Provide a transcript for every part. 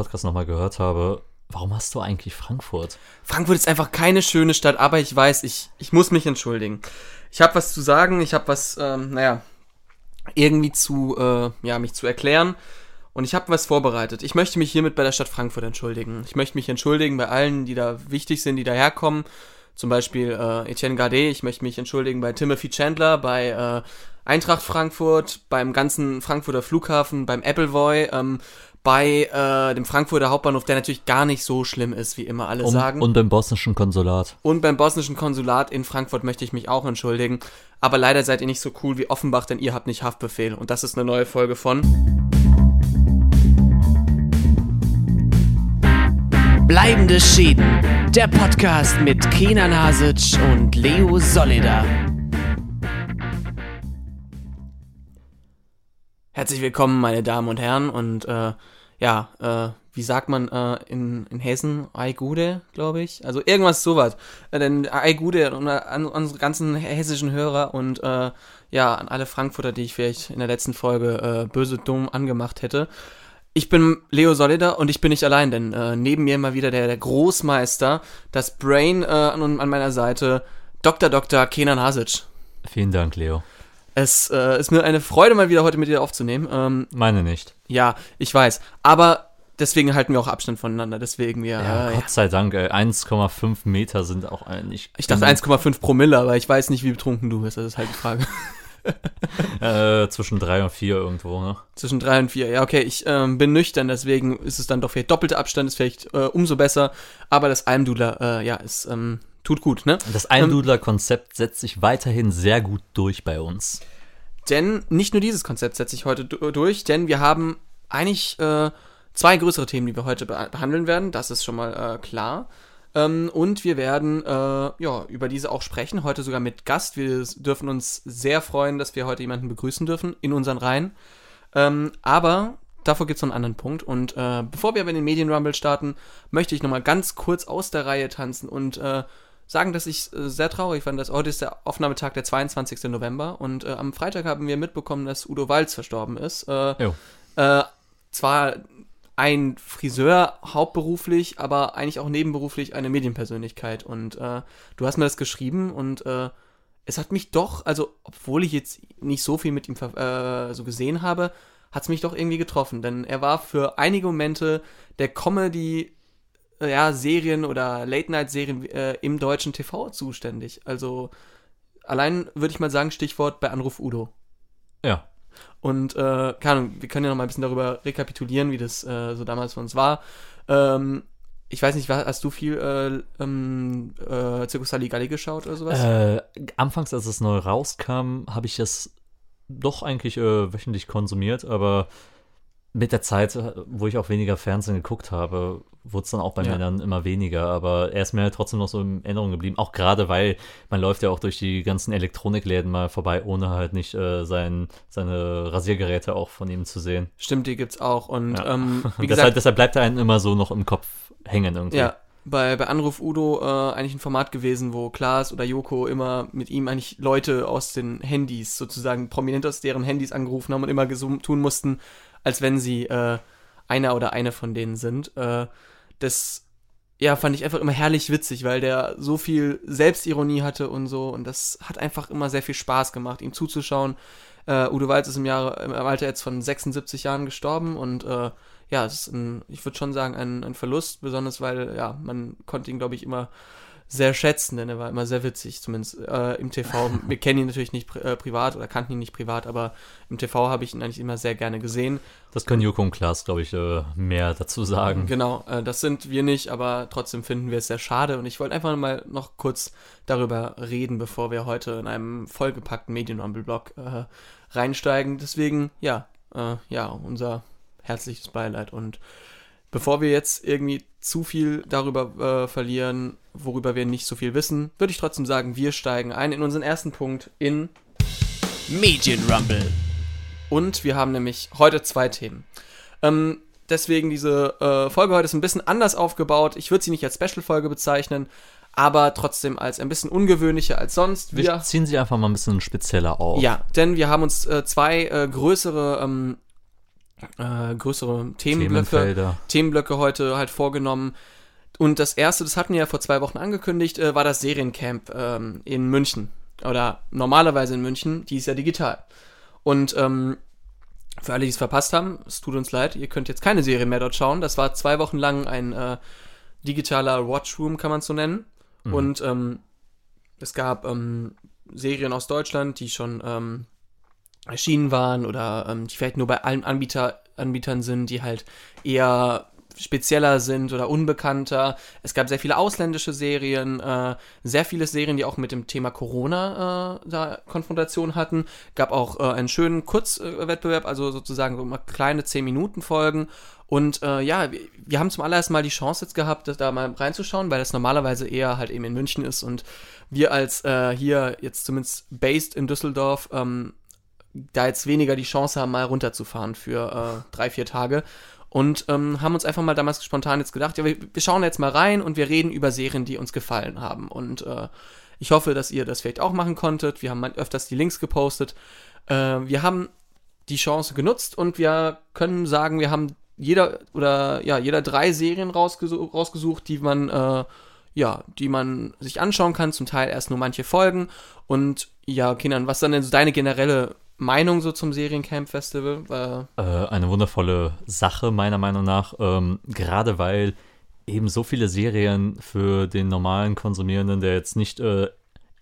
Podcast nochmal gehört habe, warum hast du eigentlich Frankfurt? Frankfurt ist einfach keine schöne Stadt, aber ich weiß, ich, ich muss mich entschuldigen. Ich habe was zu sagen, ich habe was, ähm, naja, irgendwie zu, äh, ja, mich zu erklären. Und ich habe was vorbereitet. Ich möchte mich hiermit bei der Stadt Frankfurt entschuldigen. Ich möchte mich entschuldigen bei allen, die da wichtig sind, die daherkommen. Zum Beispiel äh, Etienne Gardet. Ich möchte mich entschuldigen bei Timothy Chandler, bei äh, Eintracht Frankfurt, beim ganzen Frankfurter Flughafen, beim Appleboy, ähm, bei äh, dem Frankfurter Hauptbahnhof, der natürlich gar nicht so schlimm ist, wie immer alle Und, sagen. und beim bosnischen Konsulat. Und beim bosnischen Konsulat in Frankfurt möchte ich mich auch entschuldigen. Aber leider seid ihr nicht so cool wie Offenbach, denn ihr habt nicht Haftbefehl. Und das ist eine neue Folge von Bleibende Schäden. Der Podcast mit Kenan Hasic und Leo Solida. Herzlich willkommen, meine Damen und Herren. Und äh, ja, äh, wie sagt man äh, in, in Hessen? Ei Gude, glaube ich. Also irgendwas sowas. Äh, denn Ei Gude und, äh, an unsere ganzen hessischen Hörer und äh, ja, an alle Frankfurter, die ich vielleicht in der letzten Folge äh, böse dumm angemacht hätte. Ich bin Leo Solida und ich bin nicht allein, denn äh, neben mir mal wieder der, der Großmeister, das Brain äh, an, an meiner Seite, Dr. Dr. Kenan Hasic. Vielen Dank, Leo. Es äh, ist mir eine Freude, mal wieder heute mit dir aufzunehmen. Ähm, Meine nicht. ja, ich weiß. Aber deswegen halten wir auch Abstand voneinander. Deswegen wir. Ja, äh, Gott sei Dank, ey, 1,5 Meter sind auch eigentlich. ich dachte 1,5 Promille, aber ich weiß nicht, wie betrunken du bist. Das ist halt die Frage. Äh, zwischen 3 und 4 irgendwo, ne? Zwischen drei und vier. Ja, okay, ich ähm, bin nüchtern, deswegen ist es dann doch vielleicht doppelter Abstand, ist vielleicht äh, umso besser. Aber das Almdudler, äh, ja, ist, ähm, tut gut, ne? Das Almdudler-Konzept setzt sich weiterhin sehr gut durch bei uns. Denn nicht nur dieses Konzept setze ich heute du- durch, denn wir haben eigentlich äh, zwei größere Themen, die wir heute be behandeln werden. Das ist schon mal äh, klar. Ähm, und wir werden äh, ja, über diese auch sprechen, heute sogar mit Gast. Wir dürfen uns sehr freuen, dass wir heute jemanden begrüßen dürfen in unseren Reihen. Ähm, aber davor gibt es noch einen anderen Punkt. Und äh, bevor wir aber in den Medienrumble starten, möchte ich nochmal ganz kurz aus der Reihe tanzen und äh, sagen, dass ich äh, sehr traurig fand, dass heute ist der Aufnahmetag der 22. November und äh, am Freitag haben wir mitbekommen, dass Udo Walz verstorben ist. Äh, äh, zwar ein Friseur hauptberuflich, aber eigentlich auch nebenberuflich eine Medienpersönlichkeit. Und äh, du hast mir das geschrieben und äh, es hat mich doch, also obwohl ich jetzt nicht so viel mit ihm so gesehen habe, hat es mich doch irgendwie getroffen. Denn er war für einige Momente der Comedy, ja, Serien oder Late-Night-Serien äh, im deutschen TV zuständig. Also allein würde ich mal sagen, Stichwort bei Anruf Udo. Ja. Und äh, keine Ahnung, wir können ja noch mal ein bisschen darüber rekapitulieren, wie das äh, so damals für uns war. Ähm, ich weiß nicht, hast du viel äh, ähm, äh, Circus Saligalli geschaut oder sowas? Äh, anfangs, als es neu rauskam, habe ich es doch eigentlich äh, wöchentlich konsumiert, aber mit der Zeit, äh, wo ich auch weniger Fernsehen geguckt habe, wurde es dann auch bei Ja. mir dann immer weniger. Aber er ist mir halt trotzdem noch so in Erinnerung geblieben. Auch gerade, weil man läuft ja auch durch die ganzen Elektronikläden mal vorbei, ohne halt nicht äh, sein, seine Rasiergeräte auch von ihm zu sehen. Stimmt, die gibt's auch. Und Ja. ähm, wie gesagt, deshalb, deshalb bleibt er einem immer so noch im Kopf hängen irgendwie. Ja, bei, bei Anruf Udo äh, eigentlich ein Format gewesen, wo Klaas oder Joko immer mit ihm eigentlich Leute aus den Handys, sozusagen prominent aus deren Handys angerufen haben und immer tun mussten, als wenn sie äh, einer oder eine von denen sind. Äh, das ja, fand ich einfach immer herrlich witzig, weil der so viel Selbstironie hatte und so und das hat einfach immer sehr viel Spaß gemacht, ihm zuzuschauen. Äh, Udo Walz ist im, Jahre, im Alter jetzt von 76 Jahren gestorben und äh, ja, es ist ein, ich würde schon sagen, ein, ein Verlust, besonders weil, ja, man konnte ihn, glaube ich, immer sehr schätzen, denn er war immer sehr witzig, zumindest äh, im TV. Wir kennen ihn natürlich nicht pri äh, privat oder kannten ihn nicht privat, aber im TV habe ich ihn eigentlich immer sehr gerne gesehen. Das können Joko und Klaas, glaube ich, äh, mehr dazu sagen. Genau, äh, das sind wir nicht, aber trotzdem finden wir es sehr schade und ich wollte einfach mal noch kurz darüber reden, bevor wir heute in einem vollgepackten Medienrumble-Blog äh, reinsteigen. Deswegen, ja, äh, ja, unser herzliches Beileid und bevor wir jetzt irgendwie zu viel darüber äh, verlieren, worüber wir nicht so viel wissen, würde ich trotzdem sagen, wir steigen ein in unseren ersten Punkt in Medienrumble. Und wir haben nämlich heute zwei Themen. Ähm, deswegen diese äh, Folge heute ist ein bisschen anders aufgebaut. Ich würde sie nicht als Special-Folge bezeichnen, aber trotzdem als ein bisschen ungewöhnlicher als sonst. Wir Wir, ziehen sie einfach mal ein bisschen spezieller auf. ja, denn wir haben uns äh, zwei äh, größere ähm, äh, größere Themenblöcke, Themenfelder. Themenblöcke heute halt vorgenommen. Und das erste, das hatten wir ja vor zwei Wochen angekündigt, äh, war das Seriencamp ähm, in München. Oder normalerweise in München, die ist ja digital. Und ähm, für alle, die es verpasst haben, es tut uns leid, ihr könnt jetzt keine Serie mehr dort schauen. Das war zwei Wochen lang ein äh, digitaler Watchroom, kann man es so nennen. Und ähm, es gab ähm, Serien aus Deutschland, die schon ähm, erschienen waren oder ähm, die vielleicht nur bei allen Anbieter, Anbietern sind, die halt eher spezieller sind oder unbekannter. Es gab sehr viele ausländische Serien, äh, sehr viele Serien, die auch mit dem Thema Corona äh, da Konfrontation hatten. Gab auch äh, einen schönen Kurzwettbewerb, also sozusagen so kleine 10-Minuten-Folgen. Und äh, ja, wir, wir haben zum allerersten Mal die Chance jetzt gehabt, da mal reinzuschauen, weil das normalerweise eher halt eben in München ist und wir als äh, hier jetzt zumindest based in Düsseldorf ähm, da jetzt weniger die Chance haben, mal runterzufahren für äh, drei, vier Tage. Und ähm, haben uns einfach mal damals spontan jetzt gedacht, ja, wir, wir schauen jetzt mal rein und wir reden über Serien, die uns gefallen haben. Und äh, ich hoffe, dass ihr das vielleicht auch machen konntet. Wir haben öfters die Links gepostet. Äh, wir haben die Chance genutzt und wir können sagen, wir haben jeder oder ja, jeder drei Serien rausgesucht, rausgesucht die man äh, ja, die man sich anschauen kann, zum Teil erst nur manche Folgen. Und ja, Kindern, was dann denn so deine generelle Meinung so zum Seriencamp Festival? Äh, Äh, eine wundervolle Sache, meiner Meinung nach. Ähm, gerade weil eben so viele Serien für den normalen Konsumierenden, der jetzt nicht äh,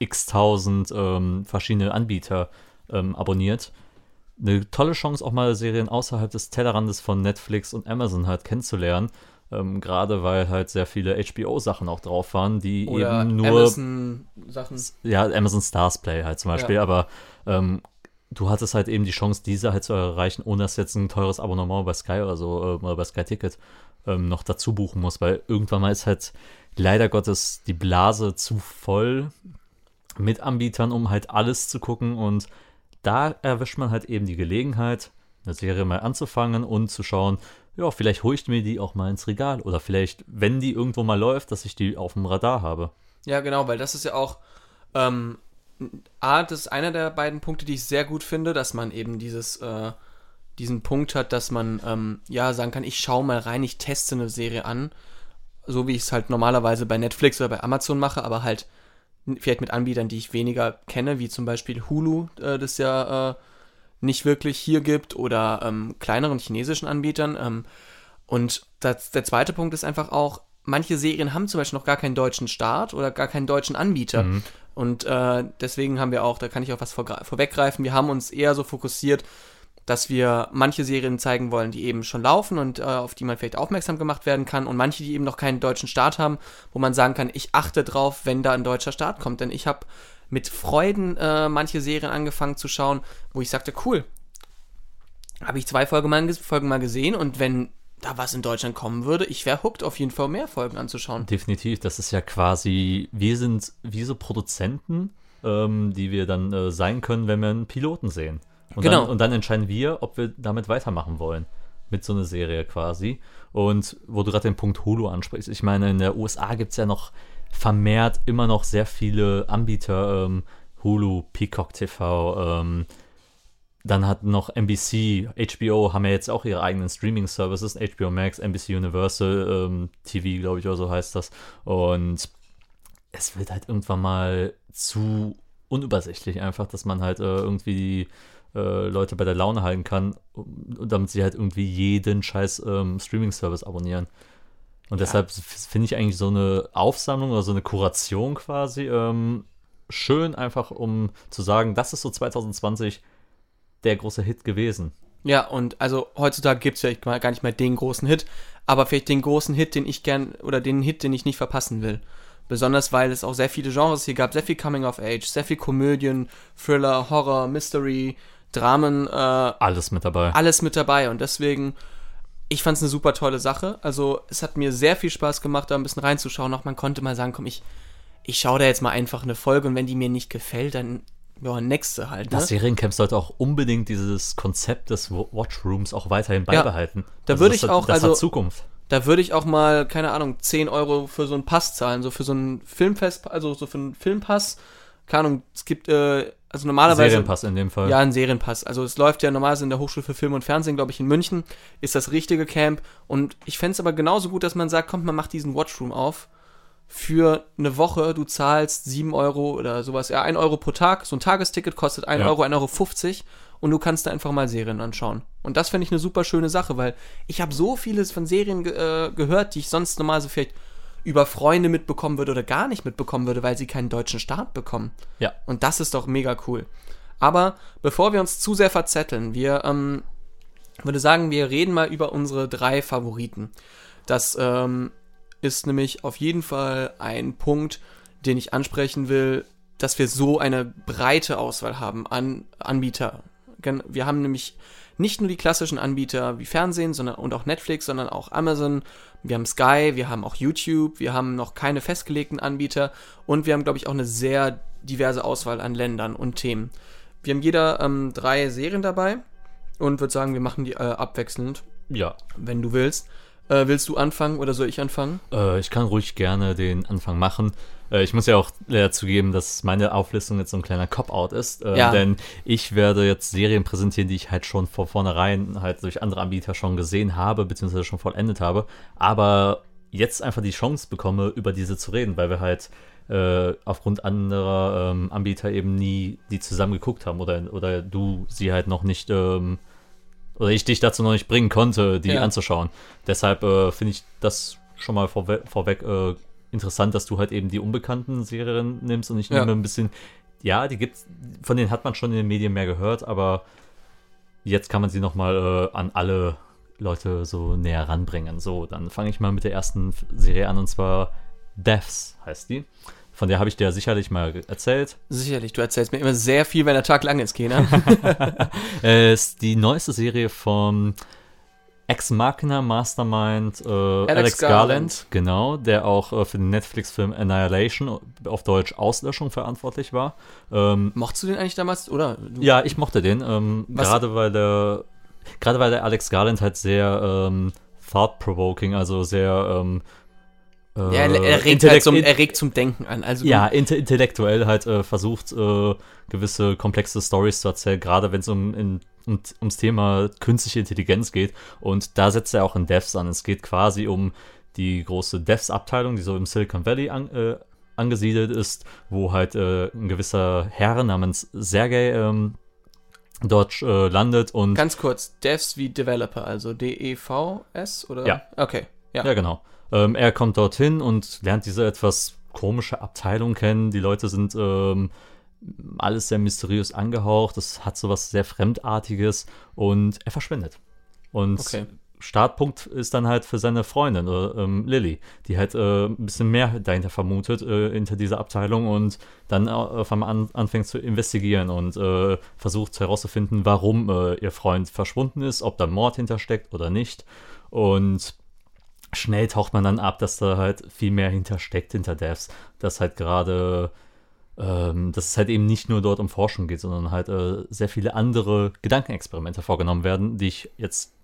x tausend ähm, verschiedene Anbieter ähm, abonniert, eine tolle Chance, auch mal Serien außerhalb des Tellerrandes von Netflix und Amazon halt kennenzulernen. Ähm, gerade weil halt sehr viele HBO-Sachen auch drauf waren, die oder eben nur Amazon-Sachen. ja, Amazon Stars Play halt zum Beispiel, Ja. aber ähm, du hattest halt eben die Chance, diese halt zu erreichen, ohne dass jetzt ein teures Abonnement bei Sky oder so ähm, oder bei Sky Ticket ähm, noch dazu buchen musst, weil irgendwann mal ist halt leider Gottes die Blase zu voll mit Anbietern, um halt alles zu gucken und da erwischt man halt eben die Gelegenheit, eine Serie mal anzufangen und zu schauen, ja, vielleicht hole ich mir die auch mal ins Regal oder vielleicht, wenn die irgendwo mal läuft, dass ich die auf dem Radar habe. Ja, genau, weil das ist ja auch, ähm, A, das ist einer der beiden Punkte, die ich sehr gut finde, dass man eben dieses, äh, diesen Punkt hat, dass man, ähm, ja, sagen kann, ich schaue mal rein, ich teste eine Serie an, so wie ich es halt normalerweise bei Netflix oder bei Amazon mache, aber halt vielleicht mit Anbietern, die ich weniger kenne, wie zum Beispiel Hulu, äh, das ja äh, nicht wirklich hier gibt, oder ähm, kleineren chinesischen Anbietern. Ähm, und das, der zweite Punkt ist einfach auch, manche Serien haben zum Beispiel noch gar keinen deutschen Start oder gar keinen deutschen Anbieter. Und äh, deswegen haben wir auch, da kann ich auch was vorgre- vorweggreifen, wir haben uns eher so fokussiert, dass wir manche Serien zeigen wollen, die eben schon laufen und äh, auf die man vielleicht aufmerksam gemacht werden kann und manche, die eben noch keinen deutschen Start haben, wo man sagen kann, ich achte drauf, wenn da ein deutscher Start kommt. Denn ich habe mit Freuden äh, manche Serien angefangen zu schauen, wo ich sagte, cool, habe ich zwei Folgen mal, Folgen mal gesehen und wenn da was in Deutschland kommen würde, ich wäre hooked, auf jeden Fall mehr Folgen anzuschauen. Definitiv, das ist ja quasi, wir sind wie so Produzenten, ähm, die wir dann äh, sein können, wenn wir einen Piloten sehen. Und, Genau. dann, und dann entscheiden wir, ob wir damit weitermachen wollen. Mit so einer Serie quasi. Und wo du gerade den Punkt Hulu ansprichst, ich meine, in der USA gibt es ja noch vermehrt immer noch sehr viele Anbieter, ähm, Hulu, Peacock TV, ähm, dann hat noch NBC, HBO haben ja jetzt auch ihre eigenen Streaming-Services, HBO Max, NBC Universal ähm, TV, glaube ich, oder so heißt das. Und es wird halt irgendwann mal zu unübersichtlich einfach, dass man halt äh, irgendwie die äh, Leute bei der Laune halten kann, damit sie halt irgendwie jeden scheiß ähm, Streaming-Service abonnieren. Und deshalb f- finde ich eigentlich so eine Aufsammlung oder so eine Kuration quasi ähm, schön, einfach um zu sagen, das ist so 2020 der große Hit gewesen. Ja, und also heutzutage gibt es vielleicht mal gar nicht mehr den großen Hit, aber vielleicht den großen Hit, den ich gern, oder den Hit, den ich nicht verpassen will. Besonders weil es auch sehr viele Genres hier gab, sehr viel Coming of Age, sehr viel Komödien, Thriller, Horror, Mystery, Dramen, äh, Alles mit dabei. alles mit dabei und deswegen, ich fand es eine super tolle Sache. Also es hat mir sehr viel Spaß gemacht, da ein bisschen reinzuschauen. Auch man konnte mal sagen, komm, ich, ich schaue da jetzt mal einfach eine Folge und wenn die mir nicht gefällt, dann ja, nächste halt. Ne? Das Seriencamp sollte auch unbedingt dieses Konzept des Wa- Watchrooms auch weiterhin beibehalten. da würde das ich hat, auch, Das also- hat Zukunft. Da würde ich auch mal, keine Ahnung, 10 Euro für so einen Pass zahlen, so für so einen Filmfest, also so für einen Filmpass. Keine Ahnung, es gibt äh, also normalerweise. Serienpass in dem Fall. Ja, ein Serienpass. Also es läuft ja normalerweise in der Hochschule für Film und Fernsehen, glaube ich, in München, ist das richtige Camp. Und ich fände es aber genauso gut, dass man sagt, kommt, man macht diesen Watchroom auf. Für eine Woche, du zahlst 7 Euro oder sowas, ja, 1 Euro pro Tag. So ein Tagesticket kostet 1 Ja. Euro, 1,50 Euro 50 und du kannst da einfach mal Serien anschauen. Und das finde ich eine super schöne Sache, weil ich habe so vieles von Serien äh, gehört, die ich sonst normal so vielleicht über Freunde mitbekommen würde oder gar nicht mitbekommen würde, weil sie keinen deutschen Start bekommen. Ja. Und das ist doch mega cool. Aber bevor wir uns zu sehr verzetteln, wir ähm, würde sagen, wir reden mal über unsere drei Favoriten. Das ähm, ist nämlich auf jeden Fall ein Punkt, den ich ansprechen will, dass wir so eine breite Auswahl haben an Anbieter. Wir haben nämlich nicht nur die klassischen Anbieter wie Fernsehen sondern, und auch Netflix, sondern auch Amazon, wir haben Sky, wir haben auch YouTube, wir haben noch keine festgelegten Anbieter und wir haben, glaube ich, auch eine sehr diverse Auswahl an Ländern und Themen. Wir haben jeder ähm, drei Serien dabei und würde sagen, wir machen die äh, abwechselnd, Ja. wenn du willst. Äh, willst du anfangen oder soll ich anfangen? Äh, ich kann ruhig gerne den Anfang machen. Äh, ich muss ja auch leider zugeben, dass meine Auflistung jetzt so ein kleiner Cop-Out ist. Äh, Ja. Denn ich werde jetzt Serien präsentieren, die ich halt schon von vornherein halt durch andere Anbieter schon gesehen habe, beziehungsweise schon vollendet habe. Aber jetzt einfach die Chance bekomme, über diese zu reden, weil wir halt äh, aufgrund anderer ähm, Anbieter eben nie die zusammen geguckt haben oder, oder du sie halt noch nicht ähm, oder ich dich dazu noch nicht bringen konnte, die Ja. anzuschauen. Deshalb äh, finde ich das schon mal vorwe vorweg äh, interessant, dass du halt eben die unbekannten Serien nimmst und ich Ja. nehme ein bisschen, ja, die gibt's, von denen hat man schon in den Medien mehr gehört, aber jetzt kann man sie nochmal äh, an alle Leute so näher ranbringen. So, dann fange ich mal mit der ersten Serie an und zwar Deaths heißt die. Von der habe ich dir sicherlich mal erzählt. Sicherlich, du erzählst mir immer sehr viel, wenn der Tag lang ist, Kena. Äh, ist die neueste Serie vom Ex Machina Mastermind äh, Alex, Garland. Garland. genau, der auch äh, für den Netflix-Film Annihilation, auf Deutsch Auslöschung, verantwortlich war. Ähm, Mochtest du den eigentlich damals, oder? Du, ja, ich mochte den, ähm, gerade weil der, gerade weil der Alex Garland halt sehr ähm, thought-provoking, also sehr ähm, äh, Ja, er, er, regt halt zum, er regt zum Denken an. Also ja, inte intellektuell halt äh, versucht, äh, gewisse komplexe Stories zu erzählen, gerade wenn es um, in, um, ums Thema künstliche Intelligenz geht. Und da setzt er auch in Devs an. Es geht quasi um die große Devs-Abteilung, die so im Silicon Valley an, äh, angesiedelt ist, wo halt äh, ein gewisser Herr namens Sergey ähm, dort äh, landet und Ganz kurz, Devs wie Developer, also D-E-V-S oder? Ja. Okay, ja. Ja, genau. Ähm, er kommt dorthin und lernt diese etwas komische Abteilung kennen. Die Leute sind ähm, alles sehr mysteriös angehaucht. Das hat sowas sehr Fremdartiges und er verschwindet. Und Okay. Startpunkt ist dann halt für seine Freundin, äh, ähm, Lilly, die halt äh, ein bisschen mehr dahinter vermutet, äh, hinter dieser Abteilung und dann äh, auf einmal an, anfängt zu investigieren und äh, versucht herauszufinden, warum äh, ihr Freund verschwunden ist, ob da Mord hintersteckt oder nicht. Und schnell taucht man dann ab, dass da halt viel mehr hintersteckt hinter Devs, dass halt gerade ähm, dass es halt eben nicht nur dort um Forschung geht, sondern halt äh, sehr viele andere Gedankenexperimente vorgenommen werden, die ich jetzt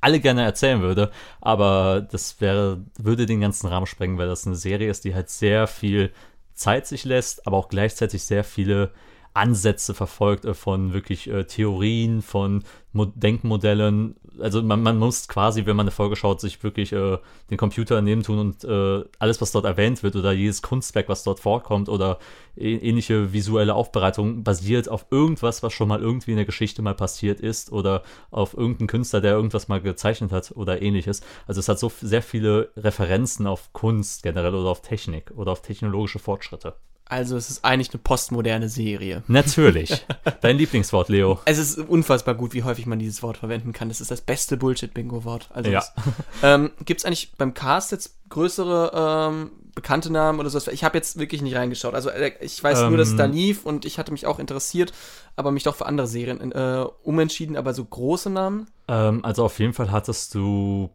alle gerne erzählen würde, aber das wäre, würde den ganzen Rahmen sprengen, weil das eine Serie ist, die halt sehr viel Zeit sich lässt, aber auch gleichzeitig sehr viele Ansätze verfolgt äh, von wirklich äh, Theorien, von Mo Denkmodellen. Also man, man muss quasi, wenn man eine Folge schaut, sich wirklich äh, den Computer daneben tun und äh, alles, was dort erwähnt wird oder jedes Kunstwerk, was dort vorkommt oder ähnliche visuelle Aufbereitung basiert auf irgendwas, was schon mal irgendwie in der Geschichte mal passiert ist oder auf irgendeinen Künstler, der irgendwas mal gezeichnet hat oder ähnliches. Also es hat so sehr viele Referenzen auf Kunst generell oder auf Technik oder auf technologische Fortschritte. Also es ist eigentlich eine postmoderne Serie. Natürlich. Dein Lieblingswort, Leo. Es ist unfassbar gut, wie häufig man dieses Wort verwenden kann. Das ist das beste Bullshit-Bingo-Wort. Also Ja. ähm, Gibt es eigentlich beim Cast jetzt größere ähm, bekannte Namen oder sowas? Ich habe jetzt wirklich nicht reingeschaut. Also äh, ich weiß nur, dass es da Ähm. lief und ich hatte mich auch interessiert, aber mich doch für andere Serien äh, umentschieden. Aber so große Namen? Ähm, also auf jeden Fall hattest du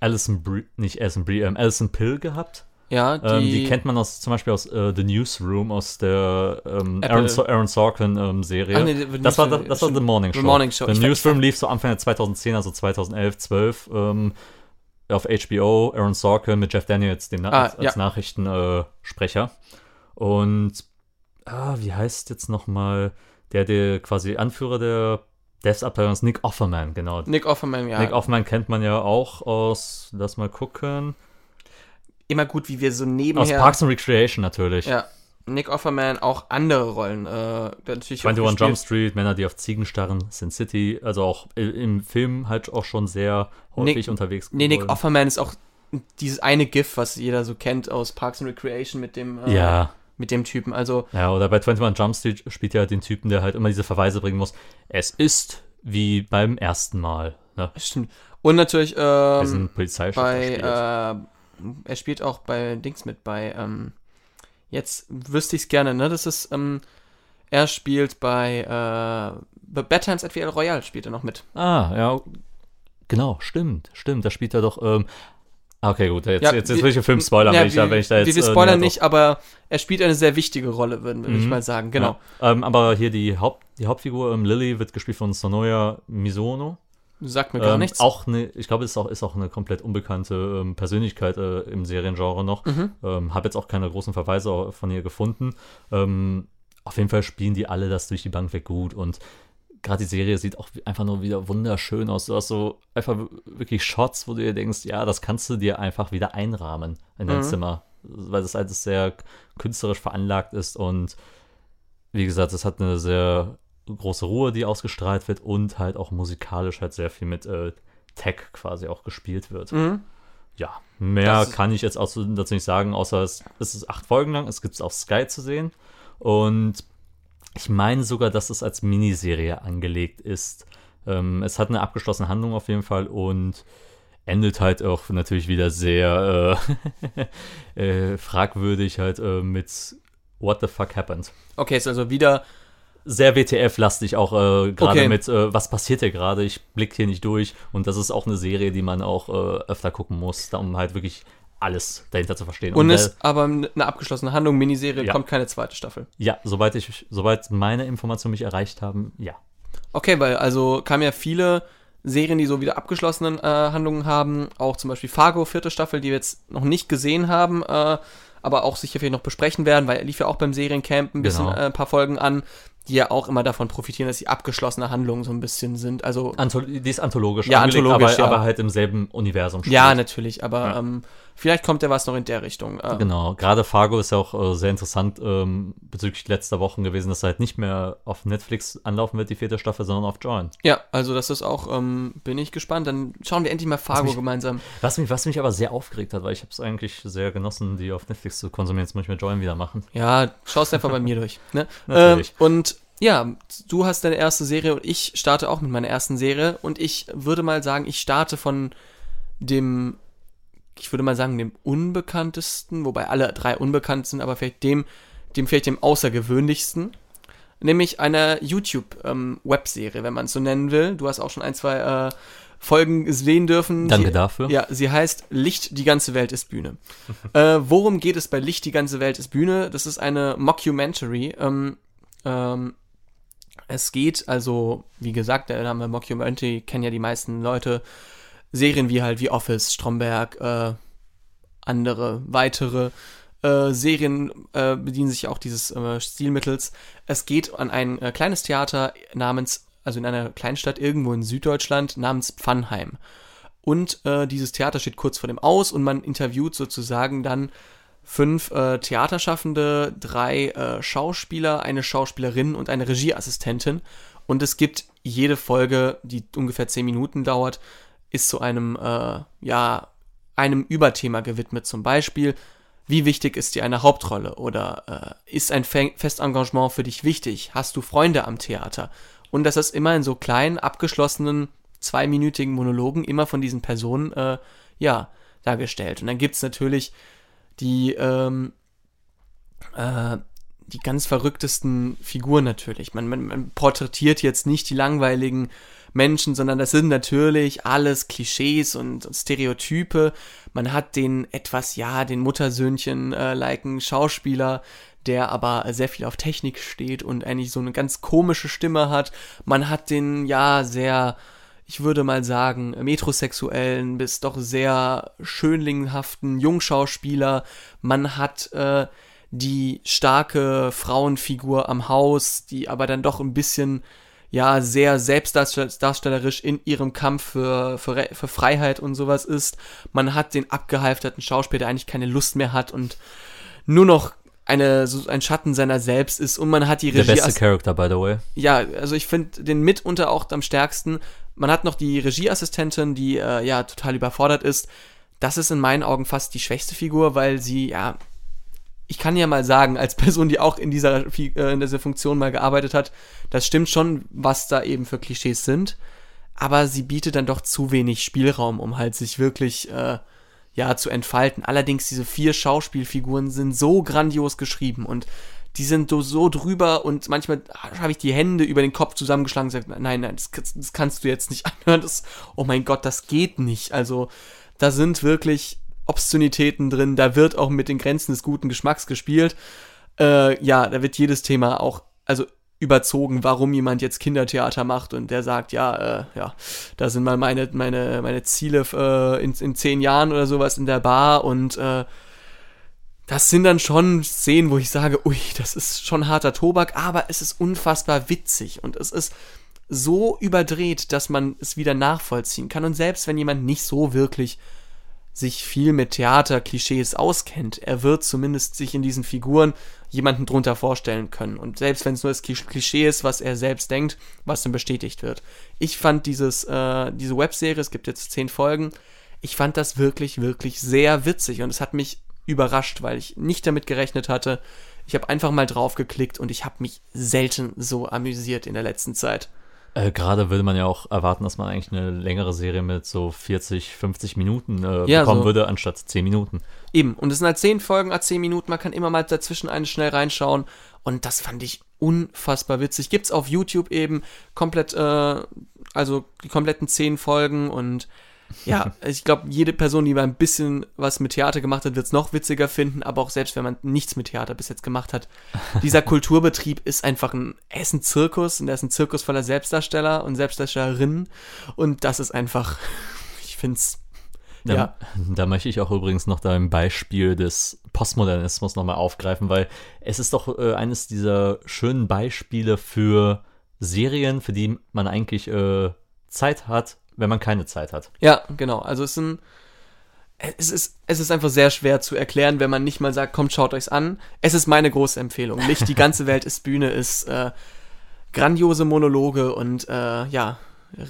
Alison Brie, nicht Alison Brie, ähm, Alison Pill gehabt. Ja, die, Ähm, die kennt man aus, zum Beispiel aus äh, The Newsroom, aus der ähm. Aaron, so Aaron Sorkin ähm. Ach nee, das war, Newsroom, das war. The Morning Show. The Morning Show. The Newsroom lief so Anfang der 2010, also 2011, 12 ähm, auf HBO. Aaron Sorkin mit Jeff Daniels, dem Na Ah, als, als ja. Nachrichtensprecher. Und ah, wie heißt jetzt nochmal, der, der quasi Anführer der Devs-Abteilung ist Nick Offerman, genau. Nick Offerman, ja. Nick Offerman kennt man ja auch aus, lass mal gucken, Immer gut, wie wir so aus nebenher. Parks and Recreation natürlich. ja. Nick Offerman auch andere Rollen. Äh, natürlich auch 21 Jump Street, Männer, die auf Ziegen starren, Sin City, also auch im Film halt auch schon sehr häufig Nick- unterwegs Nee, Nick. Offerman ist auch dieses eine GIF, was jeder so kennt aus Parks and Recreation mit dem, äh, Ja, mit dem Typen. Also, ja, oder bei 21 Jump Street spielt er halt den Typen, der halt immer diese Verweise bringen muss. Es ist wie beim ersten Mal. Ne? stimmt. Und natürlich, ähm, bei, äh, er spielt auch bei Dings mit, bei, ähm, jetzt wüsste ich es gerne, ne? Das ist, ähm, er spielt bei, äh, bei Bad Times at VL Royale spielt er noch mit. Ah, ja, genau, stimmt, stimmt. Da spielt er doch. Ähm, ah, okay, gut, jetzt, Ja, jetzt, jetzt will ich den Film spoilern, Ja, wenn, ich da, wir- wenn ich da jetzt. Wir, wir äh, spoilern näher nicht, aber er spielt eine sehr wichtige Rolle, würde ich Mhm. mal sagen. Genau. Ja, ähm, aber hier die, Haupt, die Hauptfigur, ähm, Lily, wird gespielt von Sonoya Misono. Sagt mir gar ähm, nichts. Auch eine, ich glaube, es ist auch, ist auch eine komplett unbekannte ähm, Persönlichkeit äh, im Seriengenre noch. Mhm. Ähm, Habe jetzt auch keine großen Verweise von ihr gefunden. Ähm, auf jeden Fall spielen die alle das durch die Bank weg gut und gerade die Serie sieht auch einfach nur wieder wunderschön aus. Du hast so einfach wirklich Shots, wo du dir denkst, ja, das kannst du dir einfach wieder einrahmen in dein Mhm. Zimmer, weil das alles sehr künstlerisch veranlagt ist und wie gesagt, es hat eine sehr große Ruhe, die ausgestrahlt wird und halt auch musikalisch halt sehr viel mit äh, Tech quasi auch gespielt wird. Mhm. Ja, mehr Das kann ich jetzt auch dazu nicht sagen, außer es, es ist acht Folgen lang, es gibt es auf Sky zu sehen und ich meine sogar, dass es als Miniserie angelegt ist. Ähm, es hat eine abgeschlossene Handlung auf jeden Fall und endet halt auch natürlich wieder sehr äh, äh, fragwürdig halt äh, mit What the fuck happened. Okay, ist also wieder Sehr WTF-lastig auch äh, gerade Okay. mit, äh, was passiert hier gerade, ich blick hier nicht durch und das ist auch eine Serie, die man auch äh, öfter gucken muss, um halt wirklich alles dahinter zu verstehen. und äh, ist aber eine abgeschlossene Handlung, Miniserie, Ja. kommt keine zweite Staffel. ja, soweit ich, soweit meine Informationen mich erreicht haben, ja. Okay, weil also kamen ja viele Serien, die so wieder abgeschlossenen äh, Handlungen haben, auch zum Beispiel Fargo, vierte Staffel, die wir jetzt noch nicht gesehen haben, äh, aber auch sicher vielleicht noch besprechen werden, weil er lief ja auch beim Seriencamp ein bisschen Genau. äh, ein paar Folgen an, die ja auch immer davon profitieren, dass sie abgeschlossene Handlungen so ein bisschen sind. Also Anthol die ist anthologisch, Ja, anthologisch, aber, ja. aber halt im selben Universum spielt. ja, natürlich, aber Ja. ähm, vielleicht kommt ja was noch in der Richtung. Äh, Genau, gerade Fargo ist ja auch äh, sehr interessant ähm, bezüglich letzter Wochen gewesen, dass er halt nicht mehr auf Netflix anlaufen wird, die vierte Staffel, sondern auf Join. Ja, also das ist auch, ähm, bin ich gespannt. Dann schauen wir endlich mal Fargo mich- gemeinsam. Was mich, was mich aber sehr aufgeregt hat, weil ich habe es eigentlich sehr genossen, die auf Netflix zu konsumieren. Jetzt muss ich mir Join wieder machen. Ja, schaust einfach bei mir durch. Ne? Natürlich. Ähm, und ja, du hast deine erste Serie und ich starte auch mit meiner ersten Serie und ich würde mal sagen, ich starte von dem, ich würde mal sagen, dem unbekanntesten, wobei alle drei unbekannt sind, aber vielleicht dem, dem vielleicht dem außergewöhnlichsten, nämlich einer YouTube-Webserie, wenn man es so nennen will. Du hast auch schon ein, zwei äh, Folgen sehen dürfen. Danke Die- dafür. ja, sie heißt Licht, die ganze Welt ist Bühne. äh, worum geht es bei Licht, die ganze Welt ist Bühne? Das ist eine Mockumentary. Ähm, ähm, es geht also, wie gesagt, der Name Mockumentary kennen ja die meisten Leute. Serien wie halt wie Office, Stromberg, äh, andere weitere äh, Serien äh, bedienen sich auch dieses äh, Stilmittels. Es geht an ein äh, kleines Theater namens, also in einer Kleinstadt irgendwo in Süddeutschland namens Pfannheim. Und äh, dieses Theater steht kurz vor dem Aus und man interviewt sozusagen dann fünf äh, Theaterschaffende, drei äh, Schauspieler, eine Schauspielerin und eine Regieassistentin. Und es gibt jede Folge, die ungefähr zehn Minuten dauert, ist zu einem, äh, ja, einem Überthema gewidmet. Zum Beispiel, wie wichtig ist dir eine Hauptrolle? Oder äh, ist ein Fe Festengagement für dich wichtig? Hast du Freunde am Theater? Und das ist immer in so kleinen, abgeschlossenen, zweiminütigen Monologen immer von diesen Personen, äh, ja, dargestellt. Und dann gibt's natürlich die, ähm, äh, die ganz verrücktesten Figuren natürlich. Man, man, man porträtiert jetzt nicht die langweiligen Menschen, sondern das sind natürlich alles Klischees und, Stereotype. Man hat den etwas, ja, den Muttersöhnchen-liken Schauspieler, der aber sehr viel auf Technik steht und eigentlich so eine ganz komische Stimme hat. Man hat den, ja, sehr, ich würde mal sagen, metrosexuellen bis doch sehr schönlinghaften Jungschauspieler. Man hat äh, die starke Frauenfigur am Haus, die aber dann doch ein bisschen ja sehr selbstdarstellerisch in ihrem Kampf für, für, für Freiheit und sowas ist. Man hat den abgehalfterten Schauspieler, der eigentlich keine Lust mehr hat und nur noch eine, so ein Schatten seiner selbst ist und man hat die Regie. Der beste Charakter, by the way. Ja, also ich finde den mitunter auch am stärksten. Man hat noch die Regieassistentin, die äh, ja total überfordert ist. Das ist in meinen Augen fast die schwächste Figur, weil sie ja ich kann ja mal sagen, als Person, die auch in dieser, äh, in dieser Funktion mal gearbeitet hat, das stimmt schon, was da eben für Klischees sind. Aber sie bietet dann doch zu wenig Spielraum, um halt sich wirklich, äh, ja, zu entfalten. Allerdings, diese vier Schauspielfiguren sind so grandios geschrieben und die sind so drüber und manchmal habe ich die Hände über den Kopf zusammengeschlagen und gesagt, nein, nein, das, das kannst du jetzt nicht anhören. Das, oh mein Gott, das geht nicht. Also, da sind wirklich Obszönitäten drin, da wird auch mit den Grenzen des guten Geschmacks gespielt. Äh, ja, da wird jedes Thema auch, also überzogen, warum jemand jetzt Kindertheater macht und der sagt, ja, äh, ja, da sind mal meine, meine, meine Ziele äh, in, in zehn Jahren oder sowas in der Bar und äh, das sind dann schon Szenen, wo ich sage, ui, das ist schon harter Tobak, aber es ist unfassbar witzig und es ist so überdreht, dass man es wieder nachvollziehen kann und selbst wenn jemand nicht so wirklich sich viel mit Theaterklischees auskennt, er wird zumindest sich in diesen Figuren jemanden drunter vorstellen können. Und selbst wenn es nur das Klischee ist, was er selbst denkt, was dann bestätigt wird. Ich fand dieses, äh, diese Webserie, es gibt jetzt zehn Folgen, ich fand das wirklich, wirklich sehr witzig und es hat mich überrascht, weil ich nicht damit gerechnet hatte. Ich habe einfach mal drauf geklickt und ich habe mich selten so amüsiert in der letzten Zeit. Äh, Gerade würde man ja auch erwarten, dass man eigentlich eine längere Serie mit so 40, 50 Minuten äh, ja, bekommen so. würde, anstatt 10 Minuten. Eben, und es sind halt 10 Folgen, a 10 Minuten, man kann immer mal dazwischen eine schnell reinschauen und das fand ich unfassbar witzig. Gibt's auf YouTube eben komplett, äh, also die kompletten 10 Folgen und ja, ich glaube, jede Person, die mal ein bisschen was mit Theater gemacht hat, wird es noch witziger finden, aber auch selbst wenn man nichts mit Theater bis jetzt gemacht hat. Dieser Kulturbetrieb ist einfach ein, er ist ein Zirkus und er ist ein Zirkus voller Selbstdarsteller und Selbstdarstellerinnen und das ist einfach, ich finde es da, ja. da möchte ich auch übrigens noch dein Beispiel des Postmodernismus nochmal aufgreifen, weil es ist doch äh, eines dieser schönen Beispiele für Serien, für die man eigentlich äh, Zeit hat, wenn man keine Zeit hat. Ja, genau. Also es sind es ist, es ist einfach sehr schwer zu erklären, wenn man nicht mal sagt, kommt, schaut euch's an. Es ist meine große Empfehlung. Nicht die ganze Welt ist Bühne, ist äh, grandiose Monologe und äh, ja,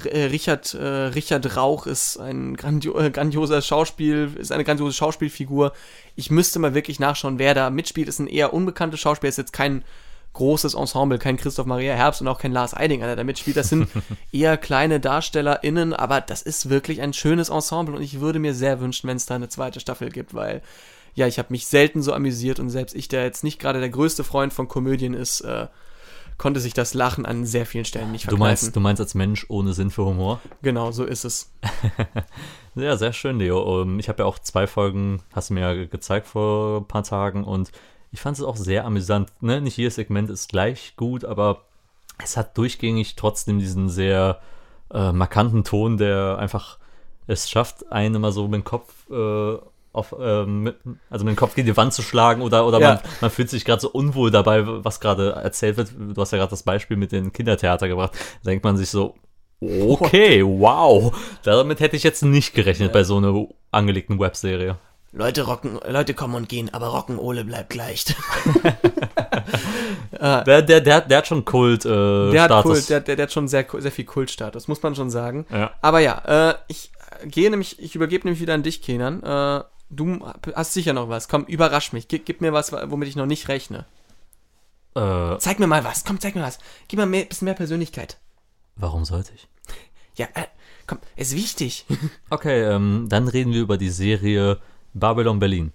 äh, Richard, äh, Richard Rauch ist ein grandio äh, grandioser Schauspiel, ist eine grandiose Schauspielfigur. Ich müsste mal wirklich nachschauen, wer da mitspielt. Ist ein eher unbekannter Schauspieler, ist jetzt kein großes Ensemble, kein Christoph Maria Herbst und auch kein Lars Eidinger, der da mitspielt. Das sind eher kleine DarstellerInnen, aber das ist wirklich ein schönes Ensemble und ich würde mir sehr wünschen, wenn es da eine zweite Staffel gibt, weil ja, ich habe mich selten so amüsiert und selbst ich, der jetzt nicht gerade der größte Freund von Komödien ist, äh, konnte sich das Lachen an sehr vielen Stellen nicht verkneifen. Du meinst, du meinst als Mensch ohne Sinn für Humor? Genau, so ist es. ja, sehr schön, Leo. Ähm, ich habe ja auch zwei Folgen, hast du mir ja gezeigt vor ein paar Tagen und ich fand es auch sehr amüsant. Ne? Nicht jedes Segment ist gleich gut, aber es hat durchgängig trotzdem diesen sehr äh, markanten Ton, der einfach es schafft, einen immer so mit dem Kopf äh, auf, äh, mit, also mit dem Kopf gegen die Wand zu schlagen oder, oder ja. man, man, fühlt sich gerade so unwohl dabei, was gerade erzählt wird. Du hast ja gerade das Beispiel mit dem Kindertheater gebracht. Da denkt man sich so, okay, wow, damit hätte ich jetzt nicht gerechnet ja. bei so einer angelegten Webserie. Leute rocken, Leute kommen und gehen, aber Rock'n'Ole bleibt gleich. der, der, der, der hat schon Kult. Äh, der hat. Kult, der, der, der hat schon sehr, sehr viel Kultstatus, muss man schon sagen. Ja. Aber ja, äh, ich gehe nämlich, ich übergebe nämlich wieder an dich, Kenan. Äh, du hast sicher noch was. Komm, überrasch mich. Gib, gib mir was, womit ich noch nicht rechne. Äh, zeig mir mal was. Komm, zeig mir was. Gib mir ein bisschen mehr Persönlichkeit. Warum sollte ich? Ja, äh, komm, ist wichtig. okay, ähm, dann reden wir über die Serie Babylon Berlin.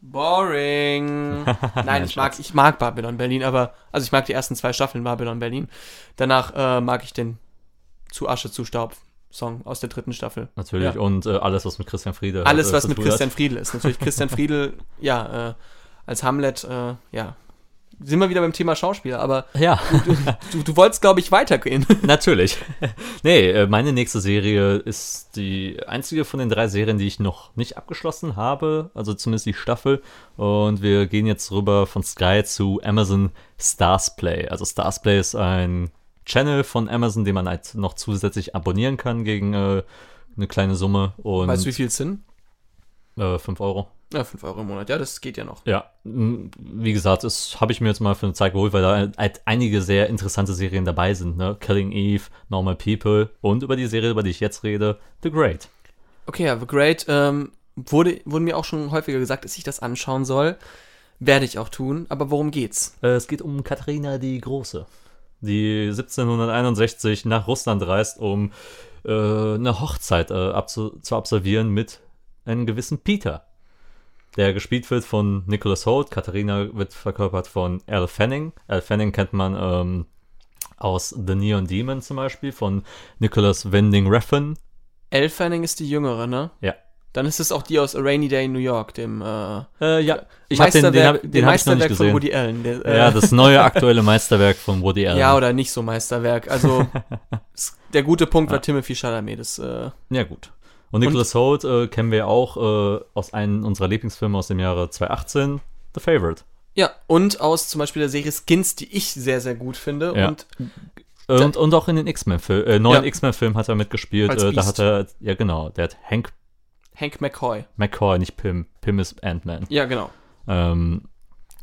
Boring. Nein, ich mag, ich mag Babylon Berlin, aber also ich mag die ersten zwei Staffeln Babylon Berlin. Danach äh, mag ich den Zu Asche zu Staub Song aus der dritten Staffel. Natürlich ja. und äh, alles was mit Christian Friedel. Alles äh, was mit Christian Friedel ist. Natürlich Christian Friedel, ja, äh, als Hamlet, äh, ja, sind wir wieder beim Thema Schauspieler, aber Ja, du, du wolltest, glaube ich, weitergehen. natürlich. nee, äh, meine nächste Serie ist die einzige von den drei Serien, die ich noch nicht abgeschlossen habe, also zumindest die Staffel. Und wir gehen jetzt rüber von Sky zu Amazon Stars Play. Also Stars Play ist ein Channel von Amazon, den man halt noch zusätzlich abonnieren kann gegen äh, eine kleine Summe. Und Weißt du, wie viel es sind? Äh, 5 Euro. Ja, 5 Euro im Monat. Ja, das geht ja noch. Ja, wie gesagt, das habe ich mir jetzt mal für eine Zeit geholt, weil da halt einige sehr interessante Serien dabei sind. Ne? Killing Eve, Normal People und über die Serie, über die ich jetzt rede, The Great. Okay, ja, The Great ähm, wurde, wurde mir auch schon häufiger gesagt, dass ich das anschauen soll. Werde ich auch tun. Aber worum geht's? Äh, es geht um Katharina die Große, die 1761 nach Russland reist, um äh, eine Hochzeit äh, abzu zu absolvieren mit einem gewissen Peter. Der gespielt wird von Nicholas Holt. Katharina wird verkörpert von Al Fanning. Al Fanning kennt man ähm, aus The Neon Demon zum Beispiel, von Nicholas Winding Refn. Elle Fanning ist die Jüngere, ne? Ja. Dann ist es auch die aus A Rainy Day in New York, dem äh, Äh, ja, ich habe den, den, hab, den dem hab Meisterwerk von. Woody Allen. Der, äh, ja, das neue aktuelle Meisterwerk von Woody Allen. ja, oder nicht so Meisterwerk. Also der gute Punkt war Ja. Timothy Chalamet. Das, äh, Ja, gut. Und Nicholas Holt äh, kennen wir auch äh, aus einem unserer Lieblingsfilme aus dem Jahre 2018, The Favorite. ja, und aus zum Beispiel der Serie Skins, die ich sehr, sehr gut finde. Ja. Und Und, und auch in den X-Men-Film, äh, neuen Ja. X-Men-Film hat er mitgespielt. Äh, da hat er, ja genau, der hat Hank Hank McCoy. McCoy, nicht Pym. Pym ist Ant-Man. Ja, genau. Ähm,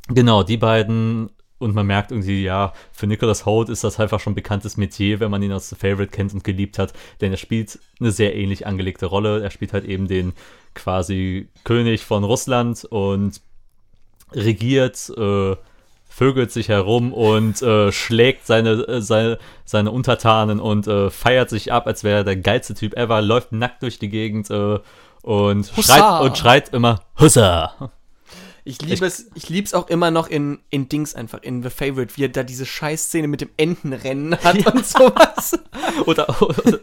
genau, die beiden. Und man merkt irgendwie, ja, für Nicholas Holt ist das einfach schon ein bekanntes Metier, wenn man ihn aus The Favorite kennt und geliebt hat. Denn er spielt eine sehr ähnlich angelegte Rolle. Er spielt halt eben den quasi König von Russland und regiert, äh, vögelt sich herum und äh, schlägt seine, äh, seine, seine Untertanen und äh, feiert sich ab, als wäre er der geilste Typ ever, läuft nackt durch die Gegend äh, und, Hussa! schreit, und schreit immer Hussa! Ich liebe es, ich liebe es auch immer noch in, in Dings einfach, in The Favorite, wie er da diese Scheißszene mit dem Entenrennen hat und sowas. oder, oder,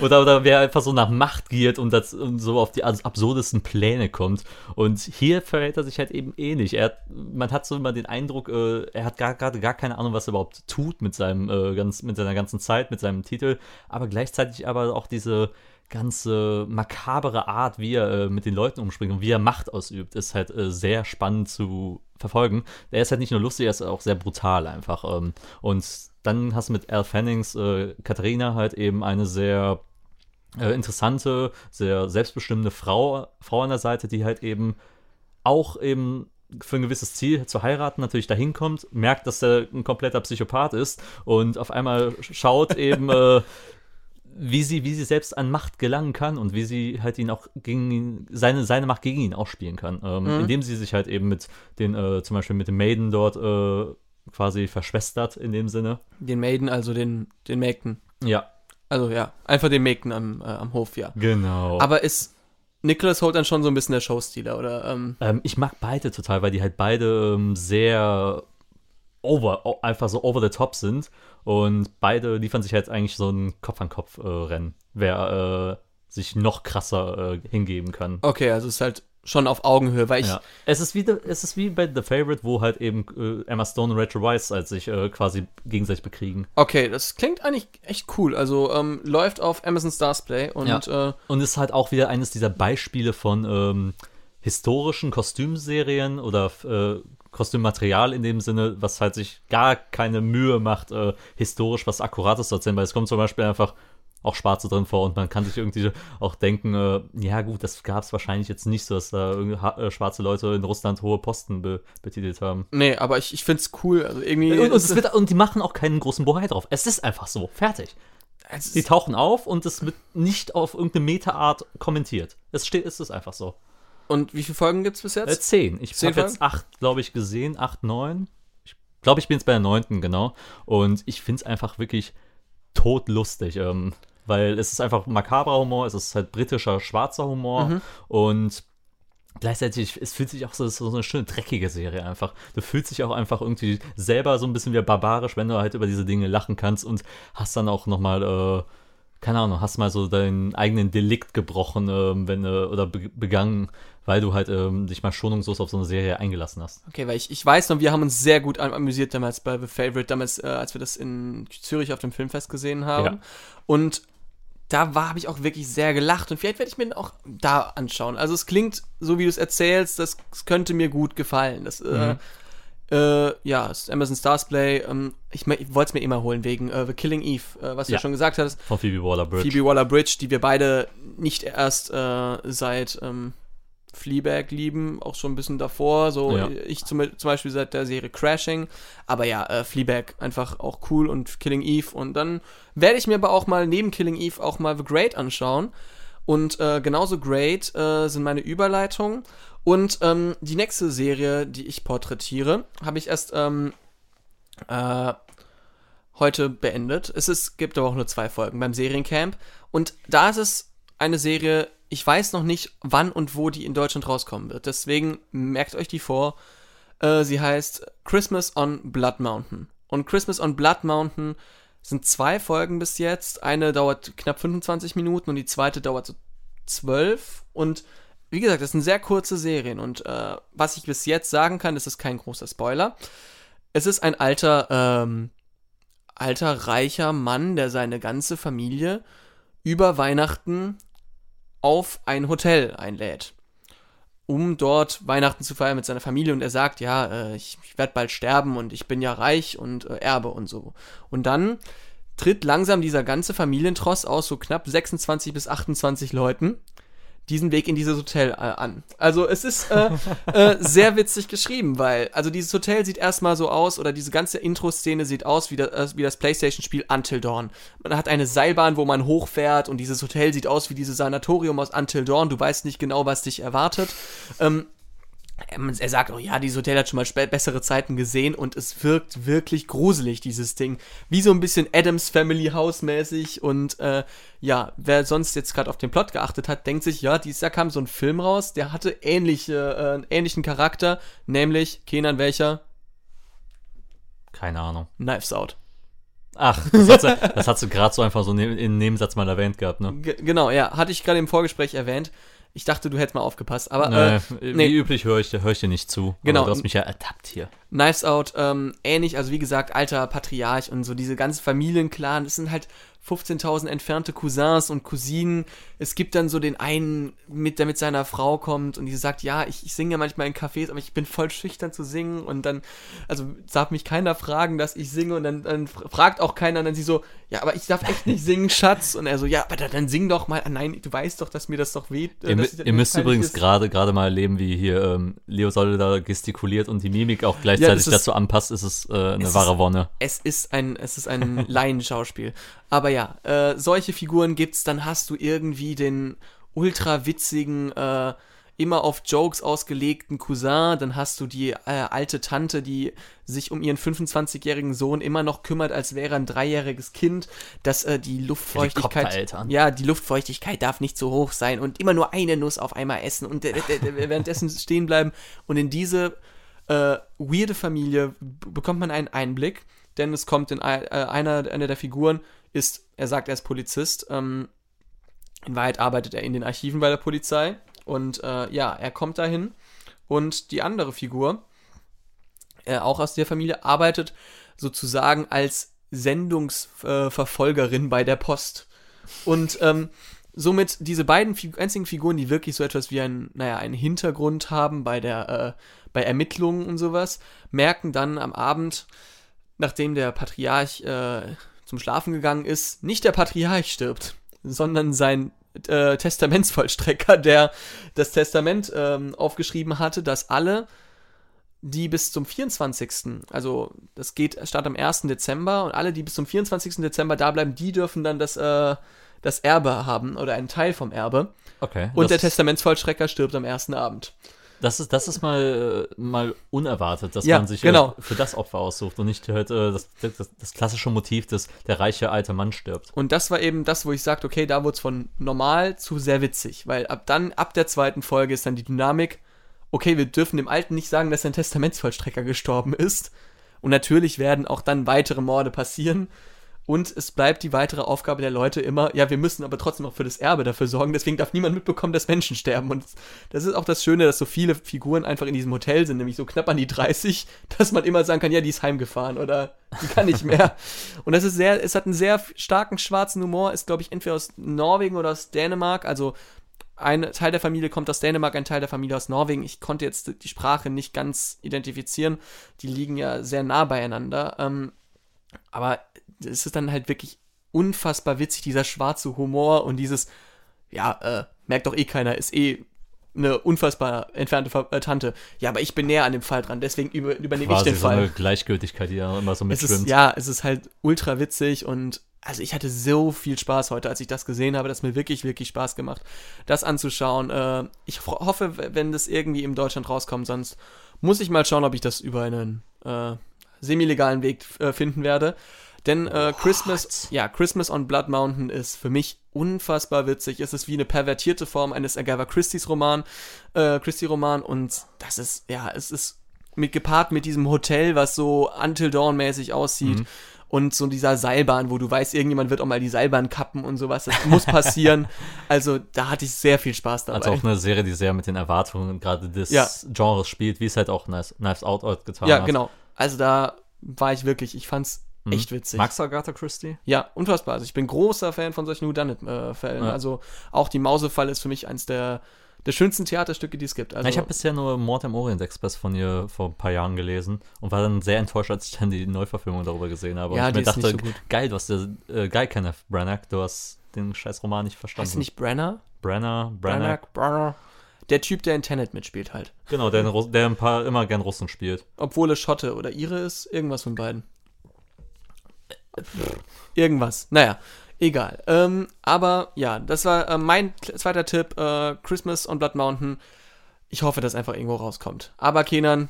oder, oder wer einfach so nach Macht giert und, das, und so auf die abs- absurdesten Pläne kommt. Und hier verhält er sich halt eben ähnlich. Hat, man hat so immer den Eindruck, äh, er hat gar- gerade gar keine Ahnung, was er überhaupt tut mit, seinem, äh, ganz, mit seiner ganzen Zeit, mit seinem Titel, aber gleichzeitig aber auch diese ganze makabere Art, wie er äh, mit den Leuten umspringt und wie er Macht ausübt, ist halt äh, sehr spannend zu verfolgen. Er ist halt nicht nur lustig, er ist auch sehr brutal einfach. Ähm, und dann hast du mit Al Fannings äh, Katharina halt eben eine sehr äh, interessante, sehr selbstbestimmende Frau, Frau an der Seite, die halt eben auch eben für ein gewisses Ziel zu heiraten natürlich dahin kommt, merkt, dass er ein kompletter Psychopath ist und auf einmal schaut eben, äh, wie sie, wie sie selbst an Macht gelangen kann und wie sie halt ihn auch gegen ihn, seine, seine Macht gegen ihn ausspielen kann. Ähm, Mhm. Indem sie sich halt eben mit den, äh, zum Beispiel mit dem Maiden dort äh, quasi verschwestert in dem Sinne. Den Maiden, also den, den Mägden. Ja, Also ja, einfach den Mägden am, äh, am Hof, ja. genau. Aber ist Nicholas Holt dann schon so ein bisschen der Showstealer, oder? Ähm, Ähm, ich mag beide total, weil die halt beide ähm, sehr over, o- einfach so over the top sind. Und beide liefern sich halt eigentlich so ein Kopf-an-Kopf-Rennen, wer äh, sich noch krasser äh, hingeben kann. okay, also ist halt schon auf Augenhöhe, weil ich, Ja. Es, ist wie, es ist wie bei The Favorite, wo halt eben äh, Emma Stone und Rachel Weisz als sich äh, quasi gegenseitig bekriegen. okay, das klingt eigentlich echt cool. Also ähm, läuft auf Amazon Stars Play und äh, Und ist halt auch wieder eines dieser Beispiele von ähm, historischen Kostümserien oder äh, Kostümmaterial in dem Sinne, was halt sich gar keine Mühe macht, äh, historisch was Akkurates zu erzählen, weil es kommt zum Beispiel einfach auch Schwarze drin vor und man kann sich irgendwie auch denken, äh, ja gut, das gab es wahrscheinlich jetzt nicht so, dass da äh, schwarze Leute in Russland hohe Posten be betitelt haben. nee, aber ich, ich find's cool. Also irgendwie. Und, und, es wird, und die machen auch keinen großen Bohai drauf. Es ist einfach so. Fertig. es Die tauchen auf und es wird nicht auf irgendeine Meta-Art kommentiert. Es steht, es ist einfach so. und wie viele Folgen gibt's bis Äh, jetzt? zehn. Ich habe jetzt acht, glaube ich, gesehen. Acht, neun. Ich glaube, ich bin jetzt bei der neunten, genau. Und ich finde es einfach wirklich todlustig. Ähm, weil es ist einfach makabrer Humor, es ist halt britischer, schwarzer Humor Mhm. und gleichzeitig, es fühlt sich auch so, so eine schöne, dreckige Serie einfach. Du fühlst dich auch einfach irgendwie selber so ein bisschen wie barbarisch, wenn du halt über diese Dinge lachen kannst und hast dann auch nochmal äh, keine Ahnung, hast mal so deinen eigenen Delikt gebrochen, ähm, wenn äh, oder be begangen, weil du halt ähm, dich mal schonungslos auf so eine Serie eingelassen hast. Okay, weil ich, ich weiß noch, wir haben uns sehr gut am- amüsiert damals bei The Favorite, damals, äh, als wir das in Zürich auf dem Filmfest gesehen haben. Ja. Und da habe ich auch wirklich sehr gelacht und vielleicht werde ich mir den auch da anschauen. Also es klingt, so wie du es erzählst, das, das könnte mir gut gefallen. Das, äh, äh, ja, es ist Amazon Stars Play. Ähm, ich ich wollte es mir immer holen wegen äh, The Killing Eve, äh, was du ja Ja. schon gesagt hast. Von Phoebe Waller-Bridge. Phoebe Waller-Bridge, die wir beide nicht erst äh, seit ähm, Fleabag lieben, auch schon ein bisschen davor. So Ja. ich zum, zum Beispiel seit der Serie Crashing. Aber ja, äh, Fleabag einfach auch cool und Killing Eve. Und dann werde ich mir aber auch mal neben Killing Eve auch mal The Great anschauen. Und äh, genauso great äh, sind meine Überleitungen. Und ähm, die nächste Serie, die ich porträtiere, habe ich erst ähm, äh, heute beendet. Es ist, gibt aber auch nur zwei Folgen beim Seriencamp. Und da ist es eine Serie, ich weiß noch nicht, wann und wo die in Deutschland rauskommen wird. Deswegen merkt euch die vor. Äh, sie heißt Christmas on Blood Mountain. Und Christmas on Blood Mountain sind zwei Folgen bis jetzt. Eine dauert knapp 25 Minuten und die zweite dauert so 12. Und wie gesagt, das sind sehr kurze Serien. Und äh, was ich bis jetzt sagen kann, das ist kein großer Spoiler. Es ist ein alter, ähm, alter, reicher Mann, der seine ganze Familie über Weihnachten auf ein Hotel einlädt, um dort Weihnachten zu feiern mit seiner Familie. Und er sagt, ja, äh, ich, ich werde bald sterben und ich bin ja reich und äh, Erbe und so. Und dann tritt langsam dieser ganze Familientross aus so knapp 26 bis 28 Leuten diesen Weg in dieses Hotel äh, an. Also es ist äh, äh, sehr witzig geschrieben, weil also dieses Hotel sieht erstmal so aus oder diese ganze Intro-Szene sieht aus wie das, äh, wie das PlayStation-Spiel Until Dawn. Man hat eine Seilbahn, wo man hochfährt und dieses Hotel sieht aus wie dieses Sanatorium aus Until Dawn. Du weißt nicht genau, was dich erwartet. Ähm, er sagt auch, ja, dieses Hotel hat schon mal bessere Zeiten gesehen und es wirkt wirklich gruselig, dieses Ding. Wie so ein bisschen Adams Family House mäßig und äh, ja, wer sonst jetzt gerade auf den Plot geachtet hat, denkt sich, ja, dieses Jahr kam so ein Film raus, der hatte ähnliche, äh, einen ähnlichen Charakter, nämlich, Kenan welcher? Keine Ahnung. Knives Out. Ach, das hat sie gerade so einfach so ne in Nebensatz mal erwähnt gehabt, ne? G genau, ja, hatte ich gerade im Vorgespräch erwähnt. Ich dachte, du hättest mal aufgepasst, aber äh, Nee, nee. Wie üblich höre ich, dir- hör ich dir nicht zu. Genau. Du hast mich ja ertappt hier. Knives Out, ähm, ähnlich, also wie gesagt, alter Patriarch und so diese ganze Familienclan, das sind halt 15.000 entfernte Cousins und Cousinen. Es gibt dann so den einen, mit, der mit seiner Frau kommt und die sagt, ja, ich, ich singe ja manchmal in Cafés, aber ich bin voll schüchtern zu singen und dann, also darf mich keiner fragen, dass ich singe und dann, dann fragt auch keiner und dann sie so, ja, aber ich darf echt nicht singen, Schatz. Und er so, ja, aber dann, dann sing doch mal. Ah, Nein, du weißt doch, dass mir das doch weht. äh, Ihr, ihr müsst übrigens ist. gerade gerade mal erleben, wie hier ähm, Leo Solle da gestikuliert und die Mimik auch Ja, gleichzeitig das ist- dazu anpasst, ist es äh, eine Es wahre ist- Wonne. es ist ein, es ist ein Laienschauspiel. Aber ja, äh, solche Figuren gibt's, dann hast du irgendwie den ultra witzigen, äh, immer auf Jokes ausgelegten Cousin, dann hast du die äh, alte Tante, die sich um ihren 25-jährigen Sohn immer noch kümmert, als wäre er ein dreijähriges Kind, dass äh, die Luftfeuchtigkeit, ja, die Luftfeuchtigkeit darf nicht so hoch sein und immer nur eine Nuss auf einmal essen und äh, äh, äh, währenddessen stehen bleiben. Und in diese äh, weirde Familie bekommt man einen Einblick, denn es kommt in ein, einer, einer der Figuren ist, er sagt, er ist Polizist. Ähm, in Wahrheit arbeitet er in den Archiven bei der Polizei und äh, ja, er kommt dahin und die andere Figur, äh, auch aus der Familie, arbeitet sozusagen als Sendungsverfolgerin bei der Post. Und ähm, somit diese beiden Fig einzigen Figuren, die wirklich so etwas wie ein, naja, einen Hintergrund haben bei der, äh, bei Ermittlungen und sowas, merken dann am Abend, nachdem der Patriarch äh, zum Schlafen gegangen ist, nicht der Patriarch stirbt, sondern sein äh, Testamentsvollstrecker, der das Testament ähm, aufgeschrieben hatte, dass alle, die bis zum 24. Also das geht statt am 1. Dezember und alle, die bis zum 24. Dezember da bleiben, die dürfen dann das, äh, das Erbe haben oder einen Teil vom Erbe. Okay. Und der Testamentsvollstrecker stirbt am ersten Abend. Das ist, das ist mal, äh, mal unerwartet, dass Ja, man sich genau. äh, für das Opfer aussucht und nicht halt, äh, das, das, das klassische Motiv, dass der reiche alte Mann stirbt. Und das war eben das, wo ich sagte, okay, da wurde es von normal zu sehr witzig, weil ab dann, ab der zweiten Folge ist dann die Dynamik, okay, wir dürfen dem Alten nicht sagen, dass sein Testamentsvollstrecker gestorben ist. Und natürlich werden auch dann weitere Morde passieren. Und es bleibt die weitere Aufgabe der Leute immer, ja, wir müssen aber trotzdem auch für das Erbe dafür sorgen, deswegen darf niemand mitbekommen, dass Menschen sterben. Und das ist auch das Schöne, dass so viele Figuren einfach in diesem Hotel sind, nämlich so knapp an die 30, dass man immer sagen kann, ja, die ist heimgefahren oder die kann nicht mehr. Und das ist sehr, es hat einen sehr starken schwarzen Humor, ist, glaube ich, entweder aus Norwegen oder aus Dänemark, also ein Teil der Familie kommt aus Dänemark, ein Teil der Familie aus Norwegen. Ich konnte jetzt die Sprache nicht ganz identifizieren. Die liegen ja sehr nah beieinander. Ähm, aber es ist dann halt wirklich unfassbar witzig, dieser schwarze Humor und dieses, ja, äh, merkt doch eh keiner, ist eh eine unfassbar entfernte äh, Tante. Ja, aber ich bin näher an dem Fall dran, deswegen über, übernehme ich den so Fall. eine Gleichgültigkeit, die ja immer so es mitschwimmt. ist, ja, es ist halt ultra witzig und also ich hatte so viel Spaß heute, als ich das gesehen habe. Das mir wirklich, wirklich Spaß gemacht, das anzuschauen. Äh, ich ho- hoffe, wenn das irgendwie in Deutschland rauskommt, sonst muss ich mal schauen, ob ich das über einen äh, semi-legalen Weg äh, finden werde. Denn äh, Christmas, ja, Christmas on Blood Mountain ist für mich unfassbar witzig. Es ist wie eine pervertierte Form eines Agatha Christie's Roman, äh, Christie Roman und das ist, ja, es ist mit gepaart mit diesem Hotel, was so Until Dawn mäßig aussieht Mhm. und so dieser Seilbahn, wo du weißt, irgendjemand wird auch mal die Seilbahn kappen und sowas. Das muss passieren. also da hatte ich sehr viel Spaß dabei. Also auch eine Serie, die sehr mit den Erwartungen gerade des Ja. Genres spielt, wie es halt auch Knives, Out getan ja, hat. genau. Also da war ich wirklich, ich fand's Mhm. echt witzig. Magst du Agatha Christie? Ja, unfassbar. Also ich bin großer Fan von solchen Whodunit-Fällen. Ja. Also auch die Mausefall ist für mich eins der, der schönsten Theaterstücke, die es gibt. Also, ich habe bisher nur Mord im Orient Express von ihr vor ein paar Jahren gelesen und war dann sehr enttäuscht, als ich dann die Neuverfilmung darüber gesehen habe. Ja, und die ich mir ist nicht dachte, so gut. geil, du hast ja, äh, geil, Kenneth Branagh, du hast den scheiß Roman nicht verstanden. heißt nicht Brenner? Brenner, Branagh, Branagh? Branagh. Der Typ, der in Tenet mitspielt halt. genau, der, der ein paar immer gern Russen spielt. Obwohl es Schotte oder Ire ist, irgendwas von beiden. Irgendwas. Naja, egal. Ähm, aber ja, das war äh, mein zweiter Tipp. Äh, Christmas on Blood Mountain. Ich hoffe, dass einfach irgendwo rauskommt. Aber Kenan,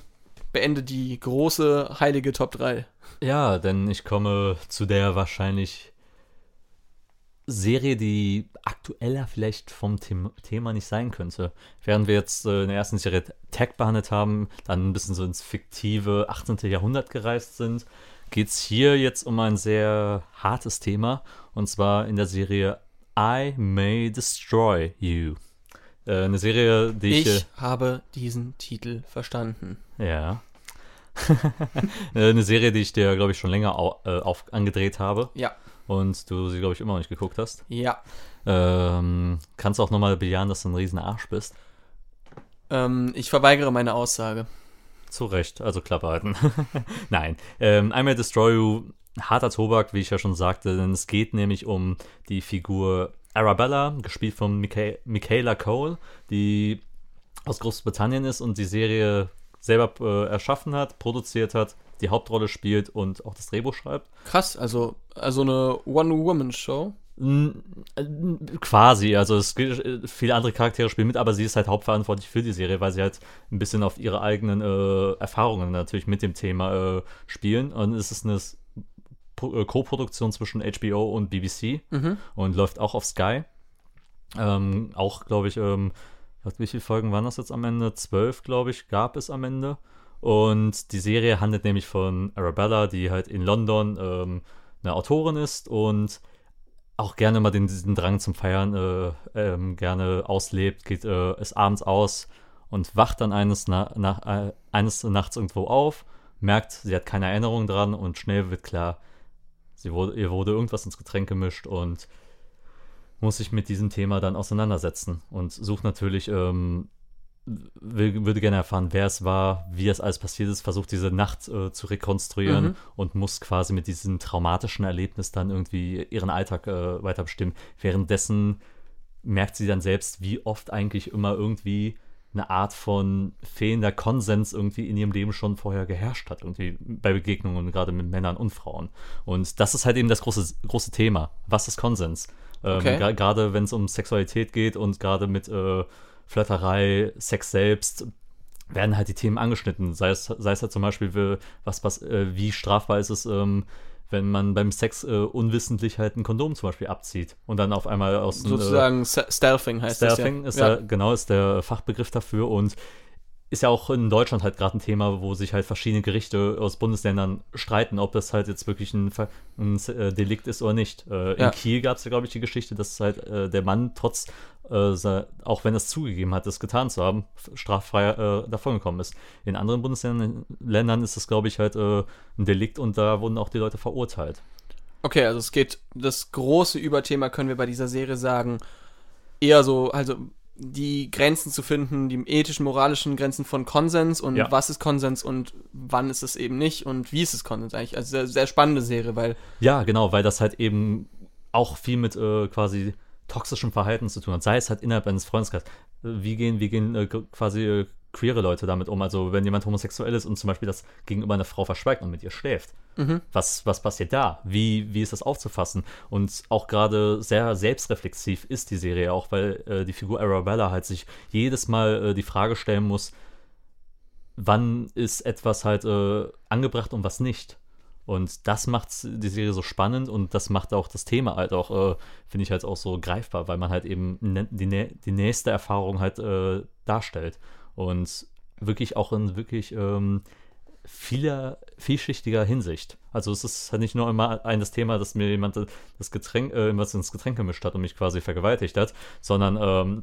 beende die große, heilige Top 3. Ja, denn ich komme zu der wahrscheinlich Serie, die aktueller vielleicht vom Them Thema nicht sein könnte. Während wir jetzt äh, in der ersten Serie Tech behandelt haben, dann ein bisschen so ins fiktive 18. Jahrhundert gereist sind, geht es hier jetzt um ein sehr hartes Thema. Und zwar in der Serie I May Destroy You. Äh, eine Serie, die ich. Ich habe diesen Titel verstanden. äh, ja. Äh, eine Serie, die ich dir, glaube ich, schon länger au äh, auf angedreht habe Ja. und du sie, glaube ich, immer noch nicht geguckt hast. Ja. Ähm, kannst auch nochmal bejahen, dass du ein riesen Arsch bist. Ähm, ich verweigere meine Aussage. Zu Recht, also Klappe halten. Nein, ähm, I May Destroy You, harter Tobak, wie ich ja schon sagte, denn es geht nämlich um die Figur Arabella, gespielt von Micha Michaela Cole, die aus Großbritannien ist und die Serie selber äh, erschaffen hat, produziert hat, die Hauptrolle spielt und auch das Drehbuch schreibt. Krass, also, also eine One-Woman-Show. Äh, Quasi, also es gibt, äh, viele andere Charaktere spielen mit, aber sie ist halt hauptverantwortlich für die Serie, weil sie halt ein bisschen auf ihre eigenen äh, Erfahrungen natürlich mit dem Thema äh, spielen. Und es ist eine Pro- äh, Co-Produktion zwischen HBO und BBC Mhm. und läuft auch auf Sky. Ähm, auch, glaube ich, ähm, wie viele Folgen waren das jetzt am Ende? Zwölf, glaube ich, gab es am Ende. Und die Serie handelt nämlich von Arabella, die halt in London ähm, eine Autorin ist und auch gerne mal den, diesen Drang zum Feiern äh, ähm, gerne auslebt, geht äh, ist abends aus und wacht dann eines, na, nach, äh, eines Nachts irgendwo auf, merkt, sie hat keine Erinnerung dran und schnell wird klar, sie wurde, ihr wurde irgendwas ins Getränk gemischt und muss sich mit diesem Thema dann auseinandersetzen und sucht natürlich, ähm, will, würde gerne erfahren, wer es war, wie es alles passiert ist, versucht diese Nacht äh, zu rekonstruieren Mhm. und muss quasi mit diesem traumatischen Erlebnis dann irgendwie ihren Alltag äh, weiter bestimmen. Währenddessen merkt sie dann selbst, wie oft eigentlich immer irgendwie eine Art von fehlender Konsens irgendwie in ihrem Leben schon vorher geherrscht hat, irgendwie bei Begegnungen, gerade mit Männern und Frauen. Und das ist halt eben das große, große Thema. Was ist Konsens? Ähm, Okay. Gerade wenn es um Sexualität geht und gerade mit äh, Flirterei, Sex selbst, werden halt die Themen angeschnitten. Sei es, sei es halt zum Beispiel, wie- was, was, äh, wie strafbar ist es, ähm, wenn man beim Sex äh, unwissentlich halt ein Kondom zum Beispiel abzieht und dann auf einmal aus dem, äh, Sozusagen Ste- Stealthing heißt Stealthing das ist ja. ja. genau ist der Fachbegriff dafür und ist ja auch in Deutschland halt gerade ein Thema, wo sich halt verschiedene Gerichte aus Bundesländern streiten, ob das halt jetzt wirklich ein, ein äh, Delikt ist oder nicht. Äh, Ja. In Kiel gab es ja, glaube ich, die Geschichte, dass halt äh, der Mann trotz, äh, auch wenn es zugegeben hat, das getan zu haben, straffrei äh, davongekommen ist. In anderen Bundesländern Ländern ist das, glaube ich, halt äh, ein Delikt und da wurden auch die Leute verurteilt. Okay, also es geht, das große Überthema können wir bei dieser Serie sagen, eher so, also die Grenzen zu finden, die ethischen, moralischen Grenzen von Konsens und Ja. was ist Konsens und wann ist es eben nicht und wie ist es Konsens eigentlich. Also sehr, sehr spannende Serie, weil, Ja, genau, weil das halt eben auch viel mit äh, quasi toxischem Verhalten zu tun hat. Sei es halt innerhalb eines Freundeskreises. Wie gehen, wie gehen äh, quasi äh, queere Leute damit um? Also wenn jemand homosexuell ist und zum Beispiel das gegenüber einer Frau verschweigt und mit ihr schläft. Was, was passiert da? Wie, wie ist das aufzufassen? Und auch gerade sehr selbstreflexiv ist die Serie auch, weil äh, die Figur Arabella halt sich jedes Mal äh, die Frage stellen muss, wann ist etwas halt äh, angebracht und was nicht. Und das macht die Serie so spannend und das macht auch das Thema halt auch, äh, finde ich halt auch so greifbar, weil man halt eben ne- die, die nächste Erfahrung halt äh, darstellt. Und wirklich auch in wirklich ähm, vieler, vielschichtiger Hinsicht. Also es ist halt nicht nur immer ein das Thema, dass mir jemand das Getränk, äh, was ins Getränk gemischt hat und mich quasi vergewaltigt hat, sondern ähm,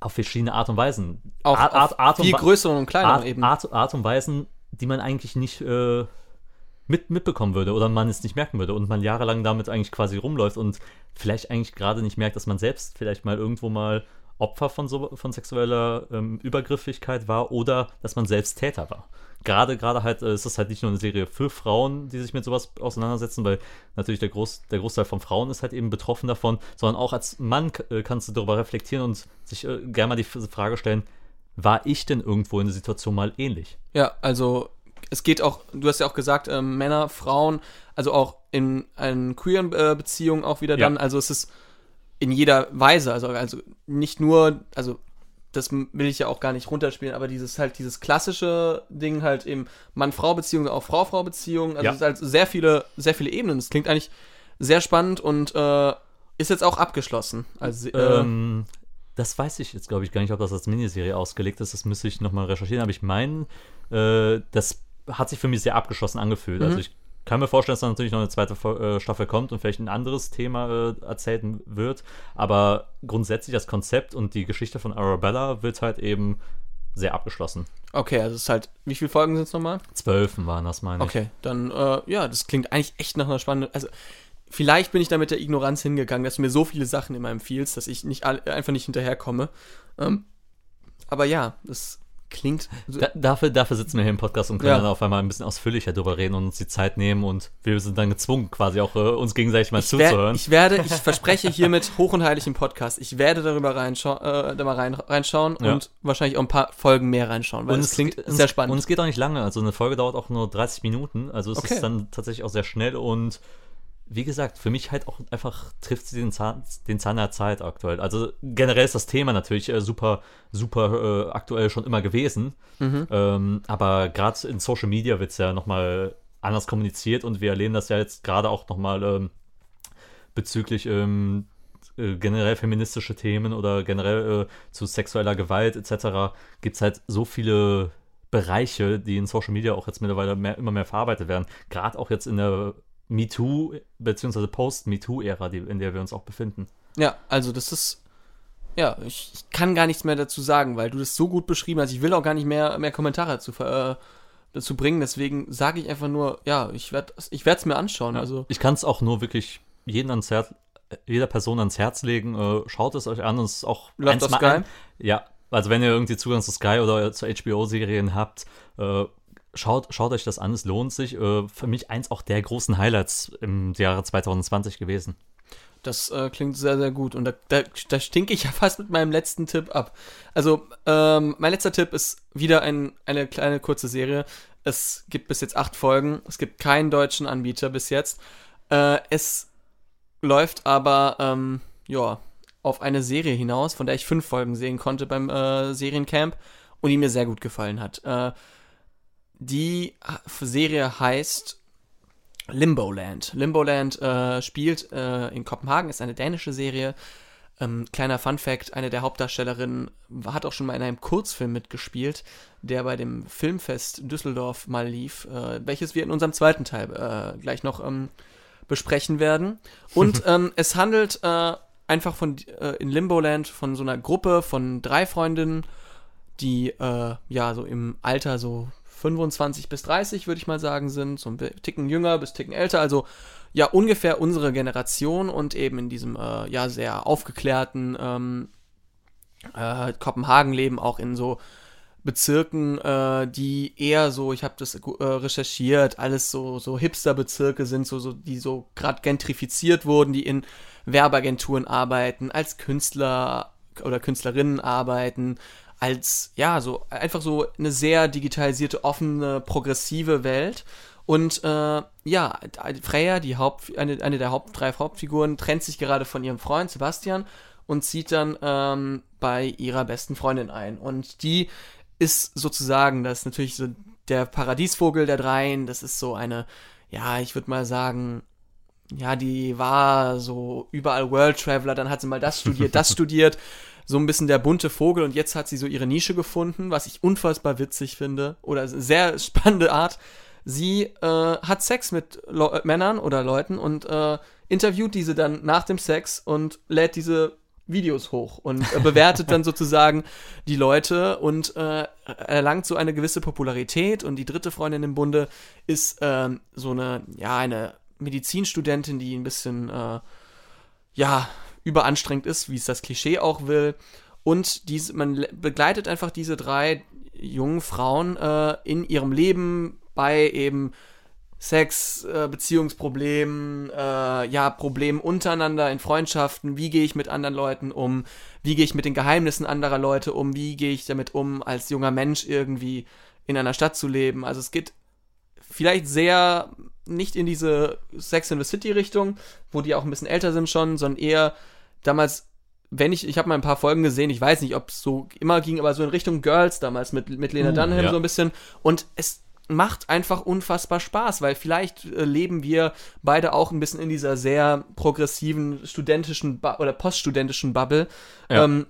auf verschiedene Art und Weisen. auch Art, auf Art, Art und viel größeren und kleineren Art, Ebenen. Art, Art und Weisen, die man eigentlich nicht äh, mit, mitbekommen würde oder man es nicht merken würde und man jahrelang damit eigentlich quasi rumläuft und vielleicht eigentlich gerade nicht merkt, dass man selbst vielleicht mal irgendwo mal Opfer von, so, von sexueller ähm, Übergriffigkeit war oder dass man selbst Täter war. Gerade, gerade halt, äh, ist es halt nicht nur eine Serie für Frauen, die sich mit sowas auseinandersetzen, weil natürlich der, Groß, der Großteil von Frauen ist halt eben betroffen davon, sondern auch als Mann äh, kannst du darüber reflektieren und sich äh, gerne mal die Frage stellen, war ich denn irgendwo in der Situation mal ähnlich? Ja, also es geht auch, du hast ja auch gesagt, ähm, Männer, Frauen, also auch in einen queeren äh, Beziehungen auch wieder Ja. dann, also es ist in jeder Weise, also, also nicht nur, also das will ich ja auch gar nicht runterspielen, aber dieses halt, dieses klassische Ding halt eben Mann-Frau-Beziehung, auch Frau-Frau-Beziehung, also Ja. es ist halt sehr viele, sehr viele Ebenen. Es klingt eigentlich sehr spannend und äh, ist jetzt auch abgeschlossen. Also, äh, Ähm, das weiß ich jetzt, glaube ich, gar nicht, ob das als Miniserie ausgelegt ist. Das müsste ich nochmal recherchieren. Aber ich meine, äh, das hat sich für mich sehr abgeschlossen angefühlt. Also ich kann mir vorstellen, dass da natürlich noch eine zweite äh, Staffel kommt und vielleicht ein anderes Thema äh, erzählt wird. Aber grundsätzlich das Konzept und die Geschichte von Arabella wird halt eben sehr abgeschlossen. okay, also es ist halt, wie viele Folgen sind es nochmal? Zwölfen waren das, meine ich. Okay, dann, äh, ja, das klingt eigentlich echt nach einer spannenden. Also, vielleicht bin ich da mit der Ignoranz hingegangen, dass du mir so viele Sachen immer empfiehlst, dass ich nicht einfach nicht hinterherkomme. Ähm, aber ja, das klingt. Da, dafür, dafür sitzen wir hier im Podcast und können Ja. dann auf einmal ein bisschen ausführlicher drüber reden und uns die Zeit nehmen und wir sind dann gezwungen, quasi auch äh, uns gegenseitig mal ich, wer, zuzuhören. ich werde, ich verspreche hiermit hoch und heilig im Podcast, ich werde darüber reinschau äh, da mal rein, reinschauen Ja. und wahrscheinlich auch ein paar Folgen mehr reinschauen, weil es klingt und sehr spannend. Und es geht auch nicht lange. Also eine Folge dauert auch nur 30 Minuten. Also es Okay. ist dann tatsächlich auch sehr schnell und wie gesagt, für mich halt auch einfach trifft sie den Zahn, den Zahn der Zeit aktuell. Also generell ist das Thema natürlich äh, super, super äh, aktuell schon immer gewesen. Mhm. Ähm, aber gerade in Social Media wird es ja nochmal anders kommuniziert und wir erleben das ja jetzt gerade auch nochmal ähm, bezüglich ähm, äh, generell feministische Themen oder generell äh, zu sexueller Gewalt etc. gibt es halt so viele Bereiche, die in Social Media auch jetzt mittlerweile mehr, immer mehr verarbeitet werden. Gerade auch jetzt in der MeToo bzw. Post-MeToo-Ära, in der wir uns auch befinden. Ja, also das ist. Ja, ich, ich kann gar nichts mehr dazu sagen, weil du das so gut beschrieben hast. Ich will auch gar nicht mehr, mehr Kommentare dazu, äh, dazu bringen. Deswegen sage ich einfach nur, ja, ich werde ich es mir anschauen. Also, Ich kann es auch nur wirklich jeden ans Herz, jeder Person ans Herz legen. Äh, schaut es euch an und es ist auch Läuft auf Sky? Ein, ja, also wenn ihr irgendwie Zugang zu Sky oder zu HBO-Serien habt, äh, schaut, schaut euch das an, es lohnt sich. Äh, für mich eins auch der großen Highlights im Jahre 2020 gewesen. das äh, klingt sehr, sehr gut. Und da, da, da stinke ich ja fast mit meinem letzten Tipp ab. Also, ähm, mein letzter Tipp ist wieder ein, eine kleine kurze Serie. Es gibt bis jetzt acht Folgen. Es gibt keinen deutschen Anbieter bis jetzt. Äh, es läuft aber, ähm, ja, auf eine Serie hinaus, von der ich fünf Folgen sehen konnte beim äh, Seriencamp und die mir sehr gut gefallen hat. Äh, die Serie heißt Limboland. Limboland äh, spielt äh, in Kopenhagen, ist eine dänische Serie. Ähm, kleiner Fun Fact, eine der Hauptdarstellerinnen hat auch schon mal in einem Kurzfilm mitgespielt, der bei dem Filmfest Düsseldorf mal lief, äh, welches wir in unserem zweiten Teil äh, gleich noch ähm, besprechen werden. Und ähm, es handelt äh, einfach von äh, in Limboland von so einer Gruppe von drei Freundinnen, die ja so im Alter so 25 bis 30, würde ich mal sagen, sind, so ein Ticken jünger bis Ticken älter, also ja ungefähr unsere Generation und eben in diesem äh, ja sehr aufgeklärten ähm, äh, Kopenhagen leben, auch in so Bezirken, äh, die eher so, ich habe das äh, recherchiert, alles so so Hipster-Bezirke sind, so so die so gerade gentrifiziert wurden, die in Werbeagenturen arbeiten, als Künstler oder Künstlerinnen arbeiten, als ja so einfach so eine sehr digitalisierte, offene, progressive Welt. Und äh, ja, Freya, die Haupt, eine, eine der Haupt, drei Hauptfiguren, trennt sich gerade von ihrem Freund Sebastian und zieht dann ähm, bei ihrer besten Freundin ein. Und die ist sozusagen, das ist natürlich so der Paradiesvogel der dreien, das ist so eine, ja, ich würde mal sagen, ja, die war so überall World Traveler, dann hat sie mal das studiert, das studiert, so ein bisschen der bunte Vogel und jetzt hat sie so ihre Nische gefunden, was ich unfassbar witzig finde oder sehr spannende Art sie äh, hat Sex mit Le äh, Männern oder Leuten und äh, interviewt diese dann nach dem Sex und lädt diese Videos hoch und äh, bewertet dann sozusagen die Leute und äh, erlangt so eine gewisse Popularität. Und die dritte Freundin im Bunde ist ähm, so eine, ja, eine Medizinstudentin, die ein bisschen, äh, ja, überanstrengend ist, wie es das Klischee auch will. Und diese, man begleitet einfach diese drei jungen Frauen äh, in ihrem Leben, bei eben Sex, äh, Beziehungsproblemen, äh, ja, Problemen untereinander in Freundschaften, wie gehe ich mit anderen Leuten um, wie gehe ich mit den Geheimnissen anderer Leute um, wie gehe ich damit um, als junger Mensch irgendwie in einer Stadt zu leben. Also es geht vielleicht sehr nicht in diese Sex in the City Richtung, wo die auch ein bisschen älter sind schon, sondern eher damals wenn ich, ich habe mal ein paar Folgen gesehen, ich weiß nicht, ob es so immer ging, aber so in Richtung Girls damals mit, mit Lena uh, Dunham ja. so ein bisschen. Und es macht einfach unfassbar Spaß, weil vielleicht äh, leben wir beide auch ein bisschen in dieser sehr progressiven studentischen Bu oder poststudentischen Bubble, ja. ähm,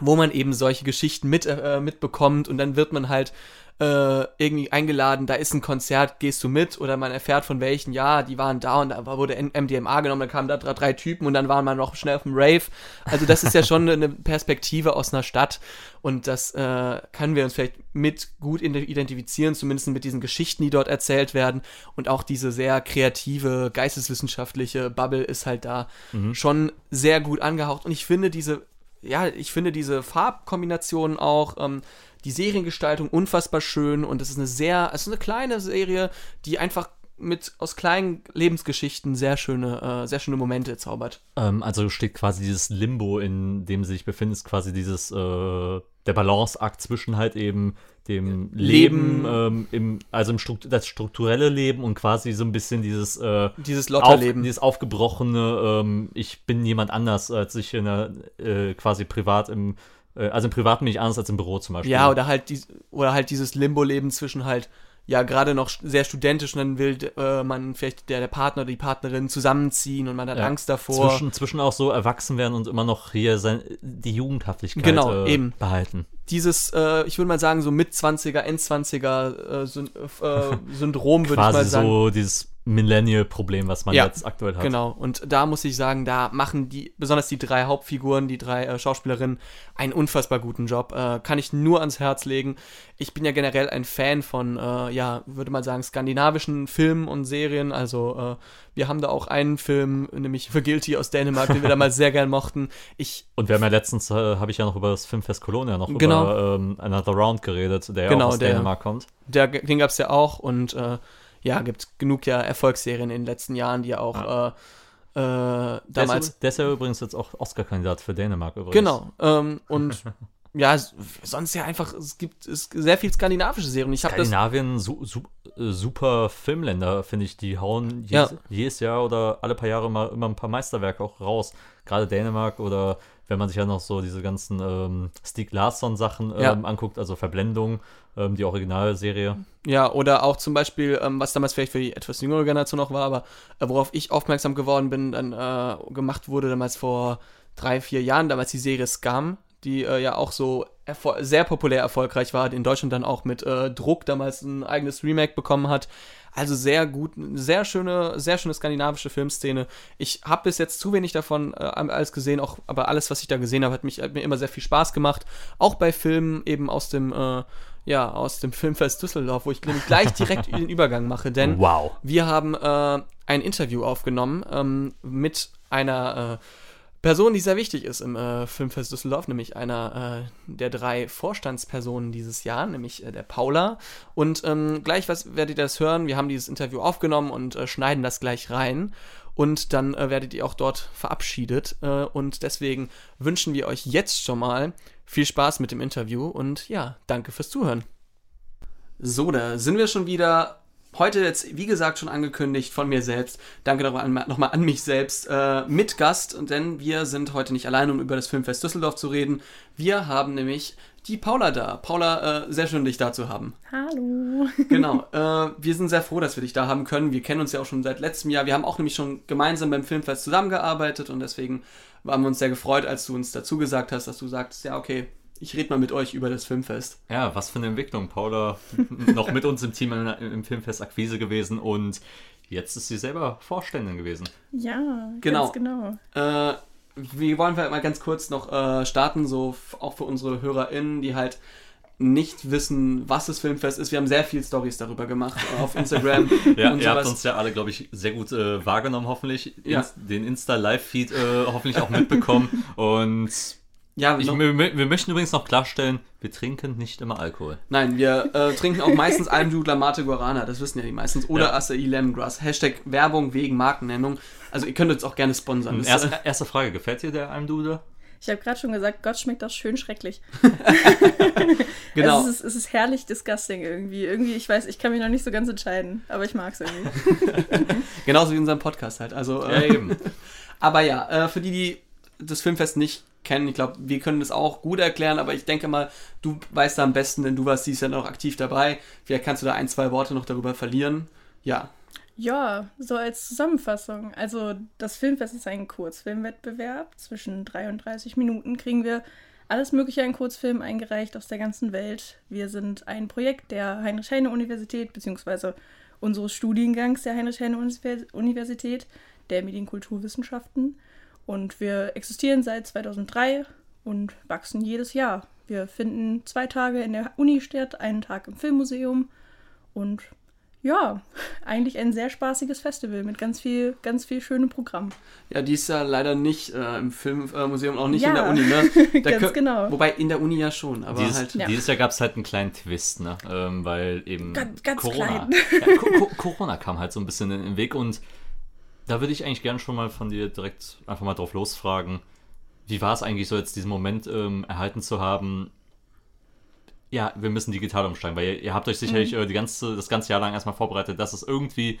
wo man eben solche Geschichten mit, äh, mitbekommt und dann wird man halt äh, irgendwie eingeladen, da ist ein Konzert, gehst du mit? Oder man erfährt von welchen, ja, die waren da und da wurde MDMA genommen, dann kamen da drei, Typen und dann waren wir noch schnell auf dem Rave. Also das ist ja schon eine Perspektive aus einer Stadt und das äh, können wir uns vielleicht mit gut identifizieren, zumindest mit diesen Geschichten, die dort erzählt werden und auch diese sehr kreative, geisteswissenschaftliche Bubble ist halt da mhm. schon sehr gut angehaucht und ich finde diese ja, ich finde diese Farbkombinationen auch, ähm, die Seriengestaltung unfassbar schön und es ist eine sehr, es ist eine kleine Serie, die einfach mit aus kleinen Lebensgeschichten sehr schöne, äh, sehr schöne Momente zaubert. Ähm, also steht quasi dieses Limbo, in dem sie sich befindet, ist quasi dieses äh, der Balanceakt zwischen halt eben dem Leben, Leben. ähm, im, also im Strukt das strukturelle Leben und quasi so ein bisschen dieses äh, dieses Lotterleben, auf, dieses aufgebrochene, ähm, ich bin jemand anders, als ich in der, äh, quasi privat im also im Privaten bin ich anders als im Büro zum Beispiel. Ja, oder halt, die, oder halt dieses Limbo-Leben zwischen halt, ja, gerade noch sehr studentisch und dann will äh, man vielleicht der, der Partner oder die Partnerin zusammenziehen und man hat ja, Angst davor. Zwischen, zwischen auch so erwachsen werden und immer noch hier sein, die Jugendhaftigkeit genau, äh, eben. behalten. Dieses, äh, ich würde mal sagen, so Mit-20er, End-20er äh, äh, Syndrom, würde ich mal sagen. so dieses Millennial-Problem, was man ja, jetzt aktuell hat. Genau, und da muss ich sagen, da machen die, besonders die drei Hauptfiguren, die drei äh, Schauspielerinnen, einen unfassbar guten Job. Äh, kann ich nur ans Herz legen. Ich bin ja generell ein Fan von, äh, ja, würde man sagen, skandinavischen Filmen und Serien. Also, äh, wir haben da auch einen Film, nämlich für Guilty aus Dänemark, den wir damals sehr gern mochten. Ich und wir haben ja letztens, äh, habe ich ja noch über das Filmfest Colonia noch genau. über ähm, Another Round geredet, der genau, auch aus der, Dänemark kommt. Der, den gab es ja auch und äh, ja, gibt genug ja Erfolgsserien in den letzten Jahren, die ja auch ja. äh, äh, damals. Der ist, ja übrigens jetzt auch Oscar-Kandidat für Dänemark übrigens. Genau. Ähm, und ja, sonst ja einfach, es gibt es sehr viel skandinavische Serien. Ich Skandinavien, su, su, äh, super Filmländer, finde ich. Die hauen jedes, ja. jedes, Jahr oder alle paar Jahre mal immer ein paar Meisterwerke auch raus. Gerade Dänemark oder wenn man sich ja noch so diese ganzen ähm, Stieg Larsson-Sachen ähm, ja. anguckt, also Verblendung, ähm, die Originalserie. Ja, oder auch zum Beispiel, ähm, was damals vielleicht für die etwas jüngere Generation noch war, aber äh, worauf ich aufmerksam geworden bin, dann äh, gemacht wurde damals vor drei, vier Jahren, damals die Serie Scam, die äh, ja auch so sehr populär erfolgreich war, in Deutschland dann auch mit äh, Druck damals ein eigenes Remake bekommen hat. Also sehr gut, sehr schöne, sehr schöne skandinavische Filmszene. Ich habe bis jetzt zu wenig davon äh, alles gesehen, auch, aber alles, was ich da gesehen habe, hat, mich, hat mir immer sehr viel Spaß gemacht. Auch bei Filmen eben aus dem, äh, ja, aus dem Filmfest Düsseldorf, wo ich gleich direkt den Übergang mache, denn Wow. wir haben äh, ein Interview aufgenommen ähm, mit einer äh, Person, die sehr wichtig ist im äh, Filmfest Düsseldorf, nämlich einer äh, der drei Vorstandspersonen dieses Jahr, nämlich äh, der Paula. Und ähm, gleich was werdet ihr das hören. Wir haben dieses Interview aufgenommen und äh, schneiden das gleich rein. Und dann äh, werdet ihr auch dort verabschiedet. Äh, und deswegen wünschen wir euch jetzt schon mal viel Spaß mit dem Interview und ja, danke fürs Zuhören. So, da sind wir schon wieder heute jetzt, wie gesagt, schon angekündigt von mir selbst. Danke nochmal an, mich selbst. Äh, mit Gast, denn wir sind heute nicht allein, um über das Filmfest Düsseldorf zu reden. Wir haben nämlich die Paula da. Paula, äh, sehr schön, dich da zu haben. Hallo. Genau. Äh, wir sind sehr froh, dass wir dich da haben können. Wir kennen uns ja auch schon seit letztem Jahr. Wir haben auch nämlich schon gemeinsam beim Filmfest zusammengearbeitet und deswegen haben wir uns sehr gefreut, als du uns dazu gesagt hast, dass du sagst, ja, okay, ich rede mal mit euch über das Filmfest. Ja, was für eine Entwicklung. Paula noch mit uns im Team im Filmfest Akquise gewesen und jetzt ist sie selber Vorständin gewesen. Ja, Genau. ganz genau. Äh, wir wollen mal ganz kurz noch äh, starten, so auch für unsere HörerInnen, die halt nicht wissen, was das Filmfest ist. Wir haben sehr viel Stories darüber gemacht auf Instagram Ja, und ihr habt uns ja alle, glaube ich, sehr gut äh, wahrgenommen, hoffentlich. Ja. Den Insta-Live-Feed äh, hoffentlich auch mitbekommen. Und ja, ich, wir, wir möchten übrigens noch klarstellen, wir trinken nicht immer Alkohol. nein, wir äh, trinken auch meistens Almdudler Mate Guarana, das wissen ja die meistens. Oder Ja. Acai Lemongrass. Hashtag Werbung wegen Markennennung. Also ihr könnt uns auch gerne sponsern. Das, Erste, äh, erste Frage, gefällt dir der Almdude? Ich habe gerade schon gesagt, Gott schmeckt das schön schrecklich. genau. Also es, ist, es ist herrlich disgusting irgendwie. Irgendwie, ich weiß, ich kann mich noch nicht so ganz entscheiden, aber ich mag es irgendwie. Genauso wie in unserem Podcast halt. Also, äh, eben. Aber ja, äh, für die, die das Filmfest nicht kennen, ich glaube, wir können das auch gut erklären, aber ich denke mal, du weißt da am besten, denn du warst dieses Jahr noch aktiv dabei. Vielleicht kannst du da ein, zwei Worte noch darüber verlieren. Ja, Ja, so als Zusammenfassung. Also das Filmfest ist ein Kurzfilmwettbewerb. Zwischen 3 und 30 Minuten kriegen wir alles Mögliche an Kurzfilmen eingereicht aus der ganzen Welt. Wir sind ein Projekt der Heinrich-Heine-Universität, beziehungsweise unseres Studiengangs der Heinrich-Heine-Universität, der Medienkulturwissenschaften. Und wir existieren seit 2003 und wachsen jedes Jahr. Wir finden zwei Tage in der Uni statt, einen Tag im Filmmuseum und ja, eigentlich ein sehr spaßiges Festival mit ganz viel, ganz viel schönem Programm. ja, die ist ja leider nicht äh, im Filmmuseum, auch nicht Ja. in der Uni, ne? Da Ganz genau. Wobei in der Uni ja schon, aber Dieses, halt. Ja. dieses Jahr gab es halt einen kleinen Twist, ne? Ähm, weil eben Ganz- ganz Corona. klein. Ja, Co Co Corona kam halt so ein bisschen in den Weg und da würde ich eigentlich gerne schon mal von dir direkt einfach mal drauf losfragen. Wie war es eigentlich so jetzt diesen Moment ähm, erhalten zu haben? Ja, wir müssen digital umsteigen, weil ihr, ihr habt euch sicherlich äh, die ganze, das ganze Jahr lang erstmal vorbereitet, dass es irgendwie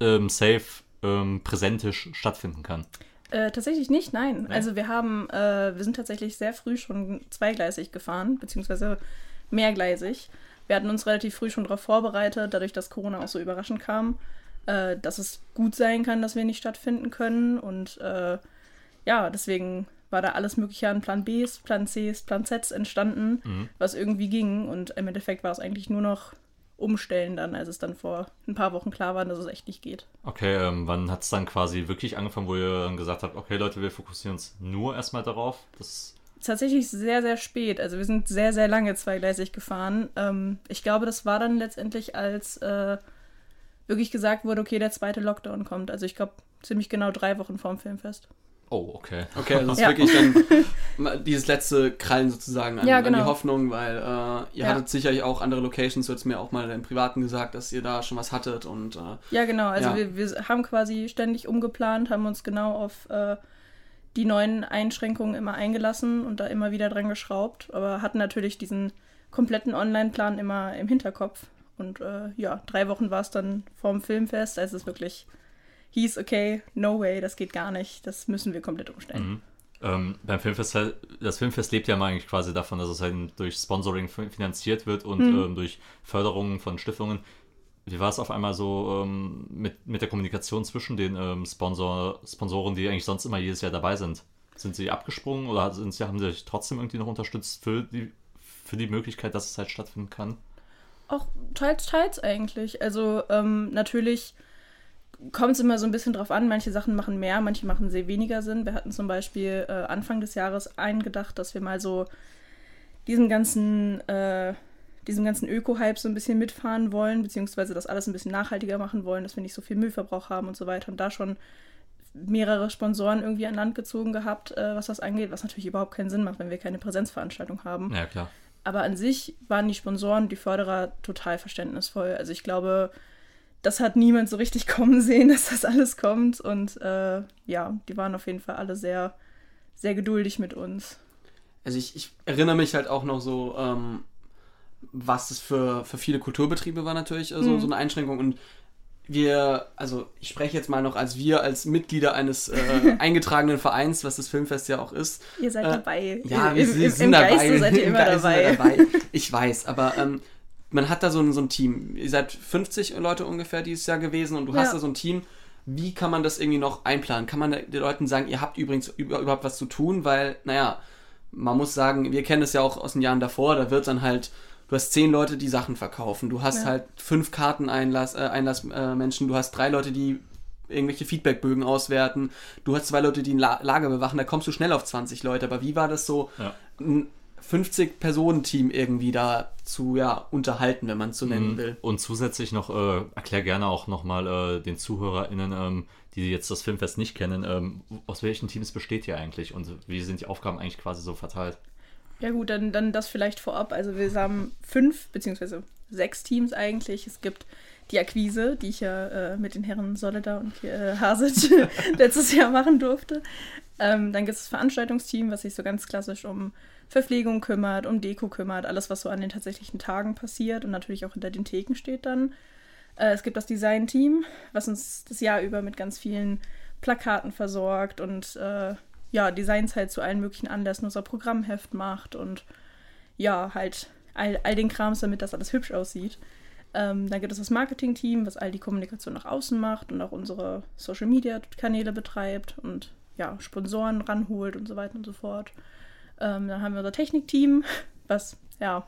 ähm, safe ähm, präsentisch stattfinden kann. Äh, tatsächlich nicht, nein. Nee? Also wir haben, äh, wir sind tatsächlich sehr früh schon zweigleisig gefahren, beziehungsweise mehrgleisig. Wir hatten uns relativ früh schon darauf vorbereitet, dadurch, dass Corona auch so überraschend kam, äh, dass es gut sein kann, dass wir nicht stattfinden können. Und äh, ja, deswegen war da alles Mögliche an Plan Bs, Plan Cs, Plan Zs entstanden, Mhm. was irgendwie ging. Und im Endeffekt war es eigentlich nur noch umstellen dann, als es dann vor ein paar Wochen klar war, dass es echt nicht geht. Okay, ähm, wann hat es dann quasi wirklich angefangen, wo ihr dann gesagt habt, okay Leute, wir fokussieren uns nur erstmal darauf? Das tatsächlich sehr, sehr spät. Also wir sind sehr, sehr lange zweigleisig gefahren. Ähm, ich glaube, das war dann letztendlich, als äh, wirklich gesagt wurde, okay, der zweite Lockdown kommt. Also ich glaube, ziemlich genau drei Wochen vorm Filmfest. Oh, okay. Okay, also das ist Ja. wirklich dann dieses letzte Krallen sozusagen an, Ja, an die genau. Hoffnung, weil äh, ihr Ja. hattet sicherlich auch andere Locations, du hast mir auch mal im Privaten gesagt, dass ihr da schon was hattet und äh, Ja, genau. Also Ja. Wir, wir haben quasi ständig umgeplant, haben uns genau auf äh, die neuen Einschränkungen immer eingelassen und da immer wieder dran geschraubt, aber hatten natürlich diesen kompletten Online-Plan immer im Hinterkopf. Und äh, ja, drei Wochen war es dann vorm Filmfest, als es wirklich hieß, okay, no way, das geht gar nicht, das müssen wir komplett umstellen. Mhm. Ähm, beim Filmfest, das Filmfest lebt ja mal eigentlich quasi davon, dass es halt durch Sponsoring fi- finanziert wird und Mhm. ähm, durch Förderungen von Stiftungen. Wie war es auf einmal so ähm, mit, mit der Kommunikation zwischen den ähm, Sponsor, Sponsoren, die eigentlich sonst immer jedes Jahr dabei sind? sind sie abgesprungen oder sind sie, haben sie sich trotzdem irgendwie noch unterstützt für die, für die Möglichkeit, dass es halt stattfinden kann? Auch teils, teils eigentlich. Also ähm, natürlich kommt es immer so ein bisschen drauf an. Manche Sachen machen mehr, manche machen sehr weniger Sinn. Wir hatten zum Beispiel äh, Anfang des Jahres eingedacht, dass wir mal so diesen ganzen, äh, diesem ganzen Öko-Hype so ein bisschen mitfahren wollen, beziehungsweise das alles ein bisschen nachhaltiger machen wollen, dass wir nicht so viel Müllverbrauch haben und so weiter. Und da schon mehrere Sponsoren irgendwie an Land gezogen gehabt, äh, was das angeht, was natürlich überhaupt keinen Sinn macht, wenn wir keine Präsenzveranstaltung haben. Ja, klar. Aber an sich waren die Sponsoren, die Förderer total verständnisvoll. Also ich glaube, das hat niemand so richtig kommen sehen, dass das alles kommt. Und äh, ja, die waren auf jeden Fall alle sehr, sehr geduldig mit uns. Also ich, ich erinnere mich halt auch noch so, ähm, was das für, für viele Kulturbetriebe war natürlich, äh, so, Mhm. so eine Einschränkung. Und wir, also ich spreche jetzt mal noch als wir, als Mitglieder eines äh, eingetragenen Vereins, was das Filmfest ja auch ist. Ihr seid Äh, dabei. Ja, wir im, sind, im, sind im dabei. Geiste seid ihr Im immer dabei. dabei. Ich weiß, aber ähm, man hat da so ein, so ein Team. Ihr seid 50 Leute ungefähr dieses Jahr gewesen und du hast Ja. da so ein Team. Wie kann man das irgendwie noch einplanen? Kann man den Leuten sagen, ihr habt übrigens über, überhaupt was zu tun? Weil, naja, man muss sagen, wir kennen das ja auch aus den Jahren davor, da wird dann halt, du hast zehn Leute, die Sachen verkaufen, du hast Ja. halt fünf Karteneinlass, äh, Einlassmenschen, äh, du hast drei Leute, die irgendwelche Feedbackbögen auswerten, du hast zwei Leute, die ein La Lager bewachen, da kommst du schnell auf 20 Leute, aber wie war das so, Ja. ein 50-Personen-Team irgendwie da zu ja, unterhalten, wenn man es so nennen Mhm. will? Und zusätzlich noch, äh, erklär gerne auch nochmal äh, den ZuhörerInnen, ähm, die jetzt das Filmfest nicht kennen, ähm, aus welchen Teams besteht ihr eigentlich und wie sind die Aufgaben eigentlich quasi so verteilt? Ja gut, dann, dann das vielleicht vorab. Also wir haben fünf beziehungsweise sechs Teams eigentlich. Es gibt die Akquise, die ich ja äh, mit den Herren Solida und äh, Hasic letztes Jahr machen durfte. Ähm, dann gibt es das Veranstaltungsteam, was sich so ganz klassisch um Verpflegung kümmert, um Deko kümmert, alles, was so an den tatsächlichen Tagen passiert und natürlich auch hinter den Theken steht dann. Äh, es gibt das Design-Team, was uns das Jahr über mit ganz vielen Plakaten versorgt und äh, ja, Designs halt zu allen möglichen Anlässen unser Programmheft macht und ja, halt all, all den Krams, damit das alles hübsch aussieht. Ähm, dann gibt es das Marketing-Team, was all die Kommunikation nach außen macht und auch unsere Social-Media-Kanäle betreibt und ja, Sponsoren ranholt und so weiter und so fort. Ähm, dann haben wir unser Technikteam, was ja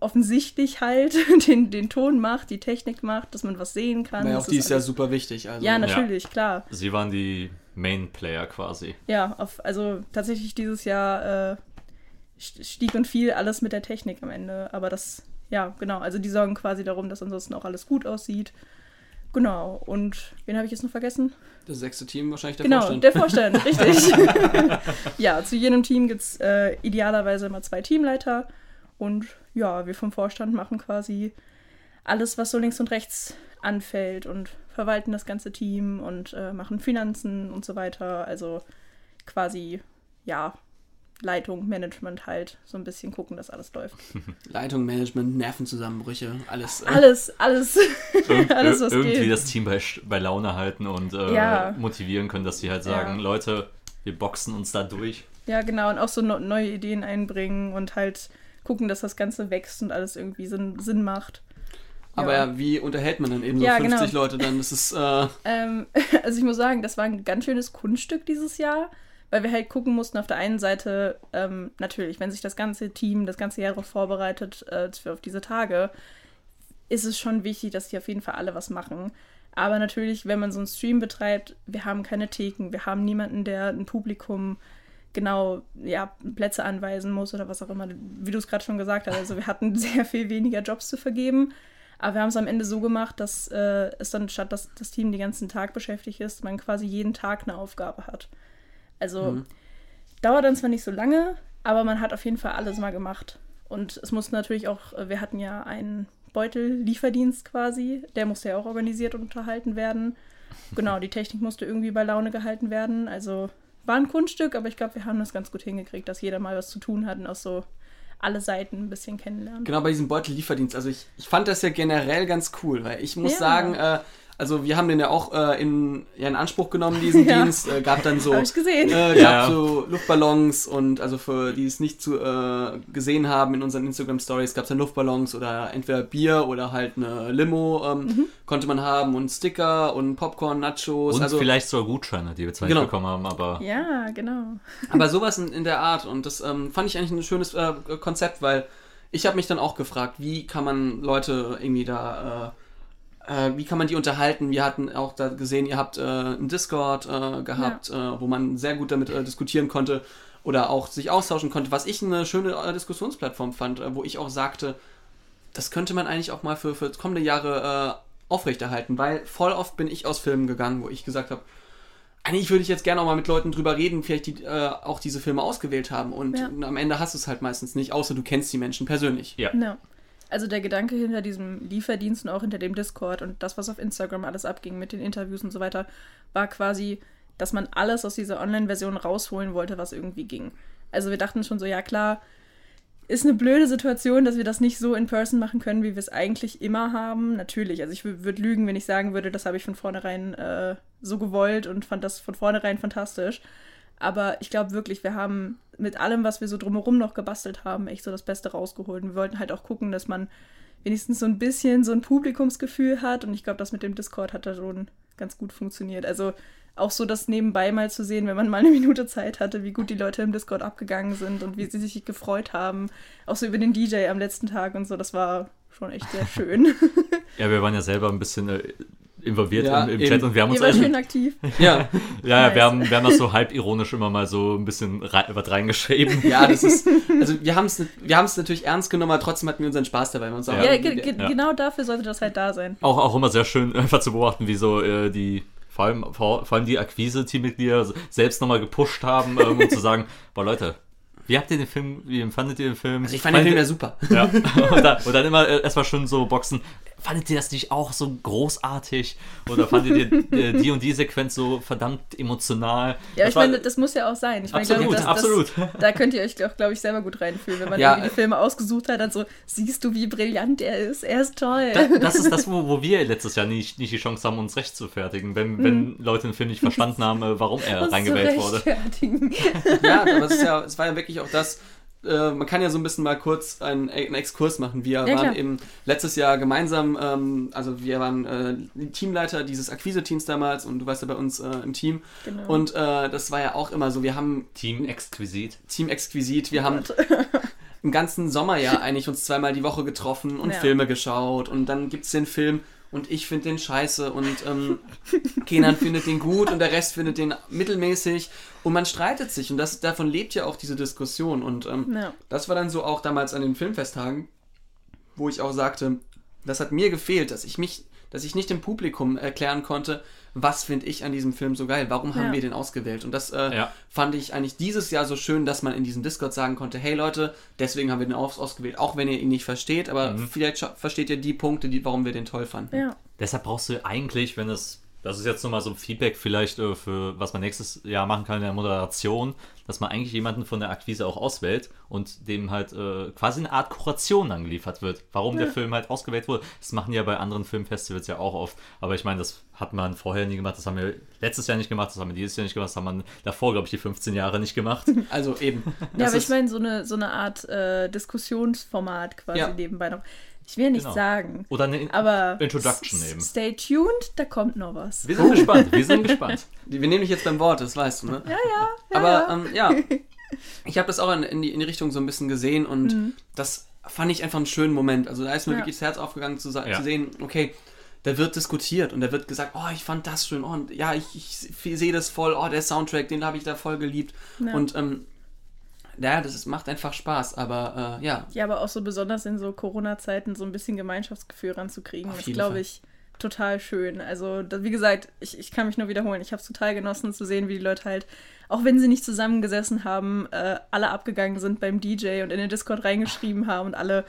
offensichtlich halt den, den Ton macht, die Technik macht, dass man was sehen kann. Weil auch die ist ja super wichtig. Also, ja, natürlich, klar. Sie waren die Main-Player quasi. Ja, auf, also tatsächlich dieses Jahr äh, st- stieg und fiel alles mit der Technik am Ende. Aber das, ja, genau. Also die sorgen quasi darum, dass ansonsten auch alles gut aussieht. Genau. Und wen habe ich jetzt noch vergessen? Das sechste Team wahrscheinlich der genau, Vorstand. der Vorstand, richtig. ja, zu jedem Team gibt es äh, idealerweise immer zwei Teamleiter. Und ja, wir vom Vorstand machen quasi alles, was so links und rechts anfällt und verwalten das ganze Team und äh, machen Finanzen und so weiter. Also quasi, ja, Leitung, Management halt, so ein bisschen gucken, dass alles läuft. Leitung, Management, Nervenzusammenbrüche, alles. äh, Alles, alles, alles, was irgendwie geht. das Team bei, bei Laune halten und äh, Ja. motivieren können, dass sie halt sagen, Ja. Leute, wir boxen uns da durch. Ja, genau, und auch so no neue Ideen einbringen und halt gucken, dass das Ganze wächst und alles irgendwie Sinn, Sinn macht. Aber ja. wie unterhält man dann eben so Ja, 50 genau. Leute dann? Das ist, äh, Ähm, also ich muss sagen, das war ein ganz schönes Kunststück dieses Jahr, weil wir halt gucken mussten, auf der einen Seite, ähm, natürlich, wenn sich das ganze Team das ganze Jahr darauf vorbereitet, äh, für- auf diese Tage, ist es schon wichtig, dass die auf jeden Fall alle was machen. Aber natürlich, wenn man so einen Stream betreibt, wir haben keine Theken, wir haben niemanden, der ein Publikum genau ja, Plätze anweisen muss oder was auch immer, wie du es gerade schon gesagt hast. Also wir hatten sehr viel weniger Jobs zu vergeben. Aber wir haben es am Ende so gemacht, dass äh, es dann statt, dass das Team den ganzen Tag beschäftigt ist, man quasi jeden Tag eine Aufgabe hat. Also Mhm. dauert dann zwar nicht so lange, aber man hat auf jeden Fall alles mal gemacht. Und es musste natürlich auch, äh, wir hatten ja einen Beutellieferdienst quasi, der musste ja auch organisiert und unterhalten werden. Genau, die Technik musste irgendwie bei Laune gehalten werden. Also war ein Kunststück, aber ich glaube, wir haben das ganz gut hingekriegt, dass jeder mal was zu tun hat und auch so alle Seiten ein bisschen kennenlernt. genau bei diesem Beutellieferdienst. Also ich, ich fand das ja generell ganz cool, weil ich muss Ja. sagen, äh, Also wir haben den ja auch äh, in, ja, in Anspruch genommen, diesen Ja. Dienst. Äh, gab dann so, Hab ich gesehen. äh, gab Ja. so Luftballons und also für die es nicht zu, äh, gesehen haben in unseren Instagram Stories gab es dann Luftballons oder entweder Bier oder halt eine Limo ähm, Mhm. konnte man haben und Sticker und Popcorn, Nachos. Und also vielleicht sogar Gutscheine, die wir zwar nicht Genau. bekommen haben, aber Ja, genau. Aber sowas in, in der Art und das ähm, fand ich eigentlich ein schönes äh, Konzept, weil ich habe mich dann auch gefragt, wie kann man Leute irgendwie da, äh, wie kann man die unterhalten? Wir hatten auch da gesehen, ihr habt äh, einen Discord äh, gehabt, äh, wo man sehr gut damit äh, diskutieren konnte oder auch sich austauschen konnte, was ich eine schöne äh, Diskussionsplattform fand, äh, wo ich auch sagte, das könnte man eigentlich auch mal für, für kommende Jahre äh, aufrechterhalten, weil voll oft bin ich aus Filmen gegangen, wo ich gesagt habe, eigentlich würde ich jetzt gerne auch mal mit Leuten drüber reden, vielleicht die äh, auch diese Filme ausgewählt haben. Und Ja. am Ende hast du es halt meistens nicht, außer du kennst die Menschen persönlich. ja. Ja. Also der Gedanke hinter diesem Lieferdienst und auch hinter dem Discord und das, was auf Instagram alles abging mit den Interviews und so weiter, war quasi, dass man alles aus dieser Online-Version rausholen wollte, was irgendwie ging. Also wir dachten schon so, ja klar, ist eine blöde Situation, dass wir das nicht so in Person machen können, wie wir es eigentlich immer haben. Natürlich, also ich würde lügen, wenn ich sagen würde, das habe ich von vornherein äh, so gewollt und fand das von vornherein fantastisch. Aber ich glaube wirklich, wir haben mit allem, was wir so drumherum noch gebastelt haben, echt so das Beste rausgeholt. Und wir wollten halt auch gucken, dass man wenigstens so ein bisschen so ein Publikumsgefühl hat. Und ich glaube, das mit dem Discord hat da schon ganz gut funktioniert. Also auch so das nebenbei mal zu sehen, wenn man mal eine Minute Zeit hatte, wie gut die Leute im Discord abgegangen sind und wie sie sich gefreut haben. Auch so über den DJ am letzten Tag und so, das war schon echt sehr schön. ja, wir waren ja selber ein bisschen äh, involviert Ja, im, im. Chat und wir haben uns Ihr also- schön aktiv. Ja, Ja, Nice. wir haben, wir haben das so halb ironisch immer mal so ein bisschen rei was reingeschrieben. ja, das ist, also wir haben es wir haben's natürlich ernst genommen, aber trotzdem hatten wir unseren Spaß dabei. Und Ja. Ja, ge ge Ja. genau dafür sollte das halt da sein. Auch, auch immer sehr schön einfach zu beobachten, wie so äh, die, vor allem, vor, vor allem die Akquise-Teammitglieder selbst nochmal gepusht haben, ähm, um zu sagen, boah Leute, wie habt ihr den Film, wie empfandet ihr den Film? also ich fand den Film ja Fandet super. Ja, und dann, und dann immer äh, erstmal schon so boxen. Fandet ihr das nicht auch so großartig? Oder fandet ihr äh, die und die Sequenz so verdammt emotional? Ja, Das ich war- meine, das muss ja auch sein. Ich meine, Absolut, das, absolut. Das, da könnt ihr euch, glaube glaub ich, selber gut reinfühlen, wenn man Ja, irgendwie die Filme ausgesucht hat, dann so, siehst du, wie brillant er ist? Er ist toll. Da- das ist das, wo, wo wir letztes Jahr nicht, nicht die Chance haben, uns recht zu fertigen, wenn, wenn Leute den Film nicht verstanden haben, äh, warum er reingewählt wurde. Ja, aber es, ist ja, es war ja wirklich auch das. Äh, man kann ja so ein bisschen mal kurz einen, einen Exkurs machen. Wir Ja, waren klar. eben letztes Jahr gemeinsam, ähm, also wir waren äh, Teamleiter dieses Akquise-Teams damals und du warst ja bei uns äh, im Team. Genau. Und äh, das war ja auch immer so, wir haben Team exquisit. Team Exquisit, wir haben im ganzen Sommer ja eigentlich uns zweimal die Woche getroffen und Ja. Filme geschaut und dann gibt's den Film und ich finde den scheiße und ähm, Kenan findet den gut und der Rest findet den mittelmäßig und man streitet sich und das, davon lebt ja auch diese Diskussion und ähm, Ja. das war dann so auch damals an den Filmfesttagen, wo ich auch sagte, das hat mir gefehlt, dass ich mich, dass ich nicht dem Publikum erklären konnte, was finde ich an diesem Film so geil, warum haben Ja. wir den ausgewählt und das äh, Ja. fand ich eigentlich dieses Jahr so schön, dass man in diesem Discord sagen konnte, hey Leute, deswegen haben wir den aus ausgewählt, auch wenn ihr ihn nicht versteht, aber vielleicht scha- versteht ihr die Punkte, die, warum wir den toll fanden. ja. Deshalb brauchst du eigentlich, wenn es, das ist jetzt nochmal so ein Feedback vielleicht äh, für, was man nächstes Jahr machen kann in der Moderation, dass man eigentlich jemanden von der Akquise auch auswählt und dem halt äh, quasi eine Art Kuration angeliefert wird, warum der Film halt ausgewählt wurde. Das machen ja bei anderen Filmfestivals ja auch oft, aber ich meine, das hat man vorher nie gemacht, das haben wir letztes Jahr nicht gemacht, das haben wir dieses Jahr nicht gemacht, das haben wir davor, glaube ich, die 15 Jahre nicht gemacht. Also eben. Ja, aber ich meine, so eine, so eine Art äh, Diskussionsformat quasi Ja. nebenbei noch. Ich will ja nicht Genau. sagen, Oder eine aber Introduction eben. Stay tuned, da kommt noch was. Wir sind gespannt, wir sind gespannt. wir nehmen dich jetzt beim Wort, das weißt du, ne? Ja, ja. ja Aber ja. ähm, ja, ich habe das auch in, in, die, in die Richtung so ein bisschen gesehen und Mhm. das fand ich einfach einen schönen Moment. Also da ist mir Ja. wirklich das Herz aufgegangen zu, zu sehen, okay, da wird diskutiert und da wird gesagt, oh, ich fand das schön, oh, und ja, ich, ich sehe das voll, oh, der Soundtrack, den habe ich da voll geliebt. Ja. Und ähm, ja, das ist, macht einfach Spaß, aber äh, ja, Ja, aber auch so besonders in so Corona-Zeiten so ein bisschen Gemeinschaftsgefühl ranzukriegen, Auf ist, glaube ich, total schön. Also, wie gesagt, ich, ich kann mich nur wiederholen. Ich habe es total genossen zu sehen, wie die Leute halt, auch wenn sie nicht zusammengesessen haben, äh, alle abgegangen sind beim DJ und in den Discord reingeschrieben haben und alle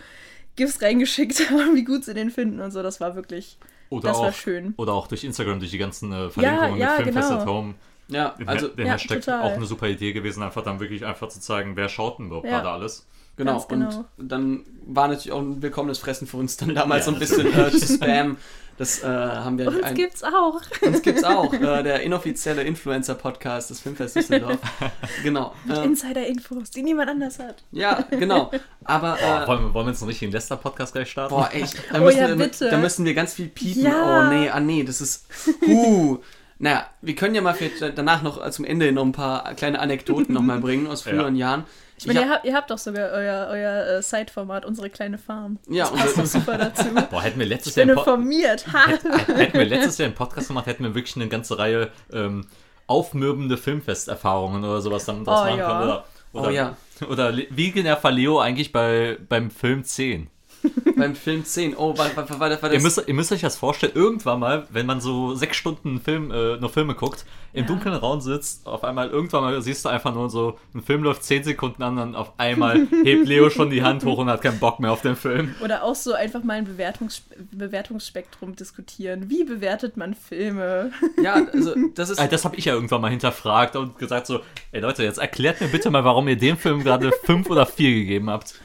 GIFs reingeschickt haben, wie gut sie den finden und so. Das war wirklich, Oder das auch, war schön. Oder auch durch Instagram, durch die ganzen äh, Verlinkungen ja, mit Filmfest genau. at Home. Ja, Den, also den Ja, Hashtag total. auch eine super Idee gewesen, einfach dann wirklich einfach zu zeigen, wer schaut denn überhaupt Ja. gerade alles. Genau. Genau. Und dann war natürlich auch ein willkommenes Fressen für uns dann damals Ja, so ein bisschen äh, zu Spam. Das äh, haben wir Uns ein, gibt's auch. uns gibt's auch. Äh, der inoffizielle Influencer-Podcast des Filmfest Düsseldorf. genau. Ähm, Insider-Infos, die niemand anders hat. ja, genau. Aber Boah, äh, wollen, wir, wollen wir jetzt einen richtigen Lester-Podcast gleich starten? Boah, echt. Da, Oh müssen ja, wir, bitte. da müssen wir ganz viel piepen. Ja. Oh nee, ah nee, das ist. Uh. Naja, wir können ja mal vielleicht danach noch zum Ende noch ein paar kleine Anekdoten nochmal bringen aus früheren Jahren. Ich meine, hab- ihr, habt, ihr habt doch sogar euer, euer äh, Side-Format, unsere kleine Farm. Ja, das passt doch super dazu. Boah, hätten wir letztes Ich bin Jahr informiert. Ha. hätten wir letztes Jahr einen Podcast gemacht, hätten wir wirklich eine ganze Reihe ähm, aufmürbende Filmfesterfahrungen oder sowas dann draus Oh, machen ja. können. Oder, oder, Oh, ja. oder wie genervt war Leo eigentlich bei, beim Film 10? beim Film 10. Oh, war, war, war, war das. Ihr müsst, ihr müsst euch das vorstellen, irgendwann mal, wenn man so sechs Stunden Film, äh, nur Filme guckt, im Ja. dunklen Raum sitzt, auf einmal irgendwann mal siehst du einfach nur so, ein Film läuft zehn Sekunden an, dann auf einmal hebt Leo schon die Hand hoch und hat keinen Bock mehr auf den Film. Oder auch so einfach mal ein Bewertungs Bewertungsspektrum diskutieren. Wie bewertet man Filme? ja, also das ist. Äh, Das habe ich ja irgendwann mal hinterfragt und gesagt so, ey Leute, jetzt erklärt mir bitte mal, warum ihr dem Film gerade fünf oder vier gegeben habt.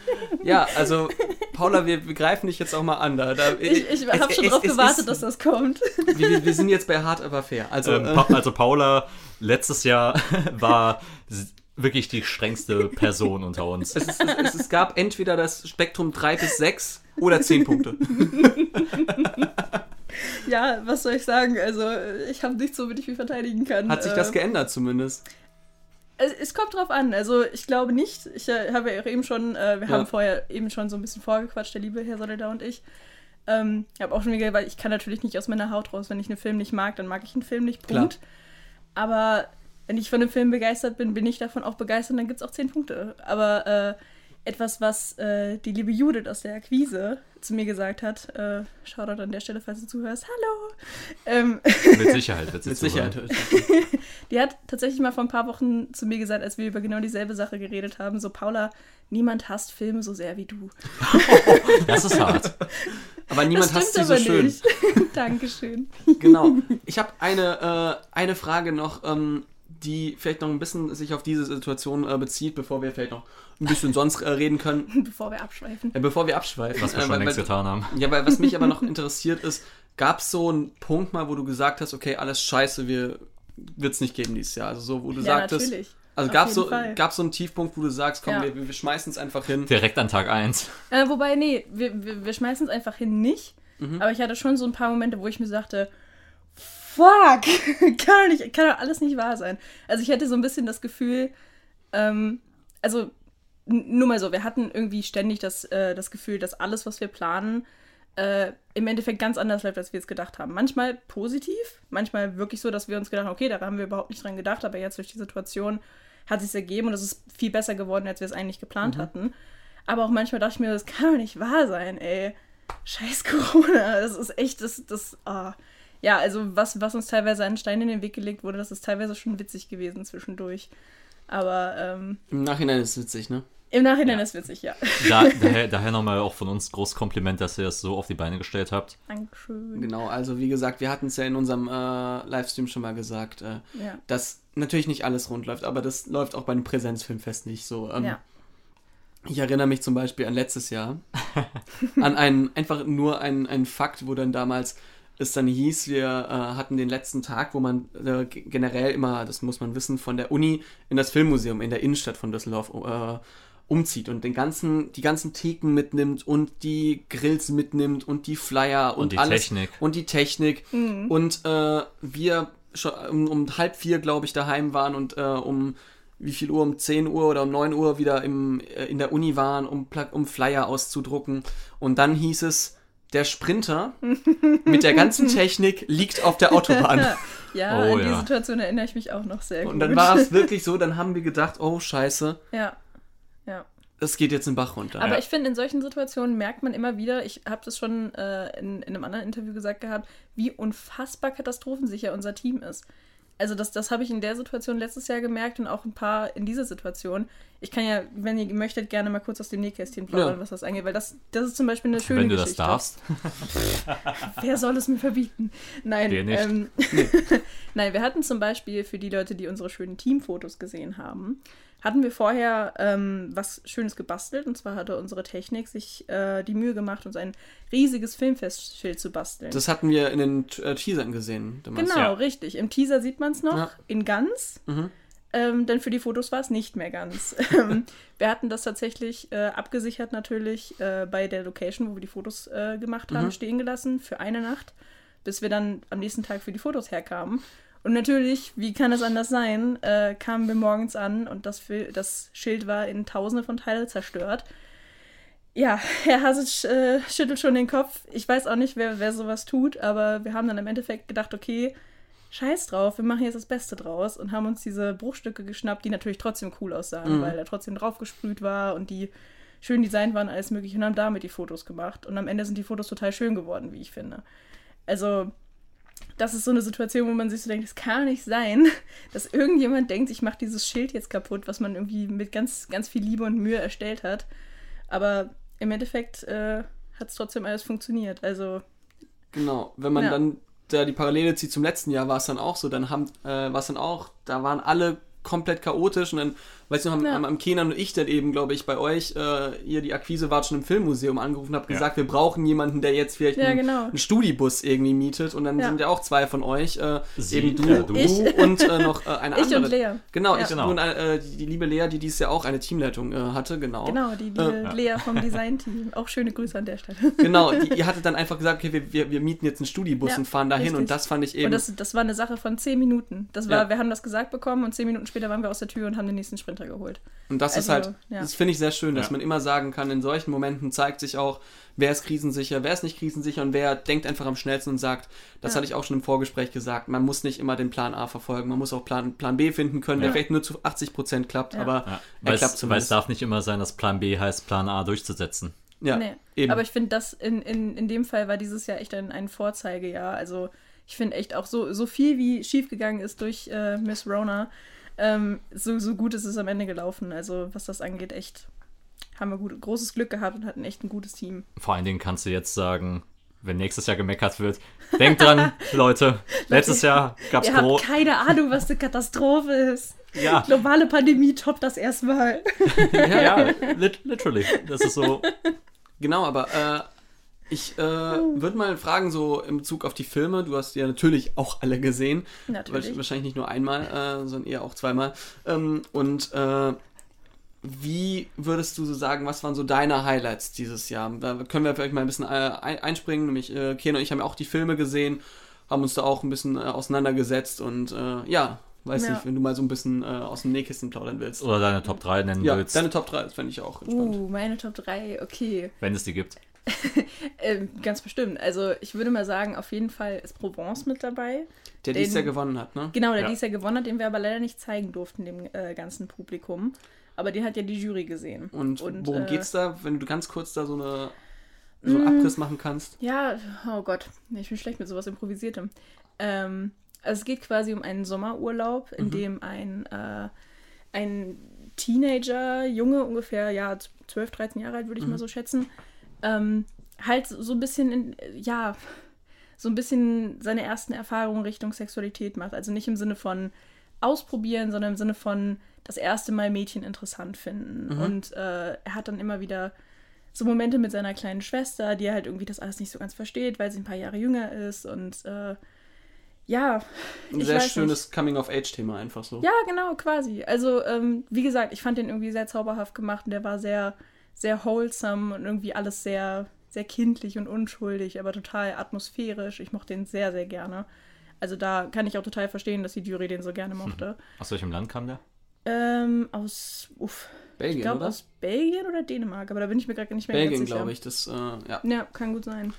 Ja, also Paula, wir, wir greifen dich jetzt auch mal an. Da, da, Ich, ich es- habe schon es- drauf es gewartet, ist- dass das kommt. wir, wir- sind jetzt bei Hard aber fair. Also, Ähm, äh, also Paula letztes Jahr war wirklich die strengste Person unter uns. es, ist, es, es gab entweder das Spektrum 3 bis 6 oder 10 Punkte. Ja, was soll ich sagen? Also, ich habe nichts, womit ich mich verteidigen kann. Hat sich das Äh, geändert zumindest. Es, kommt drauf an. Also ich glaube nicht. Ich äh, habe ja auch eben schon, äh, wir Ja. haben vorher eben schon so ein bisschen vorgequatscht, der liebe Herr Soledar und ich. Ähm, ich habe auch schon wieder, weil ich kann natürlich nicht aus meiner Haut raus. Wenn ich einen Film nicht mag, dann mag ich einen Film nicht. Klar. Punkt. Aber wenn ich von einem Film begeistert bin, bin ich davon auch begeistert, dann gibt es auch zehn Punkte. Aber äh, etwas, was äh, die liebe Judith aus der Akquise zu mir gesagt hat, äh, Shoutout an der Stelle, falls du zuhörst, hallo. Ähm, Mit Sicherheit wird sie Mit. Sicherheit. die hat tatsächlich mal vor ein paar Wochen zu mir gesagt, als wir über genau dieselbe Sache geredet haben, so Paula, niemand hasst Filme so sehr wie du. Das ist hart. Aber niemand das hasst sie so aber schön. nicht. Dankeschön. Genau. Ich habe eine, äh, eine Frage noch, ähm, die vielleicht noch ein bisschen sich auf diese Situation äh, bezieht, bevor wir vielleicht noch ein bisschen sonst äh, reden können, Bevor wir abschweifen. äh, bevor wir abschweifen. Was wir Äh, schon weil- längst weil- getan haben. Ja, weil was mich aber noch interessiert ist, gab es so einen Punkt mal, wo du gesagt hast, okay, alles scheiße, wir wird es nicht geben dieses Jahr. Also so, wo du Ja, sagtest. natürlich. Also gab es so, Fall. gab's so einen Tiefpunkt, wo du sagst, komm, Ja. wir, wir schmeißen es einfach hin. Direkt an Tag 1. Äh, wobei, nee, wir, wir, wir schmeißen es einfach hin nicht. Mhm. Aber ich hatte schon so ein paar Momente, wo ich mir sagte, fuck, kann doch, nicht, kann doch alles nicht wahr sein. Also ich hatte so ein bisschen das Gefühl, ähm, also nur mal so, wir hatten irgendwie ständig das, äh, das Gefühl, dass alles, was wir planen, äh, im Endeffekt ganz anders läuft, als wir es gedacht haben. Manchmal positiv, manchmal wirklich so, dass wir uns gedacht haben, okay, da haben wir überhaupt nicht dran gedacht, aber jetzt durch die Situation hat es sich ergeben und es ist viel besser geworden, als wir es eigentlich geplant hatten. Aber auch manchmal dachte ich mir, das kann doch nicht wahr sein, ey. Scheiß Corona, das ist echt, das, das, ah. Ja, also was, was uns teilweise einen Stein in den Weg gelegt wurde, das ist teilweise schon witzig gewesen zwischendurch. Aber ähm, Im Nachhinein ist es witzig, ne? im Nachhinein ist witzig, ja. Da, daher daher nochmal auch von uns großes Kompliment, dass ihr das so auf die Beine gestellt habt. Dankeschön. Genau, also wie gesagt, wir hatten es ja in unserem äh, Livestream schon mal gesagt, äh, Ja. dass natürlich nicht alles rund läuft, aber das läuft auch bei einem Präsenzfilmfest nicht so. Ähm, ja. Ich erinnere mich zum Beispiel an letztes Jahr, an einen, einfach nur einen, einen Fakt, wo dann damals es dann hieß, wir äh, hatten den letzten Tag, wo man äh, generell immer, das muss man wissen, von der Uni in das Filmmuseum in der Innenstadt von Düsseldorf äh, umzieht und den ganzen, die ganzen Theken mitnimmt und die Grills mitnimmt und die Flyer und, Und die alles Technik. und die Technik und äh, wir schon um, um halb vier, glaube ich, daheim waren und äh, um wie viel Uhr, um 10 Uhr oder um 9 Uhr wieder im, äh, in der Uni waren, um, um Flyer auszudrucken. Und dann hieß es, der Sprinter mit der ganzen Technik liegt auf der Autobahn. Ja, Oh, an die ja. Situation erinnere ich mich auch noch sehr gut. Und dann war es wirklich so, dann haben wir gedacht, oh scheiße, Ja. Ja. es geht jetzt den Bach runter. Aber Ja. ich finde, in solchen Situationen merkt man immer wieder, ich habe das schon äh, in, in einem anderen Interview gesagt gehabt, wie unfassbar katastrophensicher unser Team ist. Also das, das habe ich in der Situation letztes Jahr gemerkt und auch ein paar in dieser Situation. Ich kann ja, wenn ihr möchtet, gerne mal kurz aus dem Nähkästchen plaudern, Ja. was das angeht, weil das, das ist zum Beispiel eine schöne Wenn du das Geschichte. darfst. Wer soll es mir verbieten? Nein, Dir nicht. Ähm, Nein, wir hatten zum Beispiel für die Leute, die unsere schönen Teamfotos gesehen haben, hatten wir vorher ähm, was Schönes gebastelt. Und zwar hatte unsere Technik sich äh, die Mühe gemacht, uns ein riesiges Filmfestschild zu basteln. Das hatten wir in den äh, Teasern gesehen. damals. genau, Ja. richtig. Im Teaser sieht man es noch Ja. in ganz. Mhm. Ähm, denn für die Fotos war es nicht mehr ganz. Ähm, wir hatten das tatsächlich äh, abgesichert natürlich äh, bei der Location, wo wir die Fotos äh, gemacht haben, Mhm. stehen gelassen für eine Nacht, bis wir dann am nächsten Tag für die Fotos herkamen. Und natürlich, wie kann es anders sein, äh, kamen wir morgens an und das, das Schild war in tausende von Teilen zerstört. Ja, Herr Hasic äh, schüttelt schon den Kopf. Ich weiß auch nicht, wer, wer sowas tut, aber wir haben dann im Endeffekt gedacht, okay, scheiß drauf, wir machen jetzt das Beste draus und haben uns diese Bruchstücke geschnappt, die natürlich trotzdem cool aussahen, Mhm. weil da trotzdem drauf gesprüht war und die schön designt waren, alles mögliche und haben damit die Fotos gemacht. Und am Ende sind die Fotos total schön geworden, wie ich finde. Also, das ist so eine Situation, wo man sich so denkt, es kann nicht sein, dass irgendjemand denkt, ich mache dieses Schild jetzt kaputt, was man irgendwie mit ganz, ganz viel Liebe und Mühe erstellt hat. Aber im Endeffekt äh, hat es trotzdem alles funktioniert. Also, Genau, wenn man Ja. dann da die Parallele zieht zum letzten Jahr, war es dann auch so, dann haben, äh, war es dann auch, da waren alle komplett chaotisch und dann, weißt du, haben, Ja. haben, Kenan und ich dann eben, glaube ich, bei euch, äh, ihr die Akquise wart schon im Filmmuseum angerufen, habt Ja. gesagt, wir brauchen jemanden, der jetzt vielleicht Ja, einen, genau. einen Studibus irgendwie mietet und dann Ja. sind ja auch zwei von euch, äh, Sie, eben du, ja, du. du Ich. und äh, noch äh, eine ich andere. und Lea. Genau, Ja. ich Genau. und äh, die, die liebe Lea, die dies Jahr auch eine Teamleitung äh, hatte, genau. Genau, die liebe Ja. Lea vom Designteam. Auch schöne Grüße an der Stelle. Genau, die, ihr hattet dann einfach gesagt, okay, wir, wir, wir mieten jetzt einen Studibus Ja, und fahren dahin richtig. und das fand ich eben Und das, das war eine Sache von zehn Minuten. Das war, Ja. wir haben das gesagt bekommen und zehn Minuten später waren wir aus der Tür und haben den nächsten Sprinter geholt. Und das ist Also, halt, ja. das finde ich sehr schön, dass Ja. man immer sagen kann, in solchen Momenten zeigt sich auch, wer ist krisensicher, wer ist nicht krisensicher und wer denkt einfach am schnellsten und sagt, das Ja. hatte ich auch schon im Vorgespräch gesagt, man muss nicht immer den Plan A verfolgen, man muss auch Plan, Plan B finden können, der vielleicht nur zu 80% klappt, Ja. aber Ja, er klappt es, weil es zumindest. darf nicht immer sein, dass Plan B heißt, Plan A durchzusetzen. ja, Nee. eben. Aber ich finde, das in, in, in dem Fall war dieses Jahr echt ein, ein Vorzeigejahr. Also ich finde echt auch so, so viel wie schiefgegangen ist durch äh, Miss Rona, ähm, so, so gut ist es am Ende gelaufen. Also was das angeht, echt haben wir gut, großes Glück gehabt und hatten echt ein gutes Team. Vor allen Dingen kannst du jetzt sagen, wenn nächstes Jahr gemeckert wird, denkt dran, Leute, letztes Jahr gab es Corona. keine Ahnung, was eine Katastrophe ist. Ja, Globale Pandemie toppt das erstmal. ja, lit literally. Das ist so. Genau, aber äh, ich äh, würde mal fragen, so in Bezug auf die Filme, du hast die ja natürlich auch alle gesehen. Natürlich. Wahrscheinlich nicht nur einmal, äh, sondern eher auch zweimal. Ähm, und äh, wie würdest du so sagen, was waren so deine Highlights dieses Jahr? Da können wir vielleicht mal ein bisschen äh, ein- einspringen. Nämlich, äh, Ken und ich haben ja auch die Filme gesehen, haben uns da auch ein bisschen äh, auseinandergesetzt und äh, ja, weiß Ja. nicht, wenn du mal so ein bisschen äh, aus dem Nähkissen plaudern willst. Oder deine Top 3 nennen Ja, willst, deine Top 3, das fände ich auch entspannt. Uh, meine Top 3, okay. wenn es die gibt. Ähm, ganz bestimmt. Also ich würde mal sagen, auf jeden Fall ist Provence mit dabei. Der den- Jahr gewonnen hat, ne? Genau, der Ja. dieses Jahr gewonnen hat, den wir aber leider nicht zeigen durften, dem äh, ganzen Publikum. Aber den hat ja die Jury gesehen. Und, worum äh, geht's da, wenn du ganz kurz da so eine so Mm. einen Abriss machen kannst? Ja, oh Gott, ich bin schlecht mit sowas Improvisiertem. Ähm, also es geht quasi um einen Sommerurlaub, in Mhm. dem ein, äh, ein Teenager, Junge, ungefähr ja 12, 13 Jahre alt, würde ich Mhm. mal so schätzen, ähm, halt so ein bisschen, in, ja, so ein bisschen seine ersten Erfahrungen Richtung Sexualität macht. Also nicht im Sinne von ausprobieren, sondern im Sinne von das erste Mal Mädchen interessant finden. Mhm. Und äh, er hat dann immer wieder so Momente mit seiner kleinen Schwester, die halt irgendwie das alles nicht so ganz versteht, weil sie ein paar Jahre jünger ist und äh, ja. Ein sehr schönes Coming-of-Age-Thema einfach so. Ja, genau, quasi. Also, ähm, wie gesagt, ich fand den irgendwie sehr zauberhaft gemacht und der war sehr, sehr wholesome und irgendwie alles sehr, sehr kindlich und unschuldig, aber total atmosphärisch. Ich mochte den sehr, sehr gerne. Also da kann ich auch total verstehen, dass die Jury den so gerne mochte. Aus welchem Land kam der? Ähm, aus, uff, ich Belgien, glaube oder? aus Belgien oder Dänemark, aber da bin ich mir gerade nicht mehr Belgien, ganz sicher. glaube ich. Das, äh, ja. Ja, kann gut sein.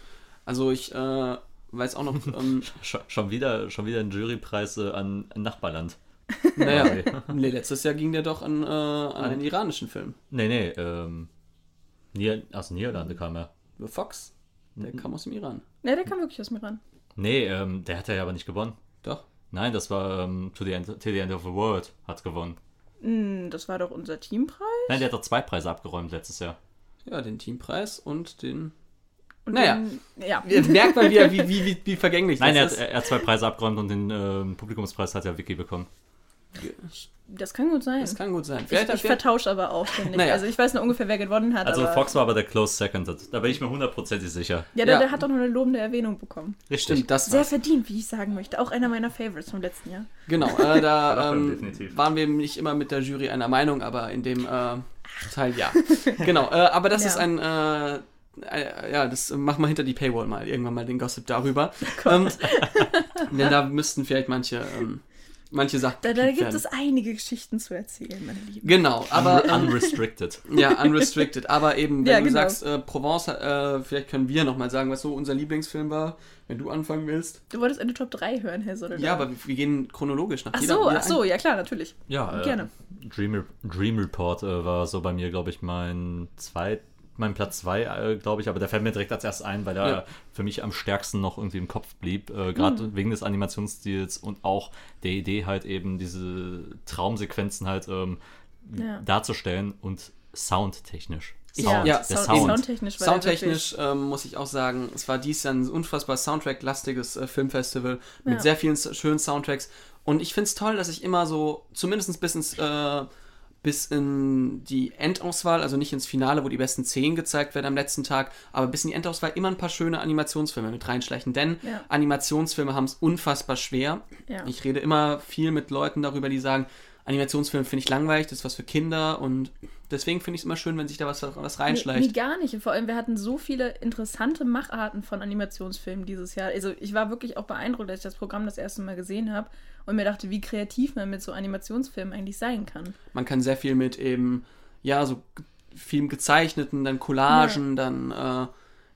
Also ich äh, weiß auch noch, ähm, Schon, wieder, schon wieder ein Jurypreis äh, an ein Nachbarland. naja, nee, letztes Jahr ging der doch an, äh, an einen iranischen Film. Nee, nee, ähm, Nier aus den Niederlande kam er. The Fox, der kam aus dem Iran. Ja, der kam wirklich aus mir ran. Nee, ähm, der hat ja aber nicht gewonnen. Doch. Nein, das war ähm, to, the end, to the End of the World hat gewonnen. Hm, das war doch unser Teampreis. Nein, der hat doch zwei Preise abgeräumt letztes Jahr. Ja, den Teampreis und den. Und Naja. den- ja. Jetzt merkt man wieder, wie, wie, wie, wie vergänglich Nein, er das hat, ist. er hat zwei Preise abgeräumt und den ähm, Publikumspreis hat ja Vicky bekommen. Das kann gut sein. Das kann gut sein. ich Vielleicht, ich vertausche aber auch ständig. Naja. Also ich weiß nur ungefähr, wer gewonnen hat. Also aber Fox war aber der Close Second. Da bin ich mir hundertprozentig sicher. ja, der, Ja. der hat doch noch eine lobende Erwähnung bekommen. Richtig. Stimmt, das Sehr war's. verdient, wie ich sagen möchte. Auch einer meiner Favorites vom letzten Jahr. Genau, äh, da ähm, waren wir nicht immer mit der Jury einer Meinung, aber in dem äh, Teil ja. genau, äh, aber das Ja. ist ein, äh, äh, ja, das machen wir hinter die Paywall mal, irgendwann mal den Gossip darüber. Oh ähm, denn da müssten vielleicht manche, ähm, manche Sachen Da, da gibt werden. es einige Geschichten zu erzählen, meine Lieben. Genau, aber Un ähm, unrestricted. ja, unrestricted. Aber eben, wenn Ja, du genau. sagst, äh, Provence, äh, vielleicht können wir nochmal sagen, was so unser Lieblingsfilm war, wenn du anfangen willst. Du wolltest eine Top 3 hören, Herr Soledad. Ja, aber wir, wir gehen chronologisch nach Ach jeder- so, jeder ach so, ja klar, natürlich. Ja, Gerne. Äh, Dream, Dream Report äh, war so bei mir, glaube ich, mein zweit, mein Platz zwei, äh, glaube ich, aber der fällt mir direkt als erstes ein, weil er Ja. für mich am stärksten noch irgendwie im Kopf blieb, äh, gerade Mhm. wegen des Animationsstils und auch der Idee halt eben diese Traumsequenzen halt ähm, Ja. darzustellen und soundtechnisch. Ja, Sound, Ja, der Sound, Sound. soundtechnisch war der Soundtechnisch ähm, muss ich auch sagen, es war dies Jahr ein unfassbar Soundtrack-lastiges äh, Filmfestival mit sehr vielen schönen Soundtracks. Und ich finde es toll, dass ich immer so, zumindest bis ins, äh, bis in die Endauswahl, also nicht ins Finale, wo die besten zehn gezeigt werden am letzten Tag, aber bis in die Endauswahl immer ein paar schöne Animationsfilme mit reinschleichen. Denn Ja. Animationsfilme haben es unfassbar schwer. Ja. Ich rede immer viel mit Leuten darüber, die sagen, Animationsfilme finde ich langweilig, das ist was für Kinder und deswegen finde ich es immer schön, wenn sich da was, was Nee, reinschleicht. nee, gar nicht. Und vor allem, wir hatten so viele interessante Macharten von Animationsfilmen dieses Jahr. Also ich war wirklich auch beeindruckt, als ich das Programm das erste Mal gesehen habe und mir dachte, wie kreativ man mit so Animationsfilmen eigentlich sein kann. Man kann sehr viel mit eben, ja, so viel gezeichneten, dann Collagen, dann, äh,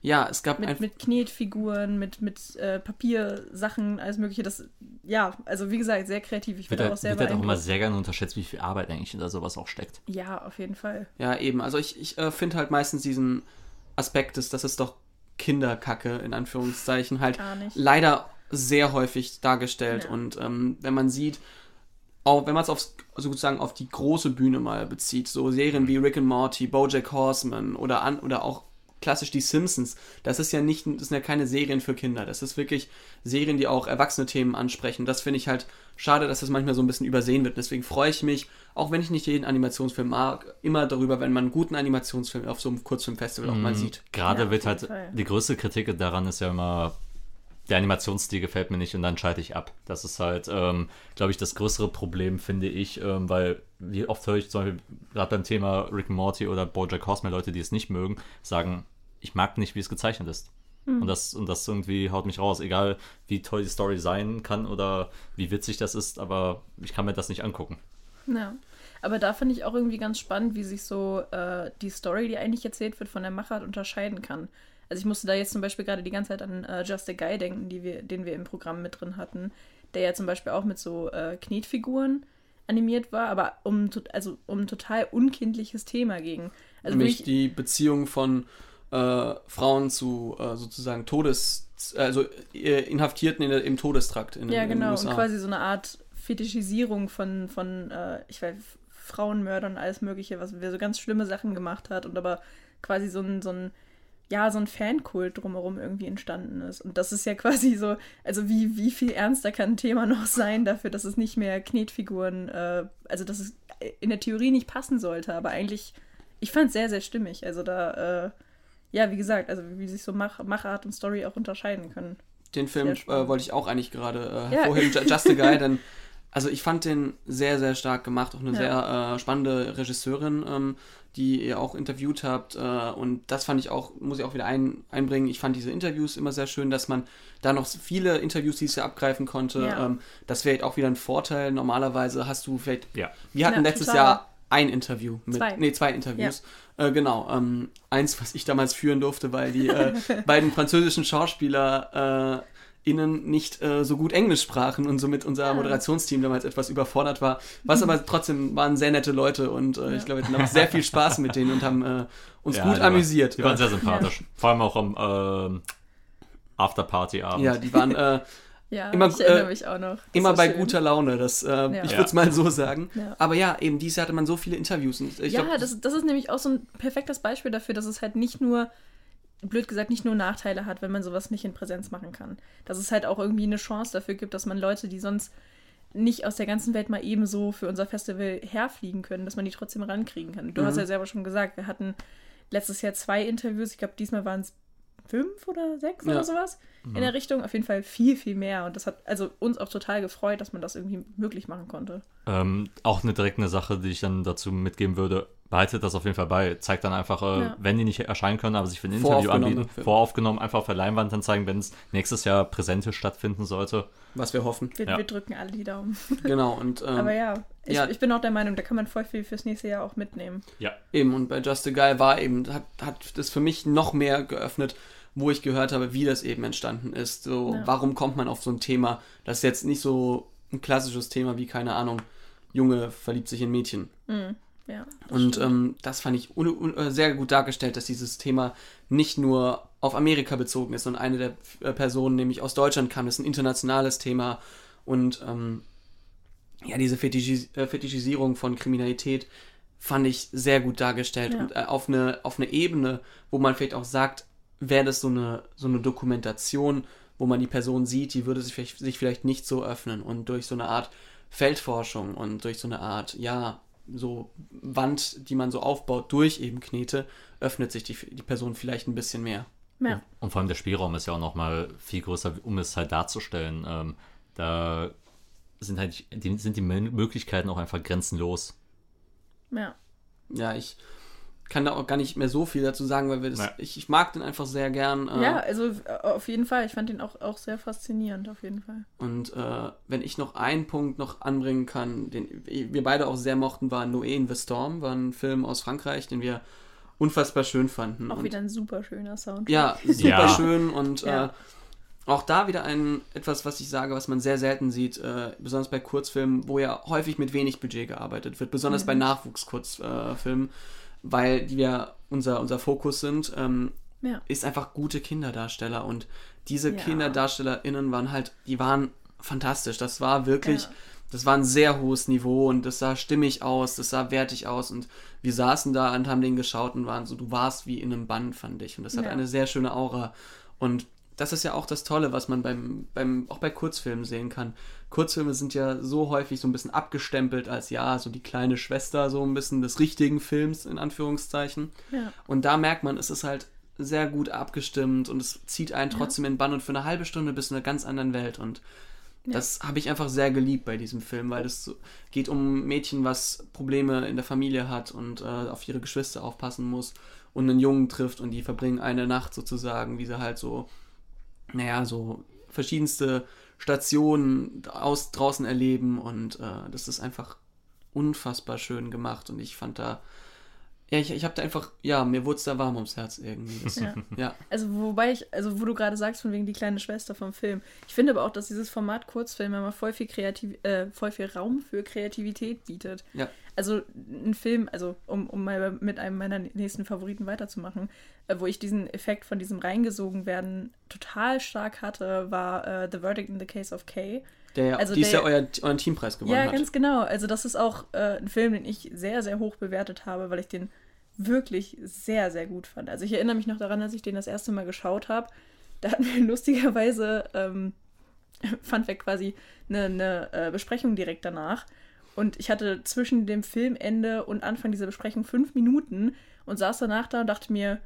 ja, es gab Mit, mit Knetfiguren, mit, mit äh, Papiersachen, alles mögliche. Das, ja, also wie gesagt, sehr kreativ. Ich Wird, bin auch halt, sehr wird halt auch immer sehr gerne unterschätzt, wie viel Arbeit eigentlich hinter sowas auch steckt. Ja, auf jeden Fall. Ja, eben. Also ich, ich äh, finde halt meistens diesen Aspekt, dass es doch Kinderkacke in Anführungszeichen halt Gar nicht. leider sehr häufig dargestellt. Ja. Und ähm, wenn man sieht, auch wenn man es aufs, sozusagen auf die große Bühne mal bezieht, so Serien wie Rick and Morty, BoJack Horseman oder an oder auch klassisch die Simpsons, das ist ja nicht, das sind ja keine Serien für Kinder. Das ist wirklich Serien, die auch erwachsene Themen ansprechen. Das finde ich halt schade, dass das manchmal so ein bisschen übersehen wird. Deswegen freue ich mich, auch wenn ich nicht jeden Animationsfilm mag, immer darüber, wenn man einen guten Animationsfilm auf so einem Kurzfilmfestival auch mal sieht. Gerade Ja, wird halt, Fall. die größte Kritik daran ist ja immer, der Animationsstil gefällt mir nicht und dann schalte ich ab. Das ist halt, ähm, glaube ich, das größere Problem, finde ich, ähm, weil wie oft höre ich zum Beispiel gerade beim Thema Rick and Morty oder Bojack Horseman Leute, die es nicht mögen, sagen, ich mag nicht, wie es gezeichnet ist. Hm. Und, das, und das irgendwie haut mich raus, egal wie toll die Story sein kann oder wie witzig das ist, aber ich kann mir das nicht angucken. Ja. Aber da finde ich auch irgendwie ganz spannend, wie sich so äh, die Story, die eigentlich erzählt wird, von der Machart unterscheiden kann. Also ich musste da jetzt zum Beispiel gerade die ganze Zeit an äh, Just a Guy denken, die wir, den wir im Programm mit drin hatten, der ja zum Beispiel auch mit so äh, Knetfiguren animiert war, aber um, also um ein total unkindliches Thema ging. Also Nämlich die Beziehung von äh, Frauen zu äh, sozusagen Todes, also äh, Inhaftierten in der, im Todestrakt in, ja in genau, USA. und quasi so eine Art Fetischisierung von, von äh, ich weiß, Frauenmördern und alles mögliche, was wer so ganz schlimme Sachen gemacht hat und aber quasi so ein, so ein ja, so ein Fankult drumherum irgendwie entstanden ist. Und das ist ja quasi so, also wie, wie viel ernster kann ein Thema noch sein dafür, dass es nicht mehr Knetfiguren, äh, also dass es in der Theorie nicht passen sollte, aber eigentlich, ich fand es sehr, sehr stimmig. Also da, äh, ja, wie gesagt, also wie sich so Mach, Machart und Story auch unterscheiden können. Den Film äh, wollte ich auch eigentlich gerade äh, Ja. hervorheben, Ju- Just a Guy, denn also ich fand den sehr, sehr stark gemacht, auch eine Ja. sehr äh, spannende Regisseurin, ähm, die ihr auch interviewt habt äh, und das fand ich auch, muss ich auch wieder ein, einbringen, ich fand diese Interviews immer sehr schön, dass man da noch viele Interviews dieses Jahr abgreifen konnte, Ja. ähm, das wäre auch wieder ein Vorteil, normalerweise hast du vielleicht, Ja. wir hatten Ja, letztes total. Jahr ein Interview mit, Zwei. nee, zwei Interviews, äh, genau, ähm, eins, was ich damals führen durfte, weil die äh, beiden französischen Schauspieler äh, innen nicht äh, so gut Englisch sprachen und somit unser. Moderationsteam damals etwas überfordert war. Was aber trotzdem waren sehr nette Leute und äh, ich Ja. glaube, wir hatten auch sehr viel Spaß mit denen und haben äh, uns Ja, gut die amüsiert. Die waren sehr sympathisch. Vor allem auch am ähm, Afterparty-Abend. ja, die waren äh, Ja, Immer, ich erinnere äh, mich auch noch. Das immer bei schön. guter Laune. Das, äh, Ich Ja. würde es mal so sagen. Ja. Aber ja, eben dieses Jahr hatte man so viele Interviews. Und ich ja, glaub, das, das ist nämlich auch so ein perfektes Beispiel dafür, dass es halt nicht nur, blöd gesagt, nicht nur Nachteile hat, wenn man sowas nicht in Präsenz machen kann. Dass es halt auch irgendwie eine Chance dafür gibt, dass man Leute, die sonst nicht aus der ganzen Welt mal ebenso für unser Festival herfliegen können, dass man die trotzdem rankriegen kann. Du Mhm. hast ja selber schon gesagt, wir hatten letztes Jahr zwei Interviews, ich glaube, diesmal waren es fünf oder sechs Ja. oder sowas in der Richtung. Auf jeden Fall viel, viel mehr. Und das hat also uns auch total gefreut, dass man das irgendwie möglich machen konnte. Ähm, auch eine direkt eine Sache, die ich dann dazu mitgeben würde. Behaltet das auf jeden Fall bei. Zeigt dann einfach, äh, Ja. wenn die nicht erscheinen können, aber sich für ein Interview anbieten, voraufgenommen, einfach auf der Leinwand dann zeigen, wenn es nächstes Jahr präsente stattfinden sollte. Was wir hoffen. Wir, Ja. wir drücken alle die Daumen. Genau, und ähm, Aber ja ich, ja. ich bin auch der Meinung, da kann man voll viel fürs nächste Jahr auch mitnehmen. Ja. Eben, und bei Just a Guy war eben, hat, hat das für mich noch mehr geöffnet, wo ich gehört habe, wie das eben entstanden ist. So, Ja. warum kommt man auf so ein Thema? Das ist jetzt nicht so ein klassisches Thema wie, keine Ahnung, Junge verliebt sich in Mädchen. Ja, das Und ähm, das fand ich äh, sehr gut dargestellt, dass dieses Thema nicht nur auf Amerika bezogen ist, sondern eine der äh, Personen nämlich aus Deutschland kam. Das ist ein internationales Thema. Und ähm, ja, diese Fetischis äh, Fetischisierung von Kriminalität fand ich sehr gut dargestellt. Ja. Und äh, auf, eine, auf eine Ebene, wo man vielleicht auch sagt, wäre das so eine, so eine Dokumentation, wo man die Person sieht, die würde sich vielleicht, sich vielleicht nicht so öffnen. Und durch so eine Art Feldforschung und durch so eine Art, ja, so Wand, die man so aufbaut durch eben Knete, öffnet sich die, die Person vielleicht ein bisschen mehr. ja. Und vor allem der Spielraum ist ja auch nochmal viel größer, um es halt darzustellen. Ähm, da sind halt die, sind die Möglichkeiten auch einfach grenzenlos. ja. Ja, ich kann da auch gar nicht mehr so viel dazu sagen, weil wir das, Ja. ich, ich mag den einfach sehr gern. Äh, Ja, also äh, auf jeden Fall. Ich fand den auch, auch sehr faszinierend, auf jeden Fall. Und äh, wenn ich noch einen Punkt noch anbringen kann, den wir beide auch sehr mochten, war Noé in the Storm, war ein Film aus Frankreich, den wir unfassbar schön fanden. Auch und wieder ein super schöner Sound. Ja, super Ja. schön und Ja. äh, auch da wieder ein etwas, was ich sage, was man sehr selten sieht, äh, besonders bei Kurzfilmen, wo ja häufig mit wenig Budget gearbeitet wird, besonders Mhm. bei Nachwuchskurzfilmen, weil die ja unser, unser Fokus sind, ähm, Ja. ist einfach gute Kinderdarsteller und diese Ja. KinderdarstellerInnen waren halt, die waren fantastisch. Das war wirklich, Ja. das war ein sehr hohes Niveau und das sah stimmig aus, das sah wertig aus und wir saßen da und haben den geschaut und waren so, du warst wie in einem Band, fand ich. Und das hat eine sehr schöne Aura. Und das ist ja auch das Tolle, was man beim, beim, auch bei Kurzfilmen sehen kann. Kurzfilme sind ja so häufig so ein bisschen abgestempelt als ja, so die kleine Schwester, so ein bisschen des richtigen Films, in Anführungszeichen. Ja. Und da merkt man, es ist halt sehr gut abgestimmt und es zieht einen trotzdem in Bann und für eine halbe Stunde bist du in einer ganz anderen Welt. Und das habe ich einfach sehr geliebt bei diesem Film, weil es so geht um ein Mädchen, was Probleme in der Familie hat und äh, auf ihre Geschwister aufpassen muss und einen Jungen trifft und die verbringen eine Nacht sozusagen, wie sie halt so, naja, so verschiedenste Stationen aus, draußen erleben und äh, das ist einfach unfassbar schön gemacht und ich fand da, ja, ich, ich habe da einfach, ja, mir wurde es da warm ums Herz irgendwie. Ja. ja. Also wobei ich, also wo du gerade sagst, von wegen die kleine Schwester vom Film. Ich finde aber auch, dass dieses Format Kurzfilm immer voll viel kreativ, äh, voll viel Raum für Kreativität bietet. Ja. Also ein Film, also um, um mal mit einem meiner nächsten Favoriten weiterzumachen, äh, wo ich diesen Effekt von diesem reingesogen werden total stark hatte, war äh, The Verdict in the Case of Kay. Der ja, Also dies der- Jahr euer, euren Teampreis gewonnen Ja, hat. ganz genau. Also das ist auch äh, ein Film, den ich sehr, sehr hoch bewertet habe, weil ich den wirklich sehr, sehr gut fand. Also ich erinnere mich noch daran, als ich den das erste Mal geschaut habe. Da hatten wir lustigerweise, ähm, fand wir quasi eine, eine äh, Besprechung direkt danach. Und ich hatte zwischen dem Filmende und Anfang dieser Besprechung fünf Minuten und saß danach da und dachte mir,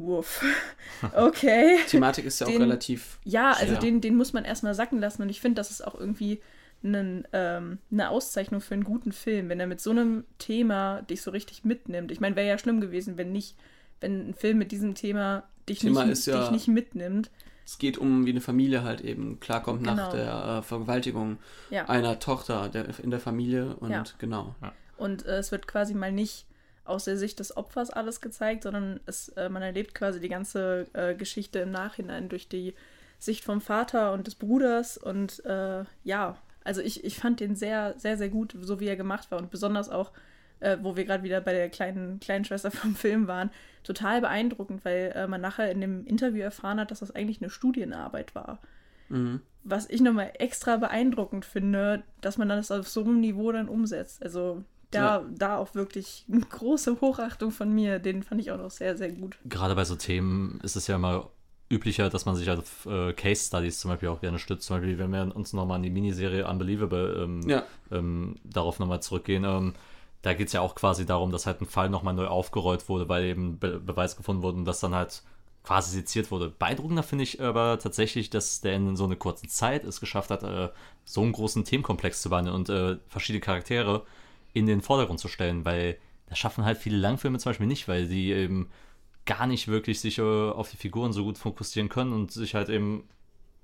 wuff, okay. Thematik ist ja auch Den- relativ. Ja, also Ja. Den, den muss man erstmal sacken lassen und ich finde, das ist auch irgendwie einen, ähm, eine Auszeichnung für einen guten Film, wenn er mit so einem Thema dich so richtig mitnimmt. Ich meine, wäre ja schlimm gewesen, wenn nicht, wenn ein Film mit diesem Thema dich, Thema nicht, ist ja- dich nicht mitnimmt. Es geht um, wie eine Familie halt eben klarkommt nach Genau. der äh, Vergewaltigung Ja. einer Tochter der, in der Familie und Ja. genau. Und äh, es wird quasi mal nicht aus der Sicht des Opfers alles gezeigt, sondern es, äh, man erlebt quasi die ganze äh, Geschichte im Nachhinein durch die Sicht vom Vater und des Bruders. Und äh, ja, also ich, ich fand den sehr, sehr, sehr gut, so wie er gemacht war. Und besonders auch, äh, wo wir gerade wieder bei der kleinen, kleinen Schwester vom Film waren, total beeindruckend, weil äh, man nachher in dem Interview erfahren hat, dass das eigentlich eine Studienarbeit war Mhm. was ich nochmal extra beeindruckend finde, dass man das auf so einem Niveau dann umsetzt. Also da, da auch wirklich eine große Hochachtung von mir. Den fand ich auch noch sehr, sehr gut. Gerade bei so Themen ist es ja immer üblicher, dass man sich auf äh, Case Studies zum Beispiel auch gerne stützt. Zum Beispiel, wenn wir uns nochmal an die Miniserie Unbelievable ähm, Ja. ähm, darauf nochmal zurückgehen. Ähm, da geht es ja auch quasi darum, dass halt ein Fall nochmal neu aufgerollt wurde, weil eben Be Beweis gefunden wurde und das dann halt quasi seziert wurde. Beeindruckender finde ich aber tatsächlich, dass der in so einer kurzen Zeit es geschafft hat, äh, so einen großen Themenkomplex zu wandeln und äh, verschiedene Charaktere in den Vordergrund zu stellen, weil das schaffen halt viele Langfilme zum Beispiel nicht, weil die eben gar nicht wirklich sich äh, auf die Figuren so gut fokussieren können und sich halt eben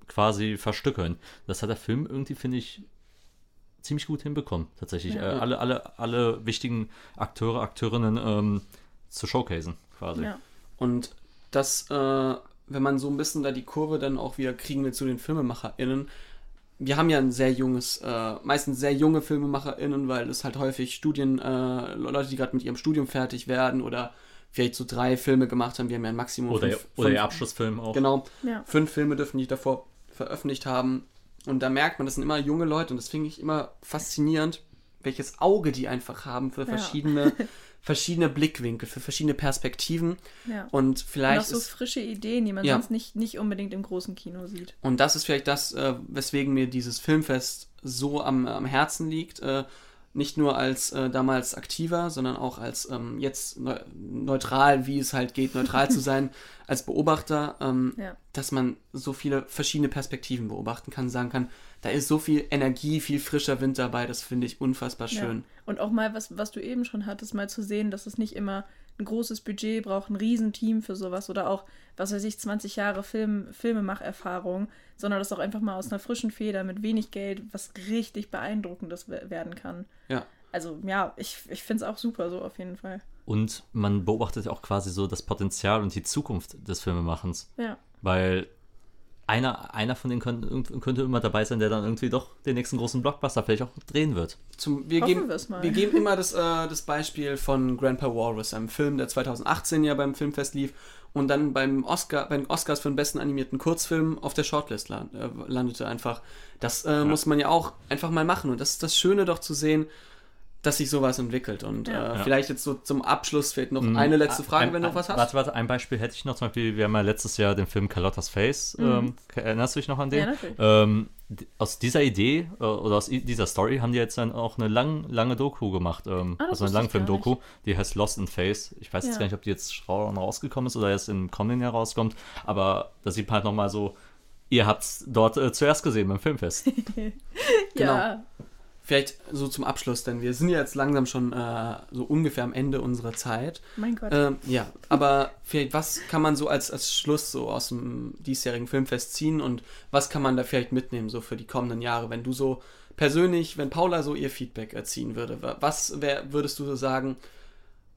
quasi verstückeln. Das hat der Film irgendwie, finde ich, ziemlich gut hinbekommen, tatsächlich. Ja. Äh, alle, alle, alle wichtigen Akteure, Akteurinnen ähm, zu showcasen, quasi. Ja. Und das, äh, wenn man so ein bisschen da die Kurve dann auch wieder kriegen will zu den FilmemacherInnen, wir haben ja ein sehr junges, äh, meistens sehr junge FilmemacherInnen, weil es halt häufig Studien, äh, Leute, die gerade mit ihrem Studium fertig werden oder vielleicht so drei Filme gemacht haben, wir haben ja ein Maximum Oder, fünf- oder ihr fünf- Abschlussfilm auch. Genau, Ja. fünf Filme dürfen die davor veröffentlicht haben. Und da merkt man, das sind immer junge Leute und das finde ich immer faszinierend, welches Auge die einfach haben für Ja. verschiedene, Blickwinkel, für verschiedene Perspektiven. Ja. Und Und auch vielleicht so ist, frische Ideen, die man Ja. sonst nicht, nicht unbedingt im großen Kino sieht. und das ist vielleicht das, äh, weswegen mir dieses Filmfest so am, am Herzen liegt. Äh, nicht nur als äh, damals aktiver, sondern auch als ähm, jetzt neu, neutral, wie es halt geht, neutral zu sein, als Beobachter. Ähm, Ja. dass man so viele verschiedene Perspektiven beobachten kann, sagen kann, da ist so viel Energie, viel frischer Wind dabei, das finde ich unfassbar schön. Ja. Und auch mal, was, was du eben schon hattest, mal zu sehen, dass es nicht immer ein großes Budget braucht, ein Riesenteam für sowas oder auch, was weiß ich, 20 Jahre Film, Filmemacherfahrung, sondern dass auch einfach mal aus einer frischen Feder mit wenig Geld was richtig Beeindruckendes we- werden kann. Ja. Also ja, ich, ich finde es auch super so auf jeden Fall. Und man beobachtet auch quasi so das Potenzial und die Zukunft des Filmemachens. Ja. Weil einer, einer von denen könnte, könnte immer dabei sein, der dann irgendwie doch den nächsten großen Blockbuster vielleicht auch drehen wird. Zum, wir, Hoffen geben, wir's mal. wir geben immer das, äh, das Beispiel von Grandpa Walrus, einem Film, der 2018 ja beim Filmfest lief und dann beim Oscar, bei den Oscars für den besten animierten Kurzfilm auf der Shortlist äh, landete einfach. Das äh, muss man ja auch einfach mal machen und das ist das Schöne doch zu sehen, dass sich sowas entwickelt. Und Ja. äh, Ja. vielleicht jetzt so zum Abschluss fehlt noch Mhm. eine letzte Frage, Ein- wenn du noch was hast. Warte, warte, ein Beispiel hätte ich noch. Zum Beispiel, wir haben ja letztes Jahr den Film Carlottas Face. Ähm, erinnerst du dich noch an den? Ja, natürlich. Ähm, aus dieser Idee äh, oder aus dieser Story haben die jetzt dann auch eine lang, lange Doku gemacht. Ähm, Ah, also eine Langfilm-Doku. Die heißt Lost in Face. Ich weiß jetzt Ja. gar nicht, ob die jetzt rau- rausgekommen ist oder erst im kommenden Jahr rauskommt. Aber da sieht man halt nochmal so, ihr habt es dort äh, zuerst gesehen beim Filmfest. Ja. Vielleicht so zum Abschluss, denn wir sind ja jetzt langsam schon äh, so ungefähr am Ende unserer Zeit. Mein Gott. Ähm, ja, aber vielleicht, was kann man so als, als Schluss so aus dem diesjährigen Filmfest ziehen und was kann man da vielleicht mitnehmen, so für die kommenden Jahre, wenn du so persönlich, wenn Paula so ihr Feedback erziehen würde, wa- was wär, würdest du so sagen,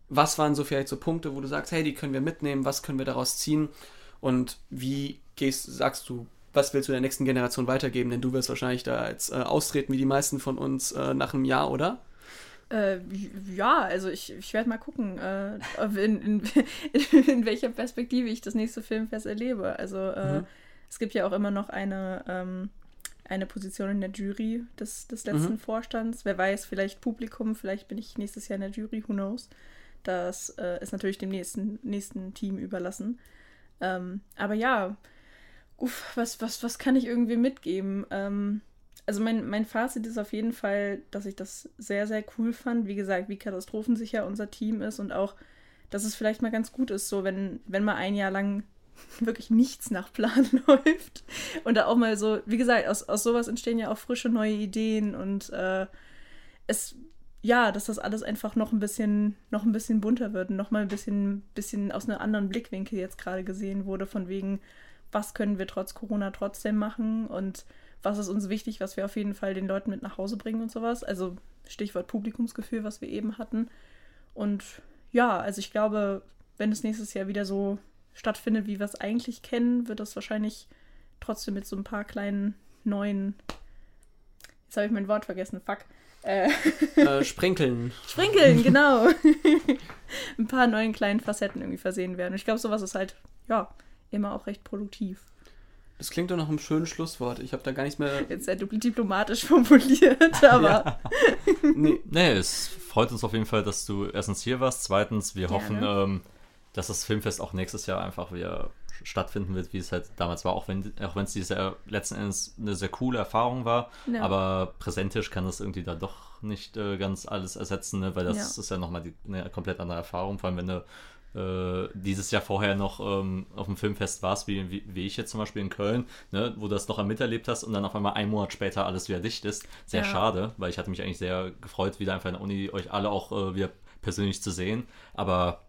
was waren so vielleicht so Punkte, wo du sagst, hey, die können wir mitnehmen, was können wir daraus ziehen und wie gehst, sagst du, was willst du der nächsten Generation weitergeben, denn du wirst wahrscheinlich da jetzt äh, austreten wie die meisten von uns äh, nach einem Jahr, oder? Äh, ja, also ich, ich werde mal gucken, äh, in, in, in welcher Perspektive ich das nächste Filmfest erlebe. Also äh, Mhm. es gibt ja auch immer noch eine, ähm, eine Position in der Jury des, des letzten Mhm. Vorstands. Wer weiß, vielleicht Publikum, vielleicht bin ich nächstes Jahr in der Jury, who knows. Das äh, ist natürlich dem nächsten, nächsten Team überlassen. Ähm, aber ja, uff, was, was, was kann ich irgendwie mitgeben? Ähm, also mein, mein Fazit ist auf jeden Fall, dass ich das sehr, sehr cool fand. Wie gesagt, wie katastrophensicher unser Team ist und auch, dass es vielleicht mal ganz gut ist, so wenn, wenn mal ein Jahr lang wirklich nichts nach Plan läuft. Und da auch mal so, wie gesagt, aus, aus sowas entstehen ja auch frische neue Ideen und äh, es, ja, dass das alles einfach noch ein bisschen, noch ein bisschen bunter wird und noch mal ein bisschen, bisschen aus einem anderen Blickwinkel jetzt gerade gesehen wurde, von wegen, was können wir trotz Corona trotzdem machen und was ist uns wichtig, was wir auf jeden Fall den Leuten mit nach Hause bringen und sowas. Also Stichwort Publikumsgefühl, was wir eben hatten. Und ja, also ich glaube, wenn es nächstes Jahr wieder so stattfindet, wie wir es eigentlich kennen, wird das wahrscheinlich trotzdem mit so ein paar kleinen neuen. Jetzt habe ich mein Wort vergessen, fuck. Äh, Äh, sprenkeln. Sprinkeln, genau. ein paar neuen kleinen Facetten irgendwie versehen werden. Und ich glaube, sowas ist halt, ja, immer auch recht produktiv. Das klingt doch nach einem schönen Schlusswort. Ich habe da gar nichts mehr. Jetzt sehr diplomatisch formuliert, aber Nee, Nee, es freut uns auf jeden Fall, dass du erstens hier warst. Zweitens, wir Gerne. hoffen, ähm, dass das Filmfest auch nächstes Jahr einfach wieder stattfinden wird, wie es halt damals war, auch wenn auch wenn es dieses Jahr letzten Endes eine sehr coole Erfahrung war, Ja. aber präsentisch kann das irgendwie da doch nicht äh, ganz alles ersetzen, ne? weil das Ja. ist ja nochmal die, eine komplett andere Erfahrung, vor allem wenn du äh, dieses Jahr vorher noch ähm, auf dem Filmfest warst, wie, wie, wie ich jetzt zum Beispiel in Köln, ne, wo du das noch am miterlebt hast und dann auf einmal einen Monat später alles wieder dicht ist. Sehr Ja. schade, weil ich hatte mich eigentlich sehr gefreut, wieder einfach in der Uni euch alle auch äh, wieder persönlich zu sehen. Aber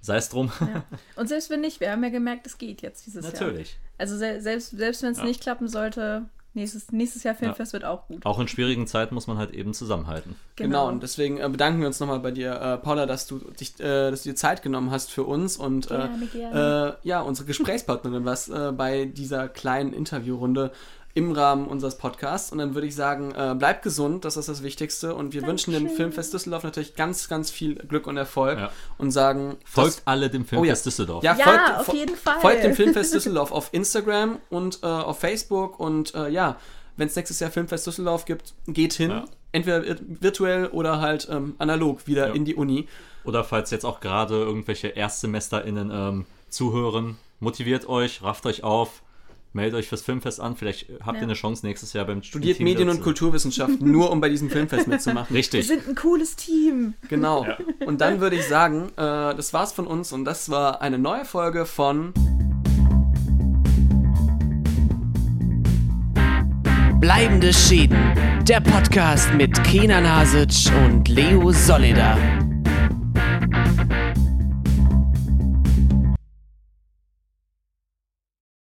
sei es drum. Ja. Und selbst wenn nicht, wir haben ja gemerkt, es geht jetzt dieses Jahr. Natürlich. Also se selbst, selbst wenn es Ja. nicht klappen sollte, nächstes, nächstes Jahr Filmfest wird auch gut. Auch in schwierigen Zeiten muss man halt eben zusammenhalten. Genau, und deswegen äh, bedanken wir uns nochmal bei dir, äh, Paula, dass du, dich, äh, dass du dir Zeit genommen hast für uns und äh, Gerne, gerne. Äh, ja, unsere Gesprächspartnerin warst äh, bei dieser kleinen Interviewrunde im Rahmen unseres Podcasts. Und dann würde ich sagen, äh, bleibt gesund, das ist das Wichtigste. Und wir wünschen dem Dankeschön. Filmfest Düsseldorf natürlich ganz, ganz viel Glück und Erfolg Ja. und sagen, Folgt dass- alle dem Oh Filmfest ja. Düsseldorf. ja, Ja, folgt, auf fo- jeden Fall. Folgt dem Filmfest Düsseldorf auf Instagram und äh, auf Facebook. Und äh, ja, wenn es nächstes Jahr Filmfest Düsseldorf gibt, geht hin. Ja. Entweder vir- virtuell oder halt ähm, analog wieder Ja. in die Uni. Oder falls jetzt auch gerade irgendwelche ErstsemesterInnen ähm, zuhören, motiviert euch, rafft euch auf, meldet euch fürs Filmfest an. Vielleicht habt Ja. ihr eine Chance nächstes Jahr beim Studiert Team Medien- und. Kulturwissenschaften, nur um bei diesem Filmfest mitzumachen. Wir Richtig. sind ein cooles Team. Genau. Und dann würde ich sagen, äh, das war's von uns und das war eine neue Folge von Bleibende Schäden. Der Podcast mit Kenan Hasic und Leo Solida.